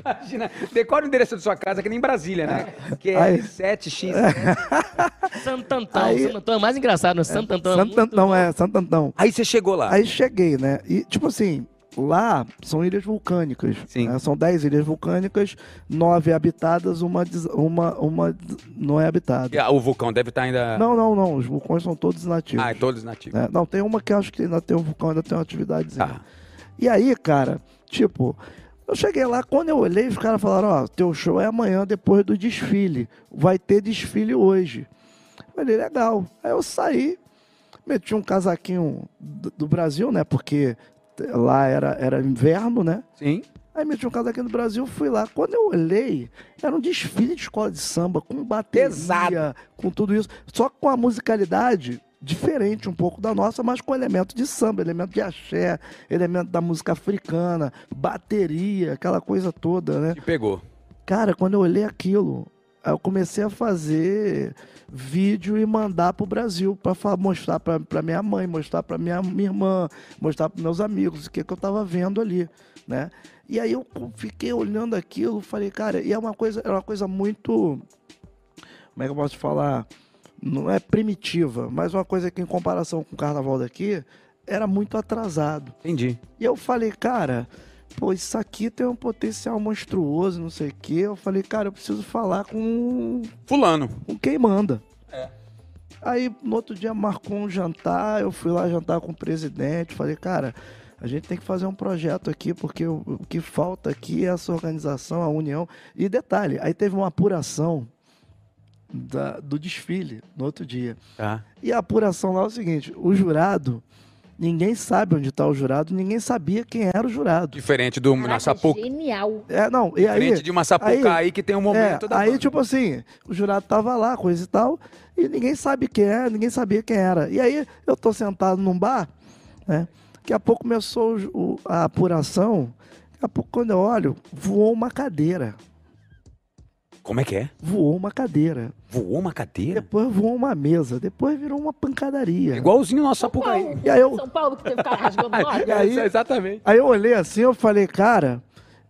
[SPEAKER 1] Imagina, decore o endereço da sua casa, que nem Brasília, né? Que é
[SPEAKER 5] Aí-
[SPEAKER 1] 7X.
[SPEAKER 3] Santantão.
[SPEAKER 5] Aí-
[SPEAKER 3] Santantão é mais engraçado, né? Santantão. é
[SPEAKER 5] é, Santo Antão.
[SPEAKER 1] Aí você chegou lá.
[SPEAKER 5] Aí cheguei, né? E, tipo assim, lá são ilhas vulcânicas.
[SPEAKER 1] Sim.
[SPEAKER 5] né? São 10 ilhas vulcânicas, nove habitadas, uma, uma, uma não é habitada.
[SPEAKER 1] E, ah, O vulcão deve estar ainda.
[SPEAKER 5] Não, não, não. Os vulcões são todos nativos.
[SPEAKER 1] Ah, é todos nativos.
[SPEAKER 5] né? Não, tem uma que eu acho que ainda tem um vulcão, ainda tem uma atividadezinha.
[SPEAKER 1] Tá.
[SPEAKER 5] E aí, cara, tipo, eu cheguei lá, quando eu olhei, os caras falaram, ó, teu show é amanhã depois do desfile. Vai ter desfile hoje. Eu falei, legal. Aí eu saí, meti um casaquinho do, do Brasil, né? Porque lá era, era inverno, né?
[SPEAKER 1] Sim.
[SPEAKER 5] Aí meti um casaquinho do Brasil, fui lá. Quando eu olhei, era um desfile de escola de samba, com bateria,
[SPEAKER 1] Pesado.
[SPEAKER 5] com tudo isso. Só com a musicalidade diferente um pouco da nossa, mas com elemento de samba, elemento de axé, elemento da música africana, bateria, aquela coisa toda, né?
[SPEAKER 1] Te pegou.
[SPEAKER 5] Cara, quando eu olhei aquilo, eu comecei a fazer vídeo e mandar pro Brasil para mostrar pra, pra minha mãe, mostrar pra minha, minha irmã, mostrar pros meus amigos o que, que eu tava vendo ali, né? E aí eu fiquei olhando aquilo, falei, cara, e é uma coisa, é uma coisa muito como é que eu posso falar? Não é primitiva, mas uma coisa que em comparação com o carnaval daqui era muito atrasado.
[SPEAKER 1] Entendi.
[SPEAKER 5] E eu falei, cara, pô, isso aqui tem um potencial monstruoso, não sei o quê. Eu falei, cara, eu preciso falar com,
[SPEAKER 1] Fulano.
[SPEAKER 5] com quem manda. Aí, no outro dia, marcou um jantar, eu fui lá jantar com o presidente, falei, cara, a gente tem que fazer um projeto aqui, porque o, o que falta aqui é essa organização, a união. E detalhe, aí teve uma apuração da- do desfile no outro dia.
[SPEAKER 1] Tá.
[SPEAKER 5] E a apuração lá é o seguinte: o jurado, ninguém sabe onde está o jurado, ninguém sabia quem era o jurado.
[SPEAKER 1] Diferente do
[SPEAKER 2] Caraca,
[SPEAKER 1] Sapuca.
[SPEAKER 2] genial.
[SPEAKER 5] É, não, e aí.
[SPEAKER 1] Diferente de uma Sapuca aí, que tem um
[SPEAKER 5] é,
[SPEAKER 1] momento da
[SPEAKER 5] aí,
[SPEAKER 1] banda.
[SPEAKER 5] tipo assim, o jurado tava lá, coisa e tal, e ninguém sabe quem é, ninguém sabia quem era. E aí, eu tô sentado num bar, né? Daqui a pouco começou o- o- a apuração. Daqui a pouco, quando eu olho, voou uma cadeira.
[SPEAKER 1] Como é que é?
[SPEAKER 5] Voou uma cadeira.
[SPEAKER 1] Voou uma cadeira?
[SPEAKER 5] Depois voou uma mesa. Depois virou uma pancadaria.
[SPEAKER 1] Igualzinho o nosso Sapucaí.
[SPEAKER 5] E aí eu,
[SPEAKER 2] São Paulo que teve cara rasgando.
[SPEAKER 5] E aí-
[SPEAKER 1] exatamente.
[SPEAKER 5] Aí eu olhei assim, eu falei, cara,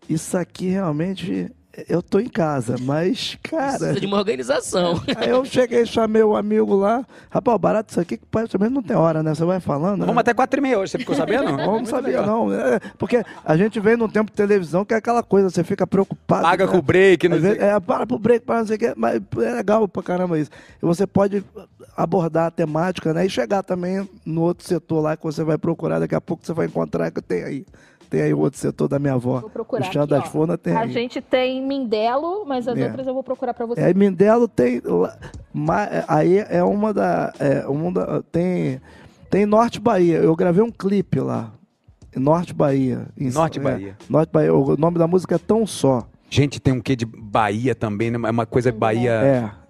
[SPEAKER 5] isso aqui realmente eu tô em casa, mas, cara.
[SPEAKER 3] Precisa de uma organização.
[SPEAKER 5] Aí eu cheguei, chamei o amigo lá. Rapaz, barato isso aqui que praticamente não tem hora, né? Você vai falando.
[SPEAKER 1] Vamos
[SPEAKER 5] né?
[SPEAKER 1] até quatro e meia hoje, você ficou sabendo?
[SPEAKER 5] Não, não sabia,
[SPEAKER 1] legal.
[SPEAKER 5] não. É, porque a gente vem num tempo de televisão que é aquela coisa, você fica preocupado.
[SPEAKER 1] Paga
[SPEAKER 5] né?
[SPEAKER 1] com o break, não sei.
[SPEAKER 5] É, para pro break, para não sei o quê, mas é legal pra caramba isso. E você pode abordar a temática, né? E chegar também no outro setor lá que você vai procurar, daqui a pouco você vai encontrar que tem aí. Tem aí o outro setor da minha avó.
[SPEAKER 2] Vou procurar
[SPEAKER 5] O chão
[SPEAKER 2] aqui,
[SPEAKER 5] das
[SPEAKER 2] ó.
[SPEAKER 5] Furnas tem
[SPEAKER 2] A
[SPEAKER 5] aí.
[SPEAKER 2] gente tem Mindelo, mas as
[SPEAKER 5] É.
[SPEAKER 2] outras eu vou procurar pra você.
[SPEAKER 5] É, Mindelo tem. aí é uma da. É, uma da tem, tem Norte Bahia. Eu gravei um clipe lá. Norte Bahia. em-
[SPEAKER 1] Norte
[SPEAKER 5] é,
[SPEAKER 1] Bahia.
[SPEAKER 5] Norte Bahia. O nome da música é Tão Só.
[SPEAKER 1] Gente, tem um quê de Bahia também, né? É uma coisa Bahia,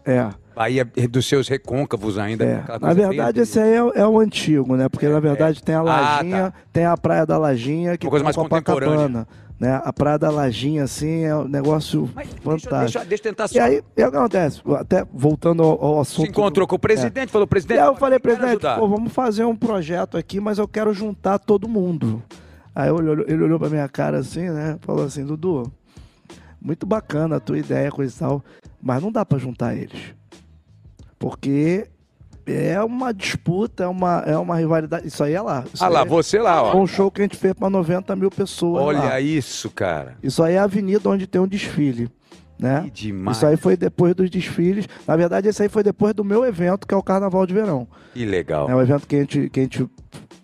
[SPEAKER 5] É, é.
[SPEAKER 1] Bahia dos seus recôncavos ainda.
[SPEAKER 5] é. Na verdade,
[SPEAKER 1] bem-
[SPEAKER 5] esse aí é, é o antigo, né? Porque na verdade tem a
[SPEAKER 1] Ah,
[SPEAKER 5] Lajinha,
[SPEAKER 1] tá.
[SPEAKER 5] tem a Praia da Lajinha, que
[SPEAKER 1] Uma coisa mais
[SPEAKER 5] Copacabana. Né? A Praia da Lajinha, assim, é um negócio
[SPEAKER 1] Mas deixa,
[SPEAKER 5] fantástico.
[SPEAKER 1] deixa, deixa eu tentar
[SPEAKER 5] E aí, e aí o que acontece? Até voltando ao, ao
[SPEAKER 1] Se
[SPEAKER 5] assunto.
[SPEAKER 1] encontrou
[SPEAKER 5] do-
[SPEAKER 1] com o presidente, falou,
[SPEAKER 5] E
[SPEAKER 1] presidente.
[SPEAKER 5] aí eu falei, presidente, pô, vamos fazer um projeto aqui, mas eu quero juntar todo mundo. Aí ele olhou, ele olhou pra minha cara assim, né? Falou assim, Dudu, muito bacana a tua ideia, coisa e tal, mas não dá pra juntar eles. Porque é uma disputa, é uma, é uma rivalidade. Isso aí é lá. Isso
[SPEAKER 1] Ah lá,
[SPEAKER 5] é-
[SPEAKER 1] você lá,
[SPEAKER 5] Foi
[SPEAKER 1] ó.
[SPEAKER 5] um show que a gente fez pra 90 mil pessoas.
[SPEAKER 1] Olha
[SPEAKER 5] lá.
[SPEAKER 1] isso, cara.
[SPEAKER 5] Isso aí é a avenida onde tem um desfile. Né?
[SPEAKER 1] Que demais.
[SPEAKER 5] Isso aí foi depois dos desfiles. Na verdade, esse aí foi depois do meu evento, que é o Carnaval de Verão.
[SPEAKER 1] Que legal.
[SPEAKER 5] É um evento que a gente, que a gente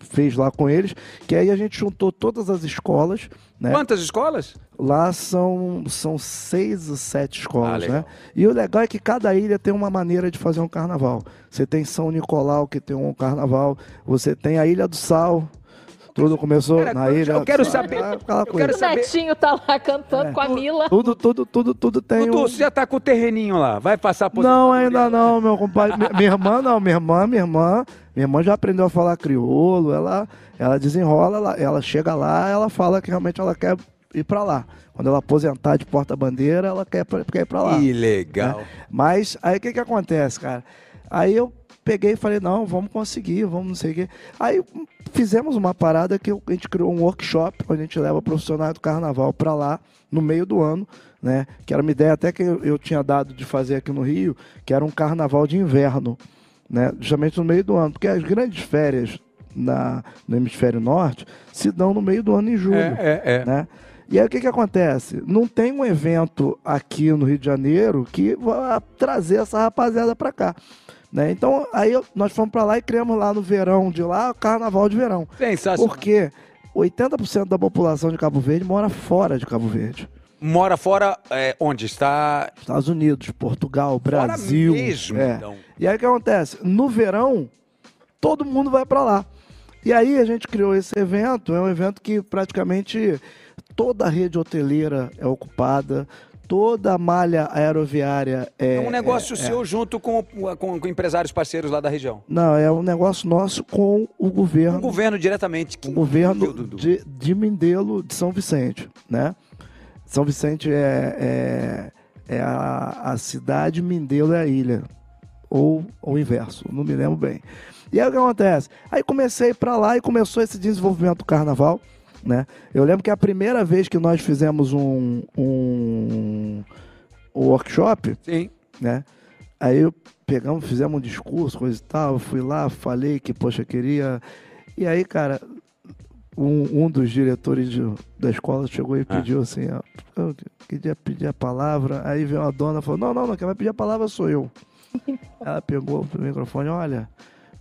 [SPEAKER 5] fez lá com eles, que aí a gente juntou todas as escolas, né?
[SPEAKER 1] Quantas escolas?
[SPEAKER 5] Lá são, são seis ou sete
[SPEAKER 1] Ah,
[SPEAKER 5] escolas,
[SPEAKER 1] legal.
[SPEAKER 5] né? E o legal é que cada ilha tem uma maneira de fazer um carnaval. Você tem São Nicolau, que tem um carnaval. Você tem a Ilha do Sal. Tudo começou
[SPEAKER 1] Cara,
[SPEAKER 5] na
[SPEAKER 1] eu-
[SPEAKER 5] ilha.
[SPEAKER 1] eu quero saber- eu quero
[SPEAKER 2] O
[SPEAKER 1] saber-
[SPEAKER 2] Netinho tá lá cantando
[SPEAKER 5] É.
[SPEAKER 2] com a Mila.
[SPEAKER 5] Tudo, tudo, tudo, tudo tem
[SPEAKER 1] Dudu,
[SPEAKER 5] um...
[SPEAKER 1] você já tá com o terreninho lá. Vai passar por.
[SPEAKER 5] Não, ainda não, meu compadre. Mi- minha irmã não, minha irmã, minha irmã, minha irmã já aprendeu a falar crioulo, ela, ela desenrola, ela, ela chega lá, ela fala que realmente ela quer ir pra lá. Quando ela aposentar de porta-bandeira, ela quer, quer ir pra lá.
[SPEAKER 1] Que legal.
[SPEAKER 5] né? Mas aí o que que acontece, cara? Aí eu peguei e falei, não, vamos conseguir, vamos não sei o quê. Aí hum, fizemos uma parada que eu- a gente criou um workshop, onde a gente leva profissionais do carnaval pra lá, no meio do ano, né? Que era uma ideia até que eu, eu tinha dado de fazer aqui no Rio, que era um carnaval de inverno, né? Justamente no meio do ano, porque as grandes férias na, no hemisfério norte se dão no meio do ano em julho
[SPEAKER 1] É, é, é.
[SPEAKER 5] né? E aí o que, que acontece? Não tem um evento aqui no Rio de Janeiro que vá trazer essa rapaziada pra cá. Né? Então, aí nós fomos pra lá e criamos lá no verão de lá o carnaval de verão.
[SPEAKER 1] Sensacional.
[SPEAKER 5] Porque 80% da população de Cabo Verde mora fora de Cabo Verde.
[SPEAKER 1] Mora fora, é, onde está?
[SPEAKER 5] Estados Unidos, Portugal,
[SPEAKER 1] Fora
[SPEAKER 5] Brasil.
[SPEAKER 1] mesmo,
[SPEAKER 5] é.
[SPEAKER 1] então.
[SPEAKER 5] E aí o que acontece? No verão, todo mundo vai para lá. E aí a gente criou esse evento, é um evento que praticamente toda a rede hoteleira é ocupada, toda a malha aeroviária é.
[SPEAKER 1] É um negócio
[SPEAKER 5] é-
[SPEAKER 1] seu junto com, com, com empresários parceiros lá da região.
[SPEAKER 5] Não, é um negócio nosso com o governo.
[SPEAKER 1] O governo diretamente. Que
[SPEAKER 5] o governo de, de Mindelo de São Vicente, né? São Vicente é, é, é a, a cidade, Mindelo é a ilha. Ou o inverso, não me lembro bem. E aí o que acontece? Aí comecei para lá e começou esse desenvolvimento do carnaval, né? Eu lembro que a primeira vez que nós fizemos um, um, um workshop,
[SPEAKER 1] Sim.
[SPEAKER 5] né? Aí eu pegamos, fizemos um discurso, coisa e tal, fui lá, falei que, poxa, queria. E aí, cara, um, um dos diretores de- da escola chegou e pediu assim, ó, eu queria pedir a palavra, aí veio a dona e falou, não, não, não, quem vai pedir a palavra sou eu. Ela pegou o microfone, olha,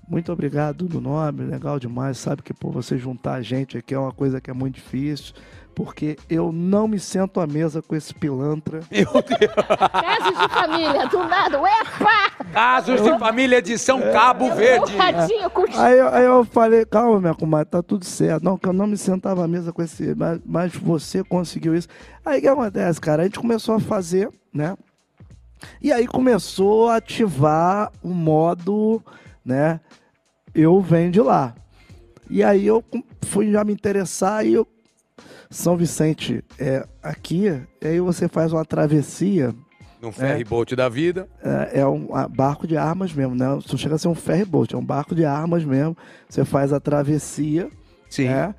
[SPEAKER 5] muito obrigado do nome, legal demais, sabe que por você juntar a gente aqui é uma coisa que é muito difícil, porque eu não me sento à mesa com esse pilantra.
[SPEAKER 2] Casos de família, do nada. Epa!
[SPEAKER 1] Casos de família de São Cabo Verde.
[SPEAKER 2] Porradinho com
[SPEAKER 5] Aí, eu- aí eu falei, calma, minha comadre, tá tudo certo. Não, que eu não me sentava à mesa com esse. Mas, mas você conseguiu isso. Aí o que acontece, cara? A gente começou a fazer, né? E aí começou a ativar o modo, né? Eu venho de lá. E aí eu fui já me interessar e eu. São Vicente é aqui, e aí você faz uma travessia
[SPEAKER 1] Num ferry boat da vida.
[SPEAKER 5] é, é um barco de armas mesmo, né? Não chega a ser um ferry boat, é um barco de armas mesmo. Você faz a travessia,
[SPEAKER 1] Sim.
[SPEAKER 5] né?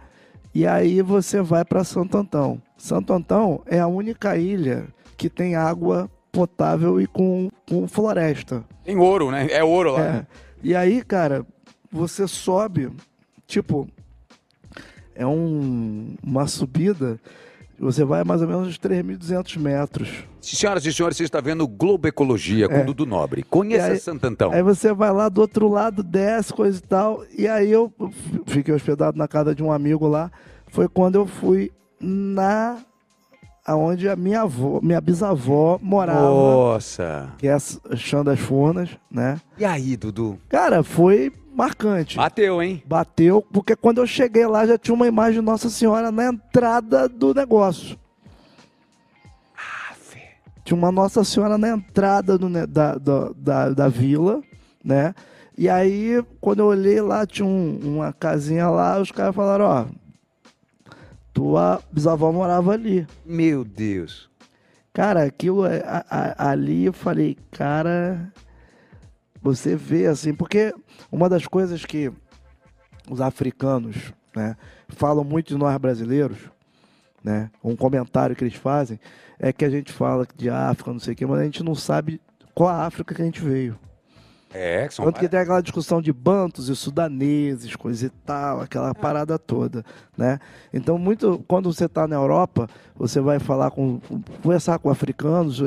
[SPEAKER 5] E aí você vai para Santo Antão. Santo Antão é a única ilha que tem água potável e com, com floresta.
[SPEAKER 1] Tem ouro, né? É ouro lá.
[SPEAKER 5] É. E aí, cara, você sobe, tipo, é um, uma subida, você vai mais ou menos uns 3.200 metros.
[SPEAKER 1] Senhoras e senhores, você está vendo Globo Ecologia com
[SPEAKER 5] É.
[SPEAKER 1] Dudu Nobre. Conheça
[SPEAKER 5] E aí-
[SPEAKER 1] Santo Antão.
[SPEAKER 5] Aí você vai lá do outro lado, desce, coisa e tal. E aí eu fiquei hospedado na casa de um amigo lá. Foi quando eu fui na. Aonde a minha avó, minha bisavó morava.
[SPEAKER 1] Nossa.
[SPEAKER 5] Que é a Chão das Furnas, né?
[SPEAKER 1] E aí, Dudu?
[SPEAKER 5] Cara, foi marcante.
[SPEAKER 1] Bateu, hein?
[SPEAKER 5] Bateu, porque quando eu cheguei lá já tinha uma imagem de Nossa Senhora na entrada do negócio. Tinha uma Nossa Senhora na entrada do da, da, da, da vila, né? E aí, quando eu olhei lá, tinha um- uma casinha lá, os caras falaram, ó, tua bisavó morava ali.
[SPEAKER 1] Meu Deus.
[SPEAKER 5] Cara, aquilo é- a- a- ali eu falei, cara, você vê assim, porque uma das coisas que os africanos né? Falam muito de nós brasileiros, né? Um comentário que eles fazem é que a gente fala de África, não sei o quê, mas a gente não sabe qual a África que a gente veio.
[SPEAKER 1] É, que são
[SPEAKER 5] Tanto que tem aquela discussão de bantos e sudaneses, coisa e tal, aquela parada toda, né? Então, muito, quando você está na Europa, você vai falar com, conversar com africanos,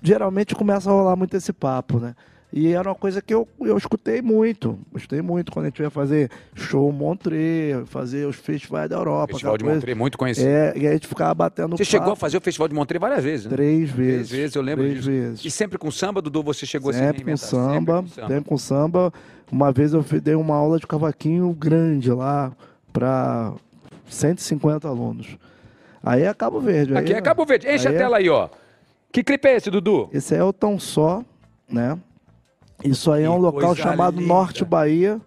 [SPEAKER 5] geralmente começa a rolar muito esse papo, né? E era uma coisa que eu, eu escutei muito, escutei muito quando a gente ia fazer show em Montreux, fazer os festivais da Europa.
[SPEAKER 1] Festival de Montreux, muito conhecido.
[SPEAKER 5] É, e a gente ficava batendo
[SPEAKER 1] Você chegou a
[SPEAKER 5] papo
[SPEAKER 1] fazer o Festival de Montreux várias vezes, né?
[SPEAKER 5] três vezes.
[SPEAKER 1] Três vezes, eu lembro
[SPEAKER 5] três
[SPEAKER 1] disso.
[SPEAKER 5] vezes.
[SPEAKER 1] E sempre com samba, Dudu, você chegou a se
[SPEAKER 5] Sempre com
[SPEAKER 1] reinventar?
[SPEAKER 5] samba,
[SPEAKER 1] Sempre com samba.
[SPEAKER 5] sempre com samba. Uma vez eu dei uma aula de cavaquinho grande lá para 150 alunos. Aí é Cabo Verde.
[SPEAKER 1] Aqui
[SPEAKER 5] aí,
[SPEAKER 1] é Cabo Verde. Enche a
[SPEAKER 5] é-
[SPEAKER 1] tela aí, ó. Que clipe é esse, Dudu?
[SPEAKER 5] Esse é o Tão Só, né? Isso aí é um local chamado
[SPEAKER 1] linda.
[SPEAKER 5] Norte Bahia.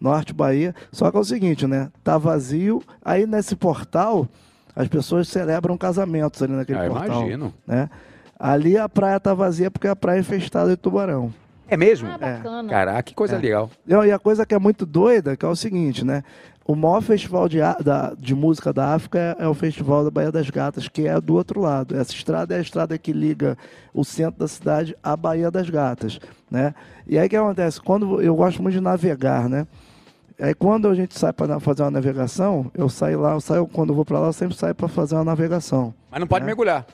[SPEAKER 5] Norte Bahia. Só que é o seguinte, né? Tá vazio. Aí nesse portal, as pessoas celebram casamentos ali naquele
[SPEAKER 1] Ah,
[SPEAKER 5] portal.
[SPEAKER 1] imagino.
[SPEAKER 5] Né? Ali a praia tá vazia porque a praia é infestada de tubarão.
[SPEAKER 1] É mesmo?
[SPEAKER 2] Ah, bacana.
[SPEAKER 1] Caraca, que coisa
[SPEAKER 5] É.
[SPEAKER 1] legal.
[SPEAKER 5] E a coisa que é muito doida, que é o seguinte, né? O maior festival de, da- de música da África é, é o Festival da Baía das Gatas, que é do outro lado. Essa estrada é a estrada que liga o centro da cidade à Baía das Gatas, né? E aí o que acontece? Quando eu gosto muito de navegar, né? Aí quando a gente sai para fazer uma navegação, eu saio lá, eu saio quando eu vou para lá, eu sempre saio para fazer uma navegação.
[SPEAKER 1] Mas não pode
[SPEAKER 5] É.
[SPEAKER 1] mergulhar.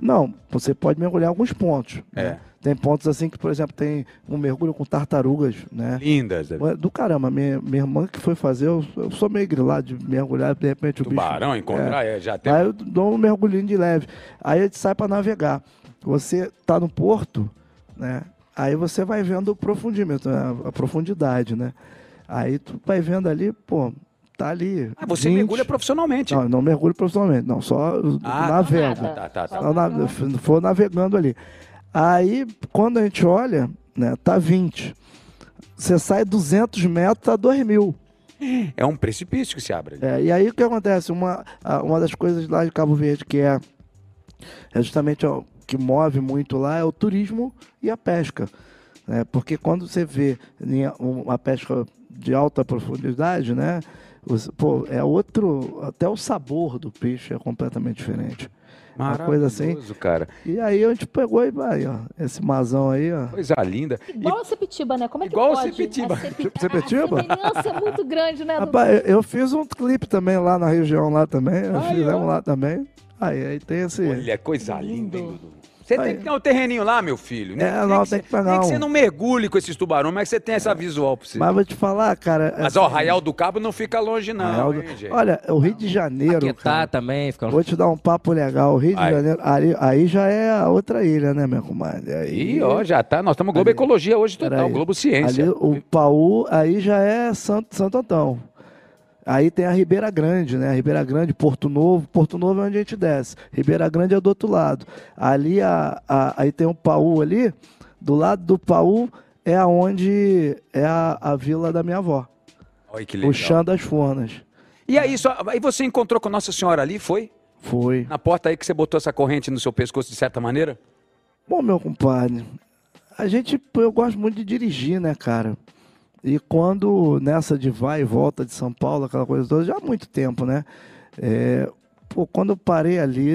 [SPEAKER 5] Não, você pode mergulhar em alguns pontos.
[SPEAKER 1] É.
[SPEAKER 5] né? Tem pontos assim que, por exemplo, tem um mergulho com tartarugas, né?
[SPEAKER 1] Lindas.
[SPEAKER 5] Ué, Do caramba, minha, minha irmã que foi fazer, eu, eu sou meio grilado de mergulhar, de repente o
[SPEAKER 1] Tubarão,
[SPEAKER 5] bicho...
[SPEAKER 1] encontrar, é, já tem.
[SPEAKER 5] Aí eu dou um mergulhinho de leve. Aí a gente sai para navegar. Você tá no porto, né? Aí você vai vendo o profundimento, né? a profundidade, né? Aí tu vai vendo ali, pô, tá ali.
[SPEAKER 1] Ah, você
[SPEAKER 5] 20.
[SPEAKER 1] mergulha profissionalmente.
[SPEAKER 5] Não, não mergulho profissionalmente, não, só
[SPEAKER 1] Ah,
[SPEAKER 5] navego.
[SPEAKER 2] nada.
[SPEAKER 1] Tá, tá, tá.
[SPEAKER 5] Eu na- for navegando ali. Aí, quando a gente olha, né, tá 20. Você sai 200 metros, tá 2 mil.
[SPEAKER 1] É um precipício que se abre. ali.
[SPEAKER 5] É, e aí o que acontece? Uma, uma das coisas lá de Cabo Verde que é, é justamente ó, que move muito lá é o turismo e a pesca. né? Porque quando você vê em uma pesca de alta profundidade, né? Os- pô, é outro. Até o sabor do peixe é completamente diferente. Uma coisa assim.
[SPEAKER 1] Cara.
[SPEAKER 5] E aí a gente pegou e vai, ó. Esse mazão aí, ó.
[SPEAKER 1] Coisa linda. E-
[SPEAKER 2] Igual a Sepitiba, né? Como é que
[SPEAKER 1] Igual a
[SPEAKER 2] pode?
[SPEAKER 1] Sepitiba.
[SPEAKER 2] A Sepi-
[SPEAKER 5] Sepitiba?
[SPEAKER 2] A semelhança é muito grande, né?
[SPEAKER 5] Rapaz, eu fiz um clipe também lá na região lá também.
[SPEAKER 1] Aí,
[SPEAKER 5] fizemos
[SPEAKER 1] ó.
[SPEAKER 5] lá também. Aí, aí tem esse.
[SPEAKER 1] Olha, coisa linda, hein, Dudu? Você tem que ter um terreninho lá, meu filho. né?
[SPEAKER 5] É, não,
[SPEAKER 1] você-
[SPEAKER 5] tem que pegar
[SPEAKER 1] Nem que
[SPEAKER 5] um.
[SPEAKER 1] você não mergulhe com esses tubarões, mas que você tem essa visual pra você.
[SPEAKER 5] Mas vou te falar, cara.
[SPEAKER 1] Mas,
[SPEAKER 5] assim,
[SPEAKER 1] ó, Arraial do Cabo não fica longe, não,
[SPEAKER 5] Arraial do-
[SPEAKER 1] hein?
[SPEAKER 5] Olha, o Rio de Janeiro. Cara,
[SPEAKER 3] também, fica
[SPEAKER 5] vou te dar um papo legal. O Rio de. Janeiro, aí, aí já é a outra ilha, né, meu comadre? Aí,
[SPEAKER 1] Ih, ó, já tá. Nós estamos Globo
[SPEAKER 5] Ali.
[SPEAKER 1] Ecologia hoje total. Globo Ciência.
[SPEAKER 5] Ali, o Paú, aí já é Santo, Santo Antão. Aí tem a Ribeira Grande, né? Ribeira Grande, Porto Novo. Porto Novo é onde a gente desce. Ribeira Grande é do outro lado. Ali a, a- aí tem o Paú ali. Do lado do Paú é aonde é a, a vila da minha avó.
[SPEAKER 1] Olha que legal.
[SPEAKER 5] O Chão das Fornas.
[SPEAKER 1] E aí, só, aí você encontrou com Nossa Senhora ali, foi?
[SPEAKER 5] Foi.
[SPEAKER 1] Na porta aí que você botou essa corrente no seu pescoço de certa maneira?
[SPEAKER 5] Bom, meu compadre, a gente, eu gosto muito de dirigir, né, cara? E quando nessa de vai e volta de São Paulo, aquela coisa toda, já há muito tempo, né? É, pô, quando eu parei ali,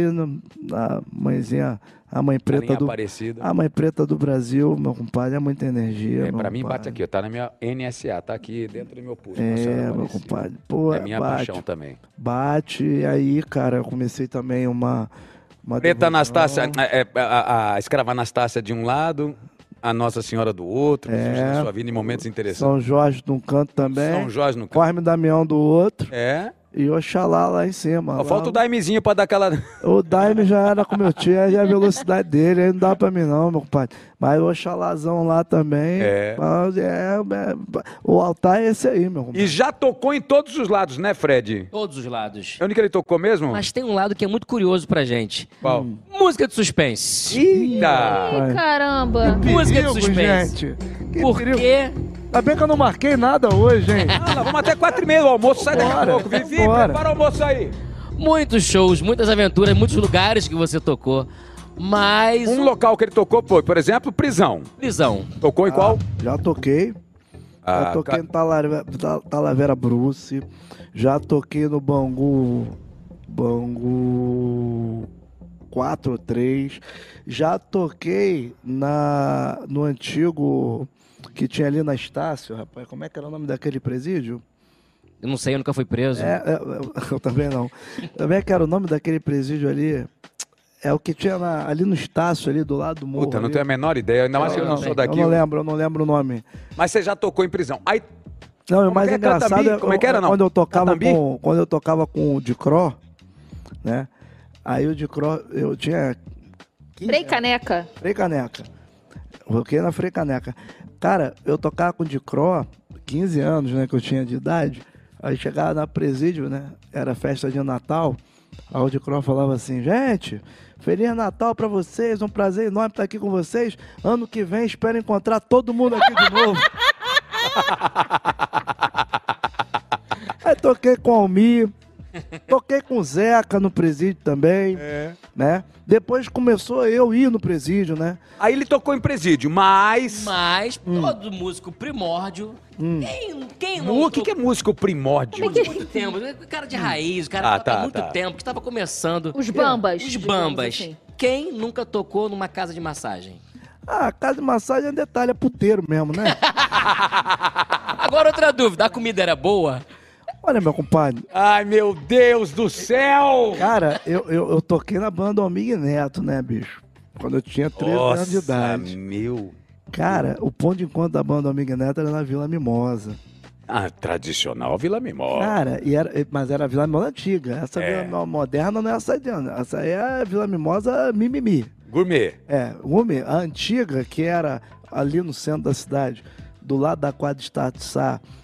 [SPEAKER 5] na mãezinha, a mãe preta
[SPEAKER 1] Galinha
[SPEAKER 5] do.
[SPEAKER 1] Aparecida.
[SPEAKER 5] A mãe preta do Brasil, meu compadre, é muita energia.
[SPEAKER 1] É, pra mim bate aqui, ó, tá na minha NSA, tá aqui dentro do meu pulso.
[SPEAKER 5] É, meu compadre. Pô,
[SPEAKER 1] É minha
[SPEAKER 5] bate,
[SPEAKER 1] paixão também.
[SPEAKER 5] bate. E aí, cara, eu comecei também uma. uma
[SPEAKER 1] Preta
[SPEAKER 5] devoção.
[SPEAKER 1] Anastácia, é, é, a, a escrava Anastácia de um lado, a Nossa Senhora do outro,
[SPEAKER 5] É.
[SPEAKER 1] na sua vida em momentos interessantes.
[SPEAKER 5] São Jorge de um canto também.
[SPEAKER 1] São Jorge no canto.
[SPEAKER 5] Corme Damião do outro.
[SPEAKER 1] É.
[SPEAKER 5] E Oxalá lá em cima.
[SPEAKER 1] Só
[SPEAKER 5] Lá-
[SPEAKER 1] falta o Daimezinho pra dar aquela.
[SPEAKER 5] O Daime já era com meu tio, aí a velocidade dele, aí não dá pra mim não, meu compadre. Mas o Oxalazão lá também.
[SPEAKER 1] É.
[SPEAKER 5] mas é, é, o altar é esse aí, meu
[SPEAKER 1] E
[SPEAKER 5] compadre.
[SPEAKER 1] já tocou em todos os lados, né, Fred?
[SPEAKER 3] Todos os lados.
[SPEAKER 1] Onde que ele tocou mesmo?
[SPEAKER 3] Mas tem um lado que é muito curioso pra gente.
[SPEAKER 1] Qual?
[SPEAKER 3] Música de suspense.
[SPEAKER 1] Eita!
[SPEAKER 2] Ih, caramba.
[SPEAKER 3] Música de
[SPEAKER 5] Perigo,
[SPEAKER 3] suspense.
[SPEAKER 5] gente. Que
[SPEAKER 3] Por
[SPEAKER 5] perigo.
[SPEAKER 3] quê?
[SPEAKER 5] Ainda bem que eu não marquei nada hoje, hein?
[SPEAKER 1] Ah, nós vamos até quatro e meia, o almoço sai daqui a pouco. Vivi,
[SPEAKER 5] vambora.
[SPEAKER 1] prepara o almoço aí.
[SPEAKER 3] Muitos shows, muitas aventuras, muitos lugares que você tocou. Mas.
[SPEAKER 1] Um local que ele tocou foi, por exemplo, prisão.
[SPEAKER 3] Prisão.
[SPEAKER 1] Tocou em qual?
[SPEAKER 5] Já toquei.
[SPEAKER 1] Ah,
[SPEAKER 5] já toquei
[SPEAKER 1] ca-
[SPEAKER 5] no Talavera, Ta- Talavera Bruce, já toquei no Bangu. Bangu 4 ou 3. Já toquei na, no antigo que tinha ali na Estácio, rapaz. Como é que era o nome daquele presídio?
[SPEAKER 3] Eu não sei, eu nunca fui preso.
[SPEAKER 5] É, é, eu também não. Também que era o nome daquele presídio ali. É o que tinha na- ali no Estácio, ali do lado do morro.
[SPEAKER 1] Puta, não
[SPEAKER 5] ali.
[SPEAKER 1] tenho a menor ideia. Ainda mais que eu não sou daqui.
[SPEAKER 5] Eu não lembro, eu não lembro o nome.
[SPEAKER 1] Mas você já tocou em prisão. Aí,
[SPEAKER 5] Não, o mais
[SPEAKER 1] é
[SPEAKER 5] engraçado
[SPEAKER 1] Catambi?
[SPEAKER 5] é,
[SPEAKER 1] Como é que era, não?
[SPEAKER 5] quando eu tocava
[SPEAKER 1] Catambi?
[SPEAKER 5] com quando eu tocava com o Dicró, né? Aí o Dicró, eu tinha 15
[SPEAKER 2] Frei Caneca.
[SPEAKER 5] Frei Caneca. Toquei na Frei Caneca. Cara, eu tocava com o Dicró, 15 anos, né, que eu tinha de idade. Aí chegava na presídio, né? Era festa de Natal. Aí o Dicró falava assim, gente, Feliz Natal pra vocês, um prazer enorme estar aqui com vocês. Ano que vem espero encontrar todo mundo aqui de novo. Aí toquei com o Almir, toquei com o Zeca no presídio também, né? Depois começou eu ir no presídio, né?
[SPEAKER 1] aí ele tocou em presídio, mas.
[SPEAKER 3] Mas
[SPEAKER 5] Hum.
[SPEAKER 3] todo músico primórdio. Quem, quem não.
[SPEAKER 1] O que, que é músico primórdio?
[SPEAKER 3] Muito tempo. Cara de raiz, o cara
[SPEAKER 1] Ah,
[SPEAKER 3] toca há
[SPEAKER 1] tá,
[SPEAKER 3] muito
[SPEAKER 1] tá.
[SPEAKER 3] tempo, que estava começando.
[SPEAKER 2] Os bambas.
[SPEAKER 3] Os bambas.
[SPEAKER 2] assim.
[SPEAKER 3] Quem nunca tocou numa casa de massagem?
[SPEAKER 5] Ah, casa de massagem é detalhe, é puteiro mesmo, né?
[SPEAKER 3] Agora outra dúvida, a comida era boa?
[SPEAKER 5] Olha, meu compadre,
[SPEAKER 1] Ai, meu Deus do céu!
[SPEAKER 5] cara, eu, eu, eu toquei na banda Almig Neto, né, bicho? Quando eu tinha 13 anos de idade.
[SPEAKER 1] meu.
[SPEAKER 5] Cara, o ponto de encontro da banda Almig Neto era na Vila Mimosa.
[SPEAKER 1] Ah, tradicional Vila Mimó.
[SPEAKER 5] Cara, e era, mas era a Vila Mimosa antiga. Essa
[SPEAKER 1] É.
[SPEAKER 5] Vila Mimosa moderna não é essa de. Essa aí é a Vila Mimosa mimimi.
[SPEAKER 1] Gourmet.
[SPEAKER 5] É, Umi, a antiga, que era ali no centro da cidade, do lado da quadra de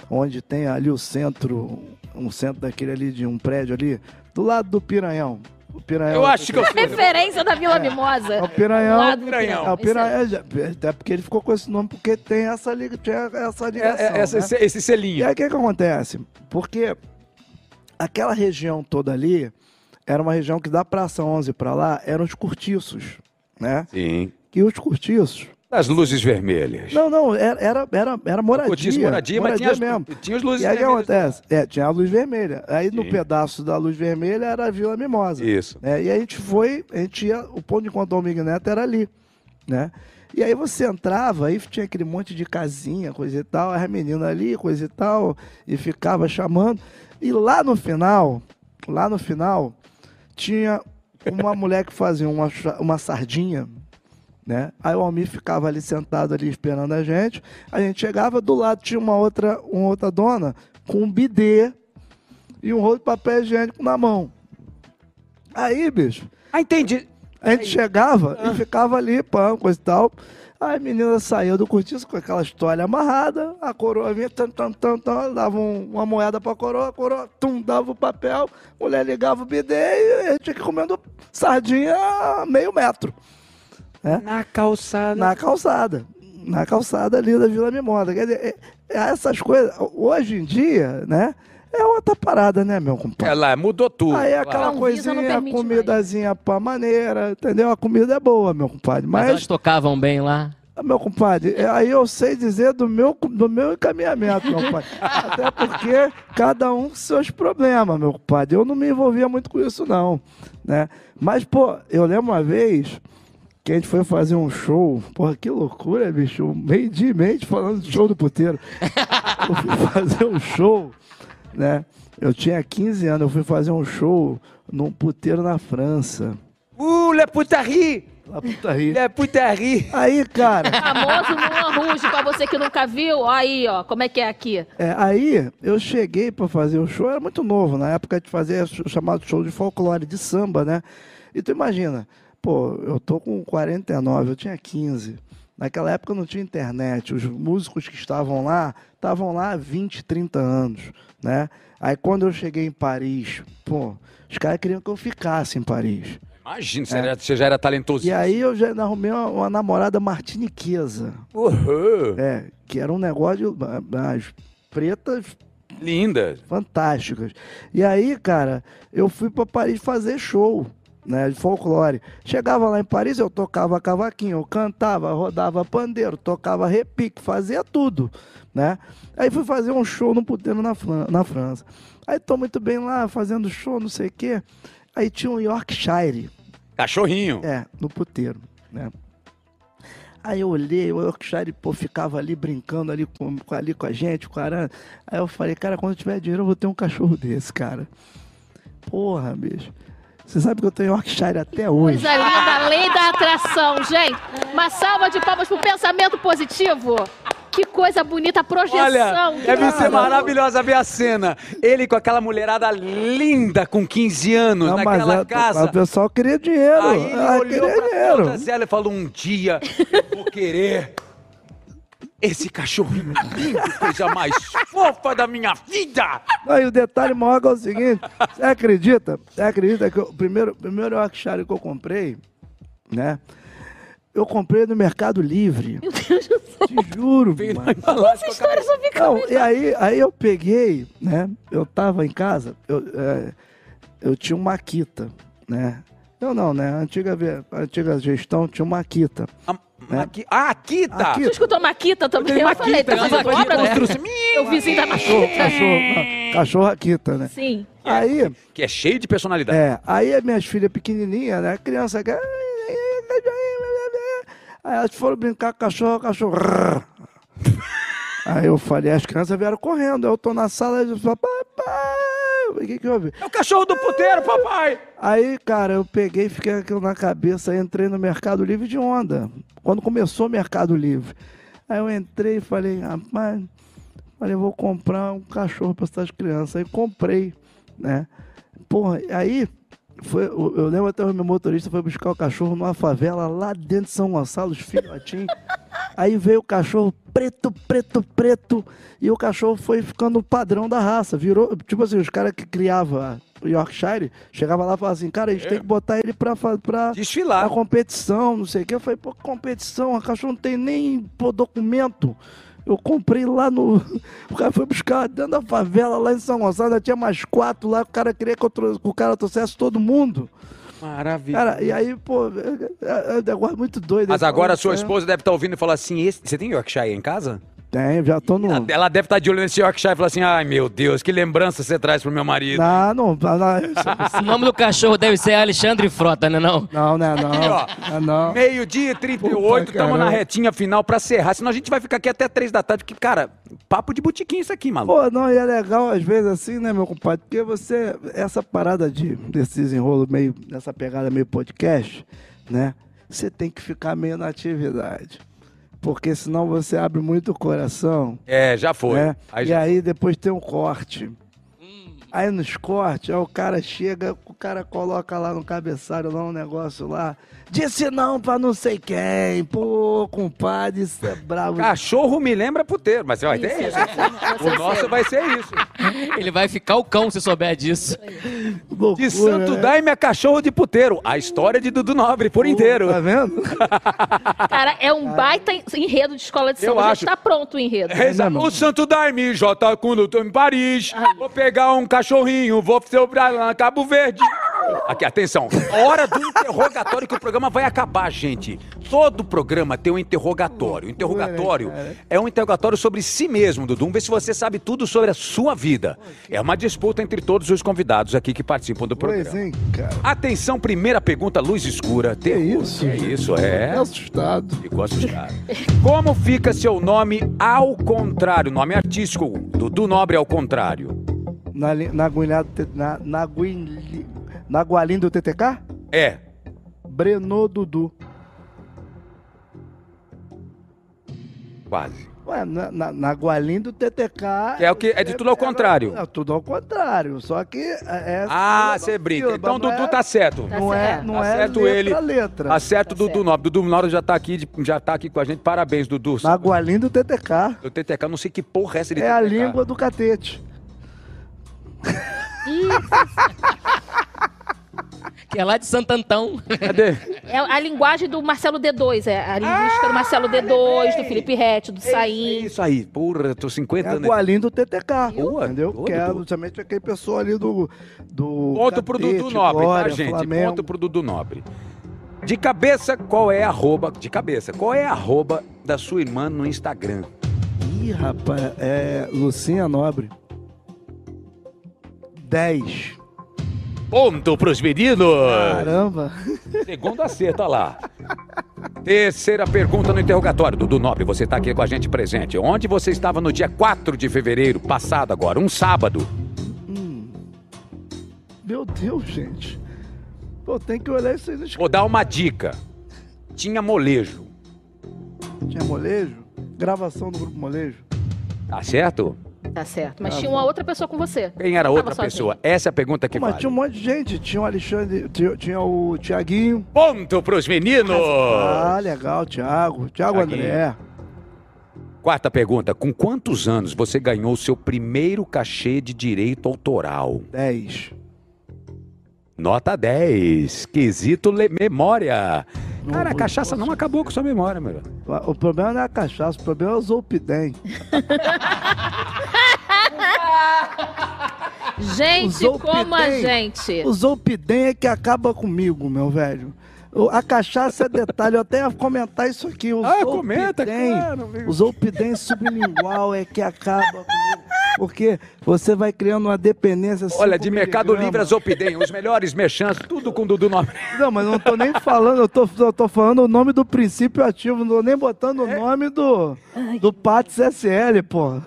[SPEAKER 5] onde tem ali o centro, um centro daquele ali de um prédio ali, do lado do Piranhão. O Piranhão.
[SPEAKER 1] Eu acho que eu sei.
[SPEAKER 2] Referência da Vila Mimosa.
[SPEAKER 5] É o Piranhão.
[SPEAKER 2] Lá do
[SPEAKER 1] Piranhão.
[SPEAKER 5] É o Piranhão, já- até porque ele ficou com esse nome, porque tem essa, liga, tinha essa
[SPEAKER 1] É,
[SPEAKER 5] ligação.
[SPEAKER 1] é, essa-
[SPEAKER 5] né?
[SPEAKER 1] esse, esse
[SPEAKER 5] E
[SPEAKER 1] selinho.
[SPEAKER 5] aí o que, que acontece? Porque aquela região toda ali era uma região que da Praça 11 para lá eram os cortiços, né?
[SPEAKER 1] Sim.
[SPEAKER 5] E os cortiços
[SPEAKER 1] As luzes vermelhas.
[SPEAKER 5] Não, não, era, era, era, era moradia.
[SPEAKER 1] Cortiço, moradia, mas tinha as-
[SPEAKER 5] mesmo.
[SPEAKER 1] tinha as luzes
[SPEAKER 5] E aí o que
[SPEAKER 1] vermelhas.
[SPEAKER 5] acontece? É, tinha a luz vermelha. Aí no
[SPEAKER 1] Sim.
[SPEAKER 5] pedaço da luz vermelha era a Vila Mimosa.
[SPEAKER 1] Isso.
[SPEAKER 5] né? E aí a gente foi, a gente ia, o ponto de encontro do Almig Neto era ali, né? E aí você entrava, aí tinha aquele monte de casinha, coisa e tal, as meninas ali, coisa e tal, e ficava chamando. E lá no final, lá no final, tinha uma mulher que fazia uma, uma sardinha, né? Aí o Almir ficava ali sentado ali esperando a gente. A gente chegava, do lado tinha uma outra, uma outra dona com um bidê e um rolo de papel higiênico na mão. Aí, bicho,
[SPEAKER 1] Ah, entendi.
[SPEAKER 5] a gente chegava e ficava ali, pã, coisa e tal. Aí a menina saía do cortiço com aquela história amarrada, a coroa vinha, tam, tam, tam, tam, dava um- uma moeda pra coroa, a coroa, tum, dava o papel, a mulher ligava o bidê e a gente aqui comendo sardinha a meio metro.
[SPEAKER 1] Na calçada.
[SPEAKER 5] Na calçada. Na calçada ali da Vila Mimosa. Quer dizer, é- é essas coisas, hoje em dia, né? É outra parada, né, meu compadre?
[SPEAKER 1] Ela mudou tudo.
[SPEAKER 5] Aí é aquela
[SPEAKER 2] A não
[SPEAKER 5] coisinha,
[SPEAKER 2] permite
[SPEAKER 5] comidazinha pra maneira, entendeu? A comida é boa, meu compadre.
[SPEAKER 3] Mas,
[SPEAKER 5] Mas,
[SPEAKER 3] elas tocavam bem lá.
[SPEAKER 5] meu compadre, é- aí eu sei dizer do meu, do meu encaminhamento, meu compadre. Até porque cada um com seus problemas, meu compadre. Eu não me envolvia muito com isso, não. Né? Mas, pô, eu lembro uma vez que a gente foi fazer um show. Porra, que loucura, bicho. Meio dia e meio falando do show do puteiro. eu fui fazer um show, né? Eu tinha 15 anos, eu fui fazer um show num puteiro na França.
[SPEAKER 1] Uh, Le Putarie! Putarie!
[SPEAKER 5] Aí, cara,
[SPEAKER 2] Famoso Moulin Rouge, pra você que nunca viu. Aí, ó, como é que é aqui.
[SPEAKER 5] é, aí eu cheguei pra fazer o show, era muito novo, na época de fazer o chamado show de folclore, de samba, né? E tu imagina, pô, eu tô com 49, eu tinha 15. Naquela época não tinha internet, os músicos que estavam lá, estavam lá há 20, 30 anos, né? Aí quando eu cheguei em Paris, pô, os caras queriam que eu ficasse em Paris.
[SPEAKER 1] Imagina, você, era- você já era talentoso.
[SPEAKER 5] E aí eu já arrumei uma, uma namorada martiniquesa,
[SPEAKER 1] Uhum.
[SPEAKER 5] é, que era um negócio, de- as pretas
[SPEAKER 1] Linda.
[SPEAKER 5] fantásticas. E aí, cara, eu fui pra Paris fazer show, né, de folclore. Chegava lá em Paris, eu tocava cavaquinho, eu cantava, rodava pandeiro, tocava repique, fazia tudo, né? Aí fui fazer um show no puteiro na, Fran- na França. Aí tô muito bem lá, fazendo show, não sei o quê. Aí tinha um Yorkshire,
[SPEAKER 1] Cachorrinho.
[SPEAKER 5] é, no puteiro, né? Aí eu olhei, o Yorkshire, pô, ficava ali brincando ali com, ali com a gente, com a aranha. Aí eu falei, cara, quando eu tiver dinheiro eu vou ter um cachorro desse, cara. Porra, bicho. Você sabe que eu tenho Yorkshire até hoje.
[SPEAKER 2] Coisa linda, lei da atração, gente. Uma salva de palmas pro pensamento positivo. Que coisa bonita, a projeção.
[SPEAKER 1] Olha, deve
[SPEAKER 2] cara.
[SPEAKER 1] ser maravilhosa ver a cena. Ele com aquela mulherada linda com 15 anos
[SPEAKER 5] Não, mas
[SPEAKER 1] naquela
[SPEAKER 5] é-
[SPEAKER 1] casa.
[SPEAKER 5] O pessoal queria dinheiro.
[SPEAKER 1] Aí ele
[SPEAKER 5] Ah,
[SPEAKER 1] olhou
[SPEAKER 5] queria
[SPEAKER 1] pra
[SPEAKER 5] dinheiro.
[SPEAKER 1] E falou: um dia eu vou querer esse cachorrinho lindo, coisa mais fofa da minha vida.
[SPEAKER 5] Aí o detalhe maior que é o seguinte: você acredita? Você acredita que o primeiro, primeiro Yorkshire que eu comprei, né? Eu comprei no Mercado Livre.
[SPEAKER 2] Meu Deus do céu.
[SPEAKER 5] Te juro, mano.
[SPEAKER 2] Essa história só fica.
[SPEAKER 5] Não, e aí, aí eu peguei, né? Eu tava em casa, eu, é, eu tinha uma Akita, né? Eu não, né? A antiga, a antiga gestão tinha uma Akita.
[SPEAKER 1] A, Maqui... Ah, Akita!
[SPEAKER 5] Akita.
[SPEAKER 2] Você escutou Maquita também? Eu falei,
[SPEAKER 1] Maquita,
[SPEAKER 2] tá
[SPEAKER 1] tem
[SPEAKER 2] fazendo obra?
[SPEAKER 1] construção.
[SPEAKER 2] Eu vizinho da
[SPEAKER 5] Cachorro,
[SPEAKER 2] Maquita.
[SPEAKER 5] cachorro, não, cachorro Akita, né?
[SPEAKER 2] Sim.
[SPEAKER 5] Aí,
[SPEAKER 1] Que é cheio de personalidade.
[SPEAKER 5] é, aí as minhas filhas pequenininhas, né? Criança que... Aí elas foram brincar com cachorro, cachorro... Aí eu falei, as crianças vieram correndo. Eu tô na sala e eu falei, papai, o que que houve?
[SPEAKER 1] É o cachorro do puteiro, papai!
[SPEAKER 5] Aí, cara, eu peguei e fiquei aquilo na cabeça, entrei no Mercado Livre de onda. Quando começou o Mercado Livre. Aí eu entrei e falei, rapaz, falei, vou comprar um cachorro para essas crianças. Aí comprei, né? Porra, aí foi, eu eu lembro até o meu motorista foi buscar o cachorro numa favela lá dentro de São Gonçalo, os filhotinhos. Aí veio o cachorro preto, preto, preto, e o cachorro foi ficando o padrão da raça. Virou, tipo assim, os caras que criavam o Yorkshire, chegava lá e falavam assim, cara, a gente tem que botar ele pra, pra,
[SPEAKER 1] Desfilar.
[SPEAKER 5] pra competição, não sei o quê. Eu falei, pô, competição, o cachorro não tem nem pô, documento. Eu comprei lá no. O cara foi buscar dentro da favela, lá em São Gonçalo, já tinha mais quatro lá, o cara queria que, eu que o cara trouxesse todo mundo.
[SPEAKER 1] Maravilha.
[SPEAKER 5] Cara, e aí, pô, é, é um negócio muito doido.
[SPEAKER 1] Mas agora a sua
[SPEAKER 5] é,
[SPEAKER 1] esposa deve estar ouvindo e falar assim: "Esse- você tem Yorkshire em casa?
[SPEAKER 5] Tem, já tô no.
[SPEAKER 1] Ela- deve estar de olho nesse Yorkshire e falar assim: ai meu Deus, que lembrança você traz pro meu marido.
[SPEAKER 5] Não, não, não, não,
[SPEAKER 3] O nome do cachorro deve ser Alexandre Frota, né não?
[SPEAKER 5] não, né, não,
[SPEAKER 1] ó.
[SPEAKER 5] não, não.
[SPEAKER 1] Meio-dia e 38,
[SPEAKER 5] Puta,
[SPEAKER 1] estamos na retinha final pra serrar. Senão a gente vai ficar aqui até três da tarde, porque, cara, papo de botiquim isso aqui, maluco.
[SPEAKER 5] Pô, não, e é legal às vezes assim, né, meu compadre? Porque você, essa parada de, desse desenrolo meio, dessa pegada meio podcast, né? Você tem que ficar meio na atividade. Porque senão você abre muito o coração,
[SPEAKER 1] É, já foi.
[SPEAKER 5] né?
[SPEAKER 1] Aí
[SPEAKER 5] e
[SPEAKER 1] já-
[SPEAKER 5] aí depois tem um corte. Aí nos cortes, aí o cara chega, cara coloca lá no cabeçalho lá um negócio lá. Disse não pra não sei quem. Pô, compadre, isso é bravo.
[SPEAKER 1] Cachorro me lembra puteiro, mas vai ter isso. O nosso vai ser isso.
[SPEAKER 3] Ele vai ficar o cão se souber disso.
[SPEAKER 5] Loucura,
[SPEAKER 1] De Santo
[SPEAKER 5] né?
[SPEAKER 1] Daime é cachorro de puteiro. A história de Dudu Nobre por inteiro.
[SPEAKER 5] Tá vendo?
[SPEAKER 2] Cara, é um baita enredo de escola de
[SPEAKER 1] Eu
[SPEAKER 2] samba. Já
[SPEAKER 1] acho.
[SPEAKER 2] está pronto o enredo.
[SPEAKER 1] Reza- o Santo Daime já tá com luto em Paris. Vou pegar um cachorrinho, vou celebrar lá em Cabo Verde. Aqui, atenção. Hora do interrogatório que o programa vai acabar, gente. Todo programa tem um interrogatório. O interrogatório é um interrogatório sobre si mesmo, Dudu. Vamos ver se você sabe tudo sobre a sua vida. É uma disputa entre todos os convidados aqui que participam do programa.
[SPEAKER 5] Pois, hein, cara.
[SPEAKER 1] Atenção, primeira pergunta, luz escura.
[SPEAKER 5] Que isso?
[SPEAKER 1] É isso, é.
[SPEAKER 5] Assustado.
[SPEAKER 1] Ficou assustado. Como fica seu nome ao contrário? Nome artístico. Dudu Nobre ao contrário.
[SPEAKER 5] Na, li- na, Guinha- na, na, na Gualim do TTK?
[SPEAKER 1] É.
[SPEAKER 5] Breno Dudu.
[SPEAKER 1] Quase.
[SPEAKER 5] Ué, na, na, na Gualim do TTK.
[SPEAKER 1] É o que- é de tudo ao contrário.
[SPEAKER 5] É, tudo ao contrário. Só que. É,
[SPEAKER 1] Ah,
[SPEAKER 5] é
[SPEAKER 1] você
[SPEAKER 5] sílaba,
[SPEAKER 1] brinca. Então
[SPEAKER 5] não
[SPEAKER 1] Dudu
[SPEAKER 5] é-
[SPEAKER 1] tá certo.
[SPEAKER 5] Não é, não
[SPEAKER 1] Tá
[SPEAKER 5] é
[SPEAKER 1] certo
[SPEAKER 5] letra
[SPEAKER 1] ele.
[SPEAKER 5] a letra.
[SPEAKER 1] Acerto
[SPEAKER 2] Tá
[SPEAKER 1] Dudu
[SPEAKER 2] certo.
[SPEAKER 1] Nobre. Dudu Nobre já tá aqui, já tá aqui com a gente. Parabéns, Dudu.
[SPEAKER 5] Na Gualim do TTK.
[SPEAKER 1] Do TTK, não sei que porra é essa de
[SPEAKER 5] É a
[SPEAKER 1] TTK.
[SPEAKER 5] língua do catete.
[SPEAKER 3] Que é lá de Santo Antão.
[SPEAKER 1] Cadê?
[SPEAKER 2] É a linguagem do Marcelo D2, é a linguística do Marcelo D2,
[SPEAKER 1] lembrei.
[SPEAKER 2] do Felipe Rett, do
[SPEAKER 1] É
[SPEAKER 2] Saim.
[SPEAKER 1] isso aí. Porra, tô 50
[SPEAKER 5] É a
[SPEAKER 1] anos.
[SPEAKER 5] Gualim do TTK,
[SPEAKER 1] Boa,
[SPEAKER 5] entendeu?
[SPEAKER 1] boa,
[SPEAKER 5] que é justamente aquele pessoal ali do... do
[SPEAKER 1] Ponto pro Dudu Nobre,
[SPEAKER 5] Glória,
[SPEAKER 1] tá, gente?
[SPEAKER 5] Flamengo.
[SPEAKER 1] Ponto pro Dudu Nobre. De cabeça, qual é a arroba... De cabeça, qual é a arroba da sua irmã no Instagram?
[SPEAKER 5] Ih, rapaz, é Lucinha Nobre. 10.
[SPEAKER 1] Ponto pros meninos!
[SPEAKER 5] Caramba.
[SPEAKER 1] Segundo acerto, olha lá. Terceira pergunta no interrogatório. Dudu Nobre, você tá aqui com a gente presente. Onde você estava no dia 4 de fevereiro, passado agora, um sábado?
[SPEAKER 5] Meu Deus, gente. Pô, tem que olhar isso aí.
[SPEAKER 1] Vou dar uma dica. Tinha molejo.
[SPEAKER 5] Tinha molejo? Gravação do grupo molejo?
[SPEAKER 1] Tá certo?
[SPEAKER 2] Tá certo. Mas
[SPEAKER 5] Ah,
[SPEAKER 2] tinha uma outra pessoa com você.
[SPEAKER 1] Quem era outra pessoa?
[SPEAKER 2] sozinho.
[SPEAKER 1] Essa é a pergunta que
[SPEAKER 5] Pô, mas
[SPEAKER 1] vale.
[SPEAKER 5] tinha um monte de gente. Tinha o Alexandre, tinha, tinha o Tiaguinho.
[SPEAKER 1] Ponto pros meninos!
[SPEAKER 5] Ah, legal, Thiago. Thiago
[SPEAKER 1] Thiaguinho.
[SPEAKER 5] André.
[SPEAKER 1] Quarta pergunta. Com quantos anos você ganhou o seu primeiro cachê de direito autoral?
[SPEAKER 5] 10.
[SPEAKER 1] Nota 10. Quesito le- memória.
[SPEAKER 5] Não,
[SPEAKER 1] Cara, a cachaça
[SPEAKER 5] posso.
[SPEAKER 1] não acabou com sua memória, meu.
[SPEAKER 5] O problema não é a cachaça, o problema é o Zolpidem.
[SPEAKER 2] Gente, como a gente.
[SPEAKER 5] O Zolpidem é que acaba comigo, meu velho. A cachaça é detalhe, eu até ia comentar isso aqui. O
[SPEAKER 1] Ah,
[SPEAKER 5] Zolpidem,
[SPEAKER 1] comenta, claro, amigo.
[SPEAKER 5] O Zolpidem sublingual é que acaba comigo. Porque você vai criando uma dependência.
[SPEAKER 1] Olha, de Mercado. Livre a Zopidem, os melhores merchants, tudo com Dudu Nobre.
[SPEAKER 5] Não, mas não tô nem falando, eu tô, eu tô falando o nome do princípio ativo, não tô nem botando o
[SPEAKER 1] É.
[SPEAKER 5] nome do, do Pats SL, pô.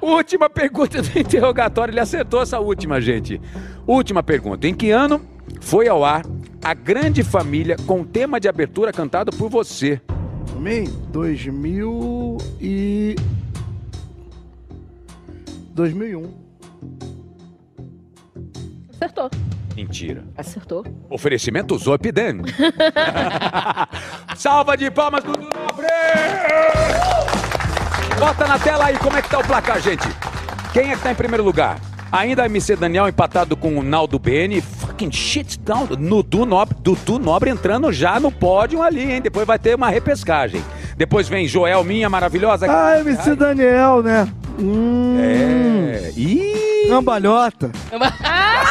[SPEAKER 1] Última pergunta do interrogatório, ele acertou essa última, gente. Última pergunta. Em que ano foi ao ar A Grande Família com o tema de abertura cantado por você?
[SPEAKER 5] Também, 2000 e... 2001.
[SPEAKER 2] Acertou.
[SPEAKER 1] Mentira.
[SPEAKER 2] Acertou.
[SPEAKER 1] Oferecimento Zopidem. Salva de palmas, Dudu Nobre! Bota na tela aí como é que tá o placar, gente. Quem é que tá em primeiro lugar? Ainda MC Daniel empatado com o Naldo BN. Fucking shit down. Dudu Nobre, Dudu Nobre entrando já no pódio ali, hein? Depois vai ter uma repescagem. Depois vem Joel, minha maravilhosa.
[SPEAKER 5] Ah, MC Daniel, né? Hum,
[SPEAKER 1] É. Ih!
[SPEAKER 5] Cambalhota.
[SPEAKER 2] Ah!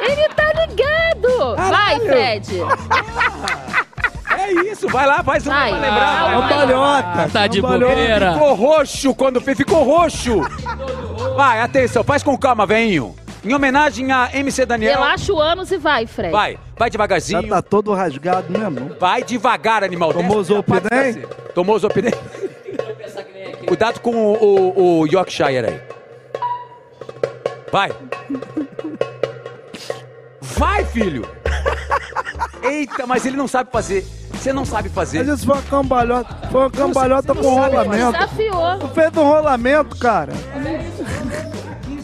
[SPEAKER 2] Ele tá ligado! Vai, Fred!
[SPEAKER 1] É isso, vai lá, faz uma
[SPEAKER 2] Vai.
[SPEAKER 1] pra lembrar. vai.
[SPEAKER 5] Cambalhota.
[SPEAKER 3] Tá de
[SPEAKER 5] cambalhota.
[SPEAKER 3] bobeira.
[SPEAKER 1] Ficou roxo quando fez, ficou roxo. Vai, atenção, faz com calma, venho. Em homenagem a MC Daniel.
[SPEAKER 2] Relaxa o ânus e vai, Fred.
[SPEAKER 1] Vai, vai
[SPEAKER 5] Já
[SPEAKER 1] devagarzinho.
[SPEAKER 5] tá todo rasgado mesmo.
[SPEAKER 1] Vai devagar, animal.
[SPEAKER 5] Tomou
[SPEAKER 1] Desce a parte
[SPEAKER 5] Zolpidem?
[SPEAKER 1] Tomou Zopidem? Cuidado com o, o- o Yorkshire aí. Vai. Vai, filho. Eita, mas ele não sabe fazer. Você não sabe fazer.
[SPEAKER 5] Mas isso foi uma cambalhota. Foi uma cambalhota
[SPEAKER 1] você
[SPEAKER 5] com
[SPEAKER 1] não sabe
[SPEAKER 5] rolamento.
[SPEAKER 2] Desafiou.
[SPEAKER 5] Tu fez um rolamento, cara.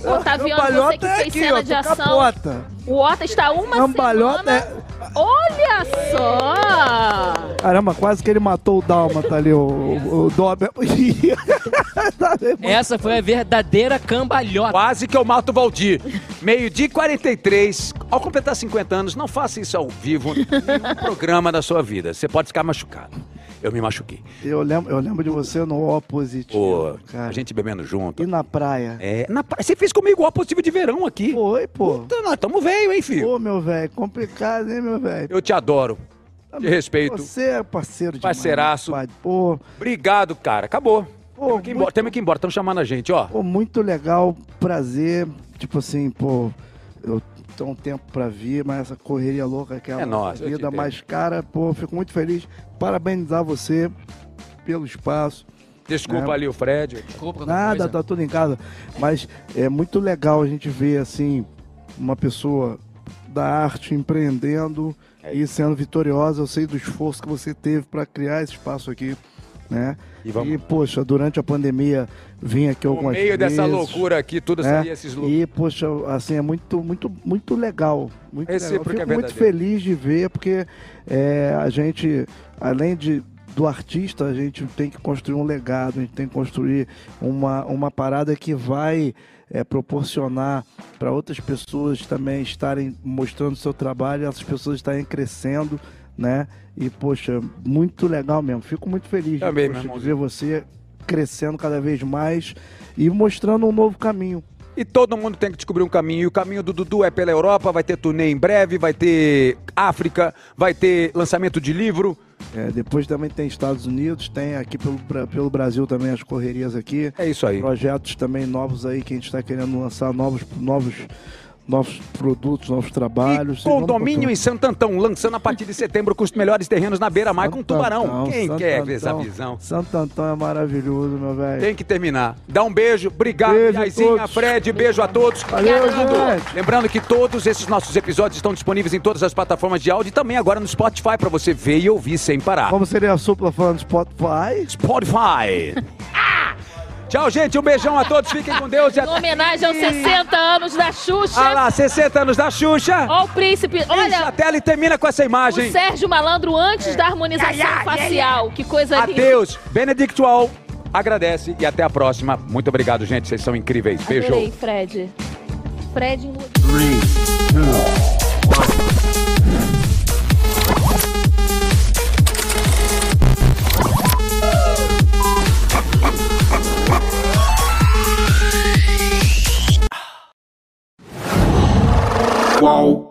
[SPEAKER 2] Otaviano, você
[SPEAKER 5] Cambalhota
[SPEAKER 2] que
[SPEAKER 5] é
[SPEAKER 2] fez
[SPEAKER 5] aqui,
[SPEAKER 2] cena
[SPEAKER 5] ó.
[SPEAKER 2] de ação.
[SPEAKER 5] capota.
[SPEAKER 2] O Ota está uma
[SPEAKER 5] Cambalhota
[SPEAKER 2] semana... Olha só!
[SPEAKER 5] Caramba, quase que ele matou o Dálmata ali, o, o, o Dober. Tá
[SPEAKER 3] Essa foi a verdadeira cambalhota.
[SPEAKER 1] Quase que eu mato o Valdir. Meio dia e 43. Ao completar 50 anos, não faça isso ao vivo nenhum programa da sua vida. Você pode ficar machucado. Eu me machuquei.
[SPEAKER 5] eu, lembro, eu lembro de você no O positivo,
[SPEAKER 1] Pô,
[SPEAKER 5] cara.
[SPEAKER 1] a gente bebendo junto.
[SPEAKER 5] E na praia?
[SPEAKER 1] É, na pra- Você fez comigo o positivo de verão aqui.
[SPEAKER 5] Foi, pô.
[SPEAKER 1] Então, nós estamos velho, hein, filho?
[SPEAKER 5] Pô, meu velho, complicado, hein, meu velho?
[SPEAKER 1] Eu te adoro. Te respeito.
[SPEAKER 5] Você é parceiro demais.
[SPEAKER 1] Parceiraço.
[SPEAKER 5] compadre. Pô,
[SPEAKER 1] Obrigado, cara. Acabou.
[SPEAKER 5] Pô,
[SPEAKER 1] temos, que ir embora,
[SPEAKER 5] muito-
[SPEAKER 1] temos que ir embora. Estão chamando a gente, ó.
[SPEAKER 5] pô, muito legal, prazer. Tipo assim, pô, eu tenho um tempo pra vir, mas essa correria louca que é a
[SPEAKER 1] É
[SPEAKER 5] nossa vida, mas, cara, pô, fico muito feliz. Parabenizar você pelo espaço.
[SPEAKER 1] Desculpa
[SPEAKER 5] É.
[SPEAKER 1] ali o Fred.
[SPEAKER 3] Desculpa
[SPEAKER 5] Nada,
[SPEAKER 3] coisa.
[SPEAKER 5] tá tudo em casa. Mas é muito legal a gente ver, assim, uma pessoa da arte empreendendo
[SPEAKER 1] É
[SPEAKER 5] e sendo vitoriosa. Eu sei do esforço que você teve para criar esse espaço aqui, né?
[SPEAKER 1] E vamos-
[SPEAKER 5] poxa, durante a pandemia vim aqui
[SPEAKER 1] No
[SPEAKER 5] algumas
[SPEAKER 1] meio
[SPEAKER 5] vezes.
[SPEAKER 1] dessa loucura aqui, tudo
[SPEAKER 5] né?
[SPEAKER 1] saía esses loucos.
[SPEAKER 5] E, poxa, assim, é muito, muito, muito legal. Muito legal. Eu
[SPEAKER 1] Recíproco
[SPEAKER 5] fico
[SPEAKER 1] é
[SPEAKER 5] muito feliz de ver, porque é, a gente, além de do artista, a gente tem que construir um legado, a gente tem que construir uma, uma parada que vai é, proporcionar para outras pessoas também estarem mostrando seu trabalho, essas pessoas estarem crescendo, né? E, poxa, muito legal mesmo. Fico muito feliz
[SPEAKER 1] Também,
[SPEAKER 5] de, poxa, ver você crescendo cada vez mais e mostrando um novo caminho.
[SPEAKER 1] E todo mundo tem que descobrir um caminho. E o caminho do Dudu é pela Europa, vai ter turnê em breve, vai ter África, vai ter lançamento de livro.
[SPEAKER 5] É, depois também tem Estados Unidos, tem aqui pelo, pelo Brasil também as correrias aqui.
[SPEAKER 1] É isso aí.
[SPEAKER 5] Projetos também novos aí que a gente está querendo lançar novos, novos, novos produtos, novos trabalhos.
[SPEAKER 1] E condomínio em Santo Antão, lançando a partir de setembro com os melhores terrenos na beira-mar com tubarão.
[SPEAKER 5] Antão,
[SPEAKER 1] Quem
[SPEAKER 5] Santo
[SPEAKER 1] quer ver essa
[SPEAKER 5] Antão.
[SPEAKER 1] visão?
[SPEAKER 5] Santo Antão é maravilhoso, meu velho.
[SPEAKER 1] Tem que terminar. Dá um beijo, obrigado,
[SPEAKER 5] Beijo
[SPEAKER 1] Yaizinha. Fred, beijo a todos.
[SPEAKER 5] Valeu,
[SPEAKER 1] lembrando que todos esses nossos episódios estão disponíveis em todas as plataformas de áudio e também agora no Spotify para você ver e ouvir sem parar.
[SPEAKER 5] Como seria a supla falando Spotify?
[SPEAKER 1] Spotify. Ah! Tchau, gente. Um beijão a todos. Fiquem com Deus. E
[SPEAKER 2] Em
[SPEAKER 1] até...
[SPEAKER 2] homenagem aos 60 anos da Xuxa.
[SPEAKER 1] Ah lá, 60 anos da Xuxa.
[SPEAKER 2] Ó o príncipe.
[SPEAKER 1] Olha,
[SPEAKER 2] Olha,
[SPEAKER 1] a tela e termina com essa
[SPEAKER 2] o
[SPEAKER 1] imagem.
[SPEAKER 2] Sérgio Malandro antes da harmonização facial. Que coisa linda.
[SPEAKER 1] Adeus. Benedicto All agradece e até a próxima. Muito obrigado, gente. Vocês são incríveis. Beijo.
[SPEAKER 2] Adorei, Fred. Fred em lua-
[SPEAKER 6] Qual